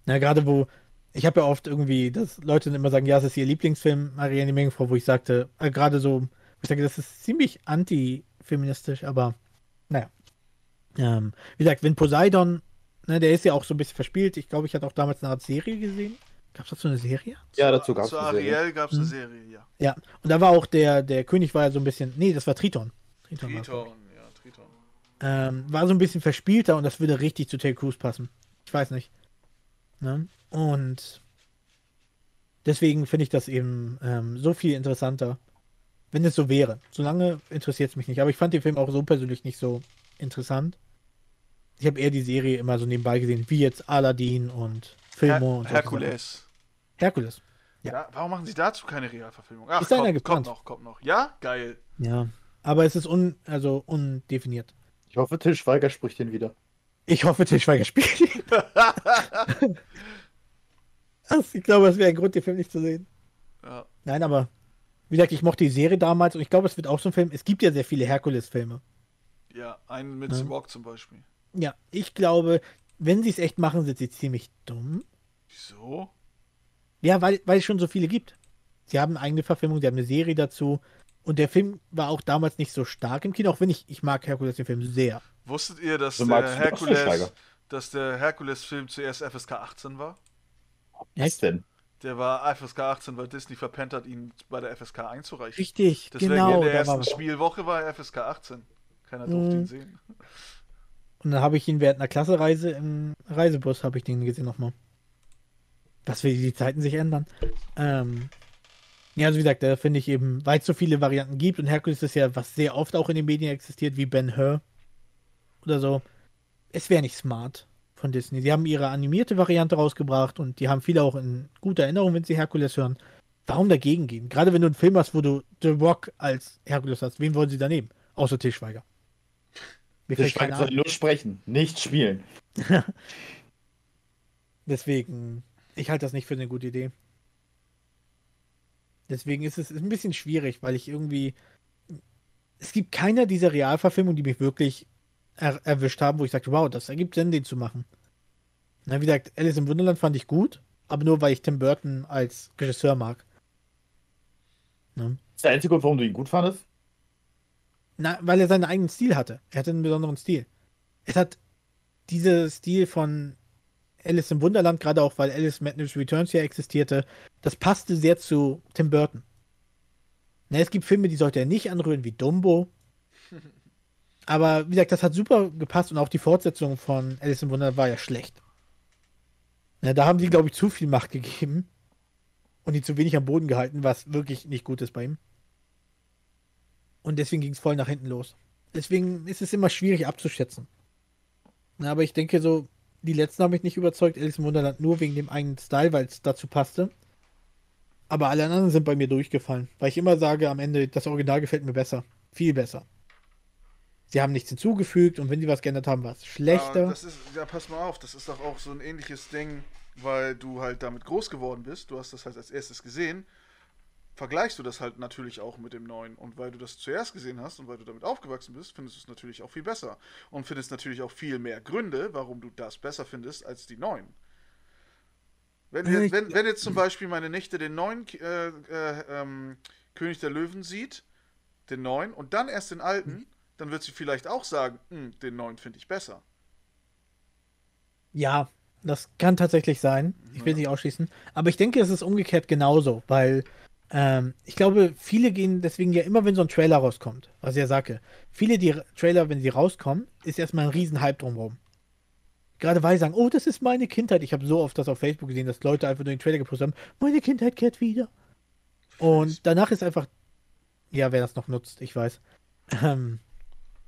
Na, gerade wo, ich habe ja oft irgendwie, dass Leute dann immer sagen, ja, es ist ihr Lieblingsfilm, Marianne die Meerjungfrau, wo ich sagte, äh, gerade so, ich sage, das ist ziemlich anti-feministisch, aber naja. Ähm, wie gesagt, wenn Poseidon, ne, der ist ja auch so ein bisschen verspielt, ich glaube, ich hatte auch damals eine Art Serie gesehen. Gab es dazu eine Serie? Ja, dazu gab es Zu eine Serie. Ariel gab es eine Hm. Serie, ja. Ja, und da war auch der, der König war ja so ein bisschen, nee, das war Triton. Triton. Triton, ja, Triton. ähm, war so ein bisschen verspielter und das würde richtig zu Ted Cruz passen. Ich weiß nicht. Ne? Und deswegen finde ich das eben ähm, so viel interessanter, wenn es so wäre. Solange interessiert es mich nicht. Aber ich fand den Film auch so persönlich nicht so interessant. Ich habe eher die Serie immer so nebenbei gesehen, wie jetzt Aladdin und Filmo Her und. Herkules. Herkules. Ja. Ja. warum machen sie dazu keine Realverfilmung? Ach, Ist kommt, kommt noch, kommt noch. Ja, geil. Ja. Aber es ist un, also undefiniert. Ich hoffe, Till Schweiger spricht den wieder. Ich hoffe, Til Schweiger spielt ihn. Also, ich glaube, es wäre ein Grund, den Film nicht zu sehen. ja. Nein, aber wie gesagt, ich mochte die Serie damals und ich glaube, es wird auch so ein Film. Es gibt ja sehr viele Herkules-Filme. ja, einen mit Ja. Rock zum Beispiel. Ja, ich glaube, wenn sie es echt machen, sind sie ziemlich dumm. Wieso? Ja, weil, weil es schon so viele gibt. Sie haben eine eigene Verfilmung, sie haben eine Serie dazu. Und der Film war auch damals nicht so stark im Kino, auch wenn ich, ich mag Herkules den Film sehr. Wusstet ihr, dass Du der. Herkules, dass der Herkules-Film zuerst FSK 18 war? Was denn? Der war FSK 18, weil Disney verpennt hat, ihn bei der FSK einzureichen. Richtig, Deswegen genau. in der ersten. Spielwoche war er FSK 18. Keiner durfte Mhm. ihn sehen. Und dann habe ich ihn während einer Klassereise im Reisebus, habe ich den gesehen nochmal. Was wie die Zeiten sich ändern. Ähm, ja, also wie gesagt, da finde ich eben, weil es so viele Varianten gibt und Herkules ist ja, was sehr oft auch in den Medien existiert, wie Ben Hur oder so. Es wäre nicht smart von Disney. Sie haben ihre animierte Variante rausgebracht und die haben viele auch in guter Erinnerung, wenn sie Herkules hören. Warum dagegen gehen? Gerade wenn du einen Film hast, wo du The Rock als Herkules hast, wen wollen sie da nehmen? Außer Til Schweiger. Mir Till fällt keiner Schweiger ein. soll nur sprechen, nicht spielen. Deswegen, ich halte das nicht für eine gute Idee. Deswegen ist es ist ein bisschen schwierig, weil ich irgendwie. Es gibt keiner dieser Realverfilmungen, die mich wirklich er erwischt haben, wo ich sagte, wow, das ergibt Sinn, den zu machen. Na, wie gesagt, Alice im Wunderland fand ich gut, aber nur weil ich Tim Burton als Regisseur mag. Ne? ist der einzige Grund, warum du ihn gut fandest? Na, weil er seinen eigenen Stil hatte. Er hatte einen besonderen Stil. Es hat dieser Stil von Alice im Wunderland, gerade auch weil Alice Madness Returns ja existierte, das passte sehr zu Tim Burton. Na, es gibt Filme, die sollte er nicht anrühren, wie Dumbo. Aber wie gesagt, das hat super gepasst und auch die Fortsetzung von Alice im Wunderland war ja schlecht. Na, da haben sie, glaube ich, zu viel Macht gegeben und die zu wenig am Boden gehalten, was wirklich nicht gut ist bei ihm. Und deswegen ging es voll nach hinten los. Deswegen ist es immer schwierig abzuschätzen. Na, aber ich denke so, die letzten haben mich nicht überzeugt, Alice im Wunderland nur wegen dem eigenen Style, weil es dazu passte. Aber alle anderen sind bei mir durchgefallen, weil ich immer sage, am Ende, das Original gefällt mir besser. Viel besser. Sie haben nichts hinzugefügt und wenn sie was geändert haben, war es Ja, schlechter. das ist, ja, pass mal auf, das ist doch auch so ein ähnliches Ding, weil du halt damit groß geworden bist. Du hast das halt als erstes gesehen. Vergleichst du das halt natürlich auch mit dem neuen. Und weil du das zuerst gesehen hast und weil du damit aufgewachsen bist, findest du es natürlich auch viel besser. Und findest natürlich auch viel mehr Gründe, warum du das besser findest als die neuen. Wenn, jetzt, ich- wenn, wenn jetzt zum Beispiel meine Nichte den neuen äh, äh, ähm, König der Löwen sieht, den neuen, und dann erst den alten, dann wird sie vielleicht auch sagen, "Hm, den neuen finde ich besser. Ja, das kann tatsächlich sein. Ich will Ja. nicht ausschließen. Aber ich denke, es ist umgekehrt genauso, weil ähm, ich glaube, viele gehen deswegen ja immer, wenn so ein Trailer rauskommt, was ich ja sage, viele die Trailer, wenn sie rauskommen, ist erstmal ein riesen Hype drumherum. Gerade weil sie sagen, oh, das ist meine Kindheit. Ich habe so oft das auf Facebook gesehen, dass Leute einfach nur den Trailer gepostet haben, meine Kindheit kehrt wieder. Und danach ist einfach, ja, wer das noch nutzt, ich weiß. Ähm,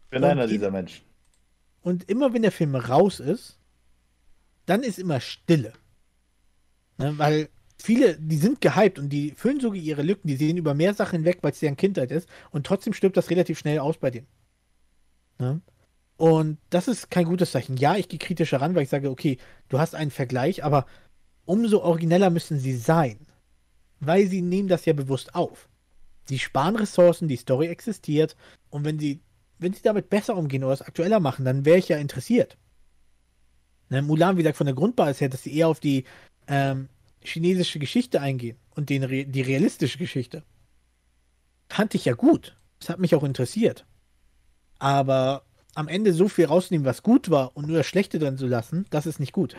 Ich bin einer die- dieser Menschen. und immer wenn der Film raus ist, dann ist immer Stille. Ne, weil viele, die sind gehypt und die füllen sogar ihre Lücken, die sehen über mehr Sachen hinweg, weil es deren Kindheit ist und trotzdem stirbt das relativ schnell aus bei denen. Ne? Und das ist kein gutes Zeichen. Ja, ich gehe kritischer ran, weil ich sage, okay, du hast einen Vergleich, aber umso origineller müssen sie sein. Weil sie nehmen das ja bewusst auf. Sie sparen Ressourcen, die Story existiert und wenn sie, wenn sie damit besser umgehen oder es aktueller machen, dann wäre ich ja interessiert. Ne, Mulan, wie gesagt, von der Grundbasis her, dass sie eher auf die ähm, chinesische Geschichte eingehen und den, die realistische Geschichte. Fand ich ja gut. Das hat mich auch interessiert. Aber am Ende so viel rausnehmen, was gut war und nur das Schlechte drin zu lassen, das ist nicht gut.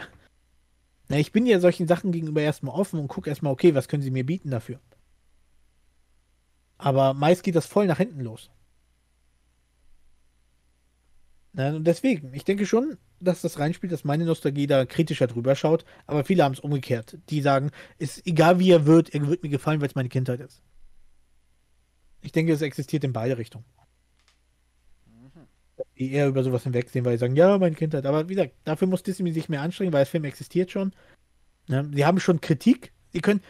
Na, ich bin ja solchen Sachen gegenüber erstmal offen und gucke erstmal, okay, was können sie mir bieten dafür? Aber meist geht das voll nach hinten los. Na, und deswegen, ich denke schon, dass das reinspielt, dass meine Nostalgie da kritischer drüber schaut, aber viele haben es umgekehrt. Die sagen, ist egal wie er wird, er wird mir gefallen, weil es meine Kindheit ist. Ich denke, es existiert in beide Richtungen. Die eher über sowas hinwegsehen, weil sie sagen, ja, meine Kindheit. Aber wie gesagt, dafür muss Disney sich mehr anstrengen, weil das Film existiert schon. Ja, sie haben schon Kritik. Sie können,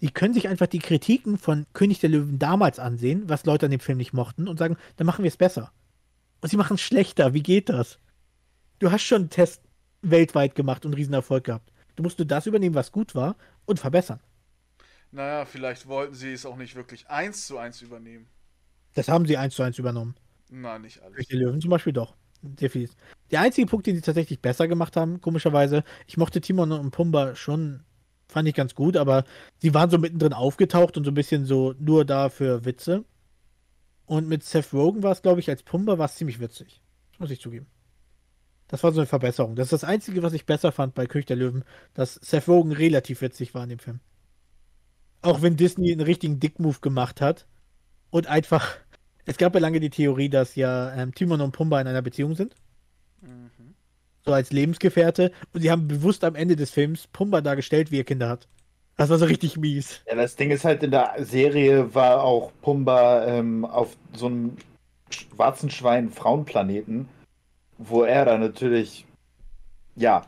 die können sich einfach die Kritiken von König der Löwen damals ansehen, was Leute an dem Film nicht mochten, und sagen, dann machen wir es besser. Und sie machen es schlechter. Wie geht das? Du hast schon einen Test weltweit gemacht und einen Riesenerfolg gehabt. Du musst nur das übernehmen, was gut war, und verbessern. Naja, vielleicht wollten sie es auch nicht wirklich eins zu eins übernehmen. Das haben sie eins zu eins übernommen. Nein, nicht alles. Die Löwen zum Beispiel doch. Definitiv. Der einzige Punkt, den sie tatsächlich besser gemacht haben, komischerweise, ich mochte Timon und Pumba schon, fand ich ganz gut, aber sie waren so mittendrin aufgetaucht und so ein bisschen so nur da für Witze. Und mit Seth Rogen war es, glaube ich, als Pumba war es ziemlich witzig. Das muss ich zugeben. Das war so eine Verbesserung. Das ist das Einzige, was ich besser fand bei König der Löwen, dass Seth Rogen relativ witzig war in dem Film. Auch wenn Disney einen richtigen Dick-Move gemacht hat und einfach. Es gab ja lange die Theorie, dass ja ähm, Timon und Pumba in einer Beziehung sind. Mhm. So als Lebensgefährte. Und sie haben bewusst am Ende des Films Pumba dargestellt, wie er Kinder hat. Das war so richtig mies. Ja, das Ding ist halt, in der Serie war auch Pumba ähm, auf so einem schwarzen Schwein Frauenplaneten wo er dann natürlich, ja.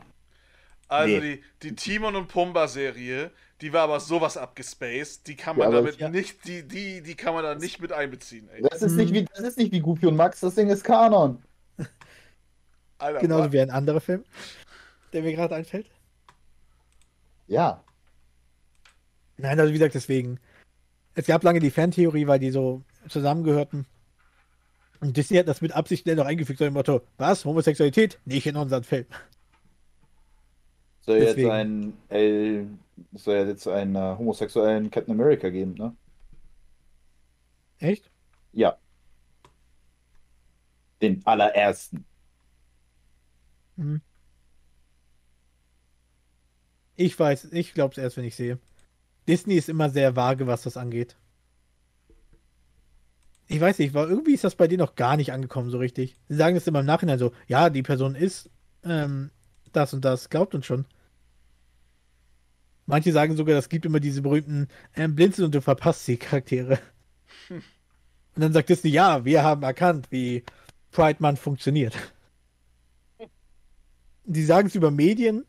Also nee. die, die Timon und Pumba Serie, die war aber sowas abgespaced, die kann man ja, damit ja. nicht, die, die, die kann man da nicht mit einbeziehen, ey. Das ist nicht wie, das ist nicht wie Goofy und Max, das Ding ist Kanon. Alter, Genauso wie ein anderer Film, der mir gerade einfällt. Ja. Nein, also wie gesagt, deswegen. Es gab lange die Fantheorie, weil die so zusammengehörten. Und Disney hat das mit Absicht schnell noch eingefügt, so im Motto, was, Homosexualität? Nicht in unseren Film. Soll jetzt ein, L, soll jetzt einen uh, homosexuellen Captain America geben, ne? Echt? Ja. Den allerersten. Hm. Ich weiß, ich glaube es erst, wenn ich sehe. Disney ist immer sehr vage, was das angeht ich weiß nicht, war irgendwie ist das bei denen noch gar nicht angekommen so richtig. Sie sagen das immer im Nachhinein so, ja, die Person ist ähm, das und das, glaubt uns schon. Manche sagen sogar, das gibt immer diese berühmten ähm, Blinzeln und du verpasst die Charaktere. Hm. Und dann sagt Disney, ja, wir haben erkannt, wie Pride Month funktioniert. Die sagen es über Medien,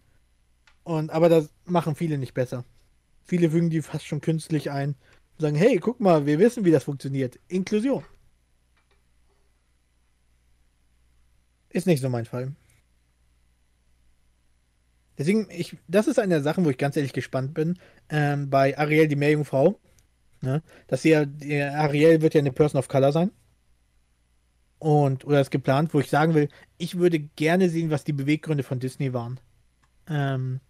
und, aber das machen viele nicht besser. Viele fügen die fast schon künstlich ein sagen, hey, guck mal, wir wissen, wie das funktioniert. Inklusion. Ist nicht so mein Fall. Deswegen, ich, das ist eine der Sachen, wo ich ganz ehrlich gespannt bin. Ähm, bei Ariel, die Meerjungfrau. Ne? Dass sie ja, Ariel wird ja eine Person of Color sein. Und, oder ist geplant, wo ich sagen will, ich würde gerne sehen, was die Beweggründe von Disney waren. Ähm,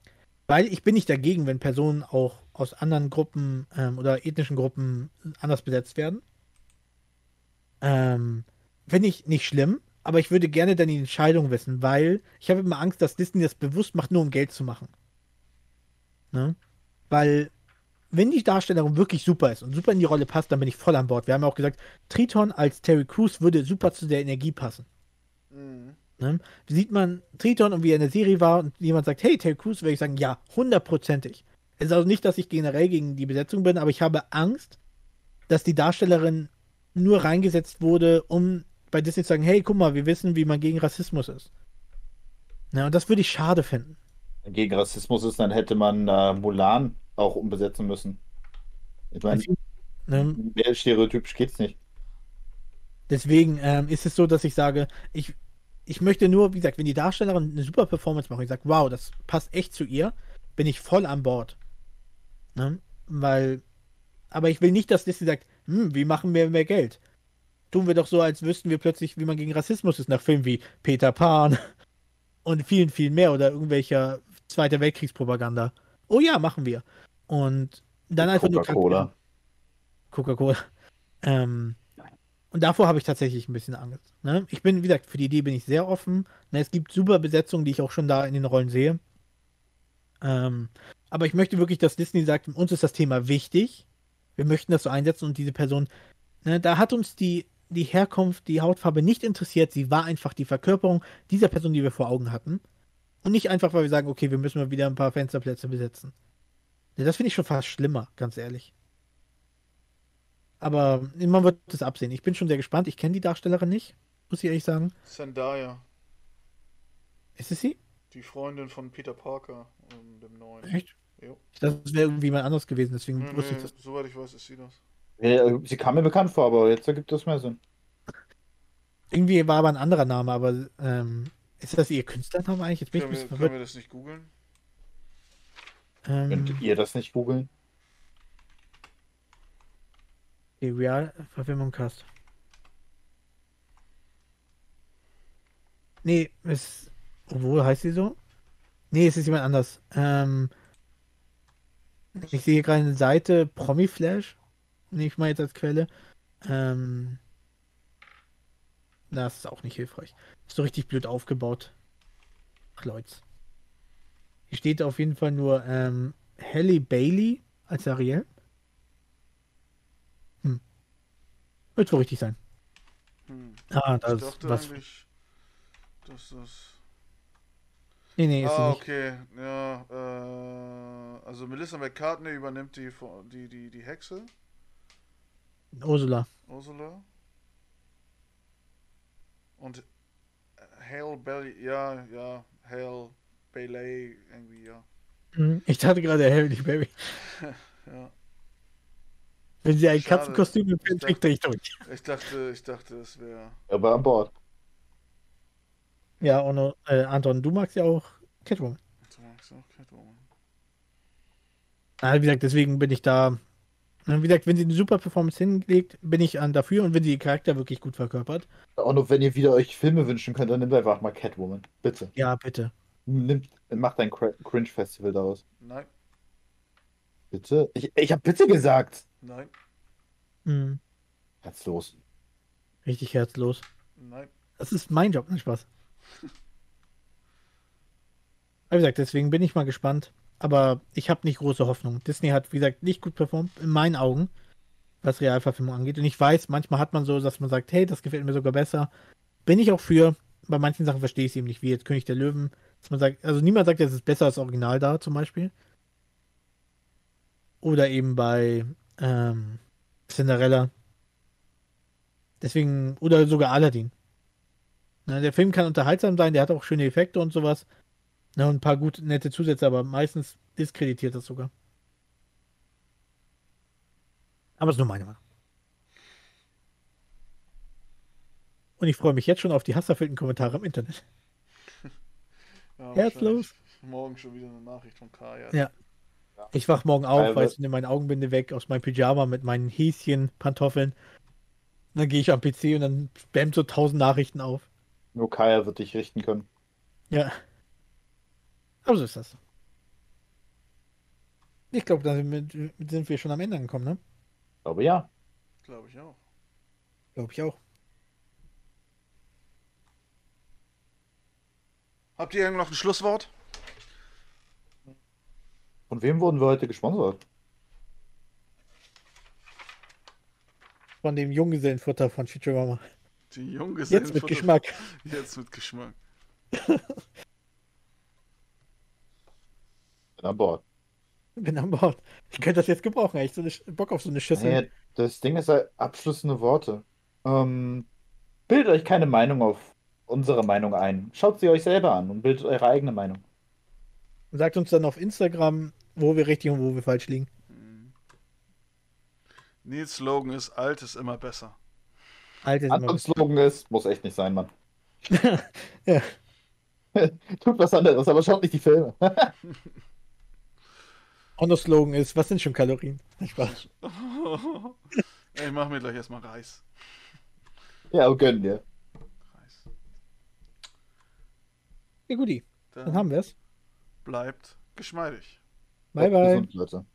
weil ich bin nicht dagegen, wenn Personen auch aus anderen Gruppen ähm, oder ethnischen Gruppen anders besetzt werden. Ähm, Finde ich nicht schlimm, aber ich würde gerne dann die Entscheidung wissen, weil ich habe immer Angst, dass Disney das bewusst macht, nur um Geld zu machen. Ne? Weil, wenn die Darstellerin wirklich super ist und super in die Rolle passt, dann bin ich voll an Bord. Wir haben ja auch gesagt, Triton als Terry Crews würde super zu der Energie passen. Mhm. Ne? Sieht man Triton und wie er in der Serie war und jemand sagt, hey, Terry Crews, würde ich sagen, ja, hundertprozentig. Es ist also nicht, dass ich generell gegen die Besetzung bin, aber ich habe Angst, dass die Darstellerin nur reingesetzt wurde, um bei Disney zu sagen, hey, guck mal, wir wissen, wie man gegen Rassismus ist. Ne? Und das würde ich schade finden. gegen Rassismus ist, dann hätte man äh, Mulan auch umbesetzen müssen. Ich meine, Ne? mehr stereotypisch geht's nicht. Deswegen ähm, ist es so, dass ich sage, ich, ich möchte nur, wie gesagt, wenn die Darstellerin eine super Performance macht, ich sage, wow, das passt echt zu ihr, bin ich voll an Bord. Ne? Weil, aber ich will nicht, dass Disney sagt, hm, wie machen wir mehr Geld? Tun wir doch so, als wüssten wir plötzlich, wie man gegen Rassismus ist, nach Filmen wie Peter Pan und vielen, vielen mehr oder irgendwelcher Zweiter Weltkriegspropaganda. Oh ja, machen wir. Und dann einfach nur Coca-Cola. Coca-Cola. Ähm, und davor habe ich tatsächlich ein bisschen Angst. Ne? Ich bin, wie gesagt, für die Idee bin ich sehr offen. Ne? Es gibt super Besetzungen, die ich auch schon da in den Rollen sehe. Ähm, aber ich möchte wirklich, dass Disney sagt, uns ist das Thema wichtig. Wir möchten das so einsetzen und diese Person, ne, da hat uns die, die Herkunft, die Hautfarbe nicht interessiert. Sie war einfach die Verkörperung dieser Person, die wir vor Augen hatten. Und nicht einfach, weil wir sagen, okay, wir müssen mal wieder ein paar Fensterplätze besetzen. Ne, das finde ich schon fast schlimmer, ganz ehrlich. Aber man wird es absehen. Ich bin schon sehr gespannt. Ich kenne die Darstellerin nicht, muss ich ehrlich sagen. Zendaya, Ist es sie? Die Freundin von Peter Parker und dem neuen. Echt? Jo. Ich dachte, das wäre irgendwie jemand anderes gewesen, deswegen Nee, wusste nee, ich das. soweit ich weiß, ist sie das. Ja, Sie kam mir bekannt vor, aber jetzt ergibt das mehr Sinn. Irgendwie war aber ein anderer Name, aber ähm, ist das ihr Künstlername eigentlich? Jetzt bin ich ein Können wir, bisschen können verwirrt. wir das nicht googeln? Ähm, Könnt ihr das nicht googeln? die Realverfilmung Cast. Nee, es. Obwohl, heißt sie so? Nee, es ist jemand anders. Ähm, ich sehe gerade eine Seite, Promiflash. Nehme ich mal jetzt als Quelle. Ähm, das ist auch nicht hilfreich. Ist so richtig blöd aufgebaut. Ach, Leute. Hier steht auf jeden Fall nur ähm, Halle Bailey als Ariel. Hm. Wird wohl richtig sein. Hm. Ah, Ich das dachte was. eigentlich, dass das. Nee, nee, ist sie Ah, nicht. okay. Ja, äh, also Melissa McCartney übernimmt die, die, die, die Hexe, Ursula. Ursula. Und Hale Bailey, ja, ja, Hale Bailey, irgendwie, ja. Mhm. Ich dachte gerade Halle Baby. ja. Wenn sie ein Schade. Katzenkostüm Ich trägt, drehe ich durch. Ich dachte, ich dachte, es wäre. Aber an Bord. Ja, und äh, Anton, du magst ja auch Catwoman. Du magst auch Catwoman. Ah, wie gesagt, deswegen bin ich da. Wie gesagt, wenn sie eine super Performance hinlegt, bin ich an dafür und wenn sie den Charakter wirklich gut verkörpert, Auch noch, wenn ihr wieder euch Filme wünschen könnt, dann nehmt einfach mal Catwoman. Bitte. ja, bitte. Nimmt, macht ein Cringe-Festival daraus. Nein, Bitte? Ich, ich hab bitte gesagt. nein, Mhm. Herzlos. Richtig herzlos. nein. Das ist mein Job, nein, Spaß. Wie gesagt, deswegen bin ich mal gespannt. Aber ich habe nicht große Hoffnung. Disney hat, wie gesagt, nicht gut performt, in meinen Augen, was Realverfilmung angeht. Und ich weiß, manchmal hat man so, dass man sagt, hey, das gefällt mir sogar besser. Bin ich auch für. Bei manchen Sachen verstehe ich es eben nicht, wie jetzt König der Löwen. Dass man sagt, also niemand sagt, es ist besser als Original da, zum Beispiel. Oder eben bei ähm, Cinderella. Deswegen, oder sogar Aladdin. Na, der Film kann unterhaltsam sein, der hat auch schöne Effekte und sowas. Na, und ein paar gute, nette Zusätze, aber meistens diskreditiert das sogar. Aber ist nur meine Meinung. Und ich freue mich jetzt schon auf die hasserfüllten Kommentare im Internet. Ja, Herzlos. Morgen schon wieder eine Nachricht von Kaya. Ja. Ich wach morgen auf, Also- weißt du, nehme meine Augenbinde weg aus meinem Pyjama mit meinen Häschen, Pantoffeln. Dann gehe ich am PC und dann spammt so tausend Nachrichten auf. Nur Kaya wird dich richten können. Ja. Aber so ist das. Ich glaube, damit sind wir schon am Ende angekommen, ne? Aber ja. Glaube ich auch. Glaube ich auch. Habt ihr irgend noch ein Schlusswort? Von wem wurden wir heute gesponsert? Von dem Junggesellenfutter von Chichigama. Die Junggesellen. Jetzt mit Geschmack. Jetzt mit Geschmack. Bin an Bord. Bin an Bord. Ich könnte das jetzt gebrauchen, echt so eine, Bock auf so eine Schüssel. Nee, das Ding ist halt abschließende Worte. Ähm, bildet euch keine Meinung auf unsere Meinung ein. Schaut sie euch selber an und bildet eure eigene Meinung. Und sagt uns dann auf Instagram, wo wir richtig und wo wir falsch liegen. Nils Slogan ist, alt ist immer besser. Alt ist immer Antons Slogan ist, muss echt nicht sein, Mann. Ja. Tut was anderes, aber schaut nicht die Filme. Honor Slogan ist, was sind schon Kalorien? Spaß. Ey, ich mach mir gleich erstmal Reis. ja, gönn dir. Reis. Ja, guti. Dann Dann haben wir es. bleibt geschmeidig. Bye, bye. Gesund, Leute.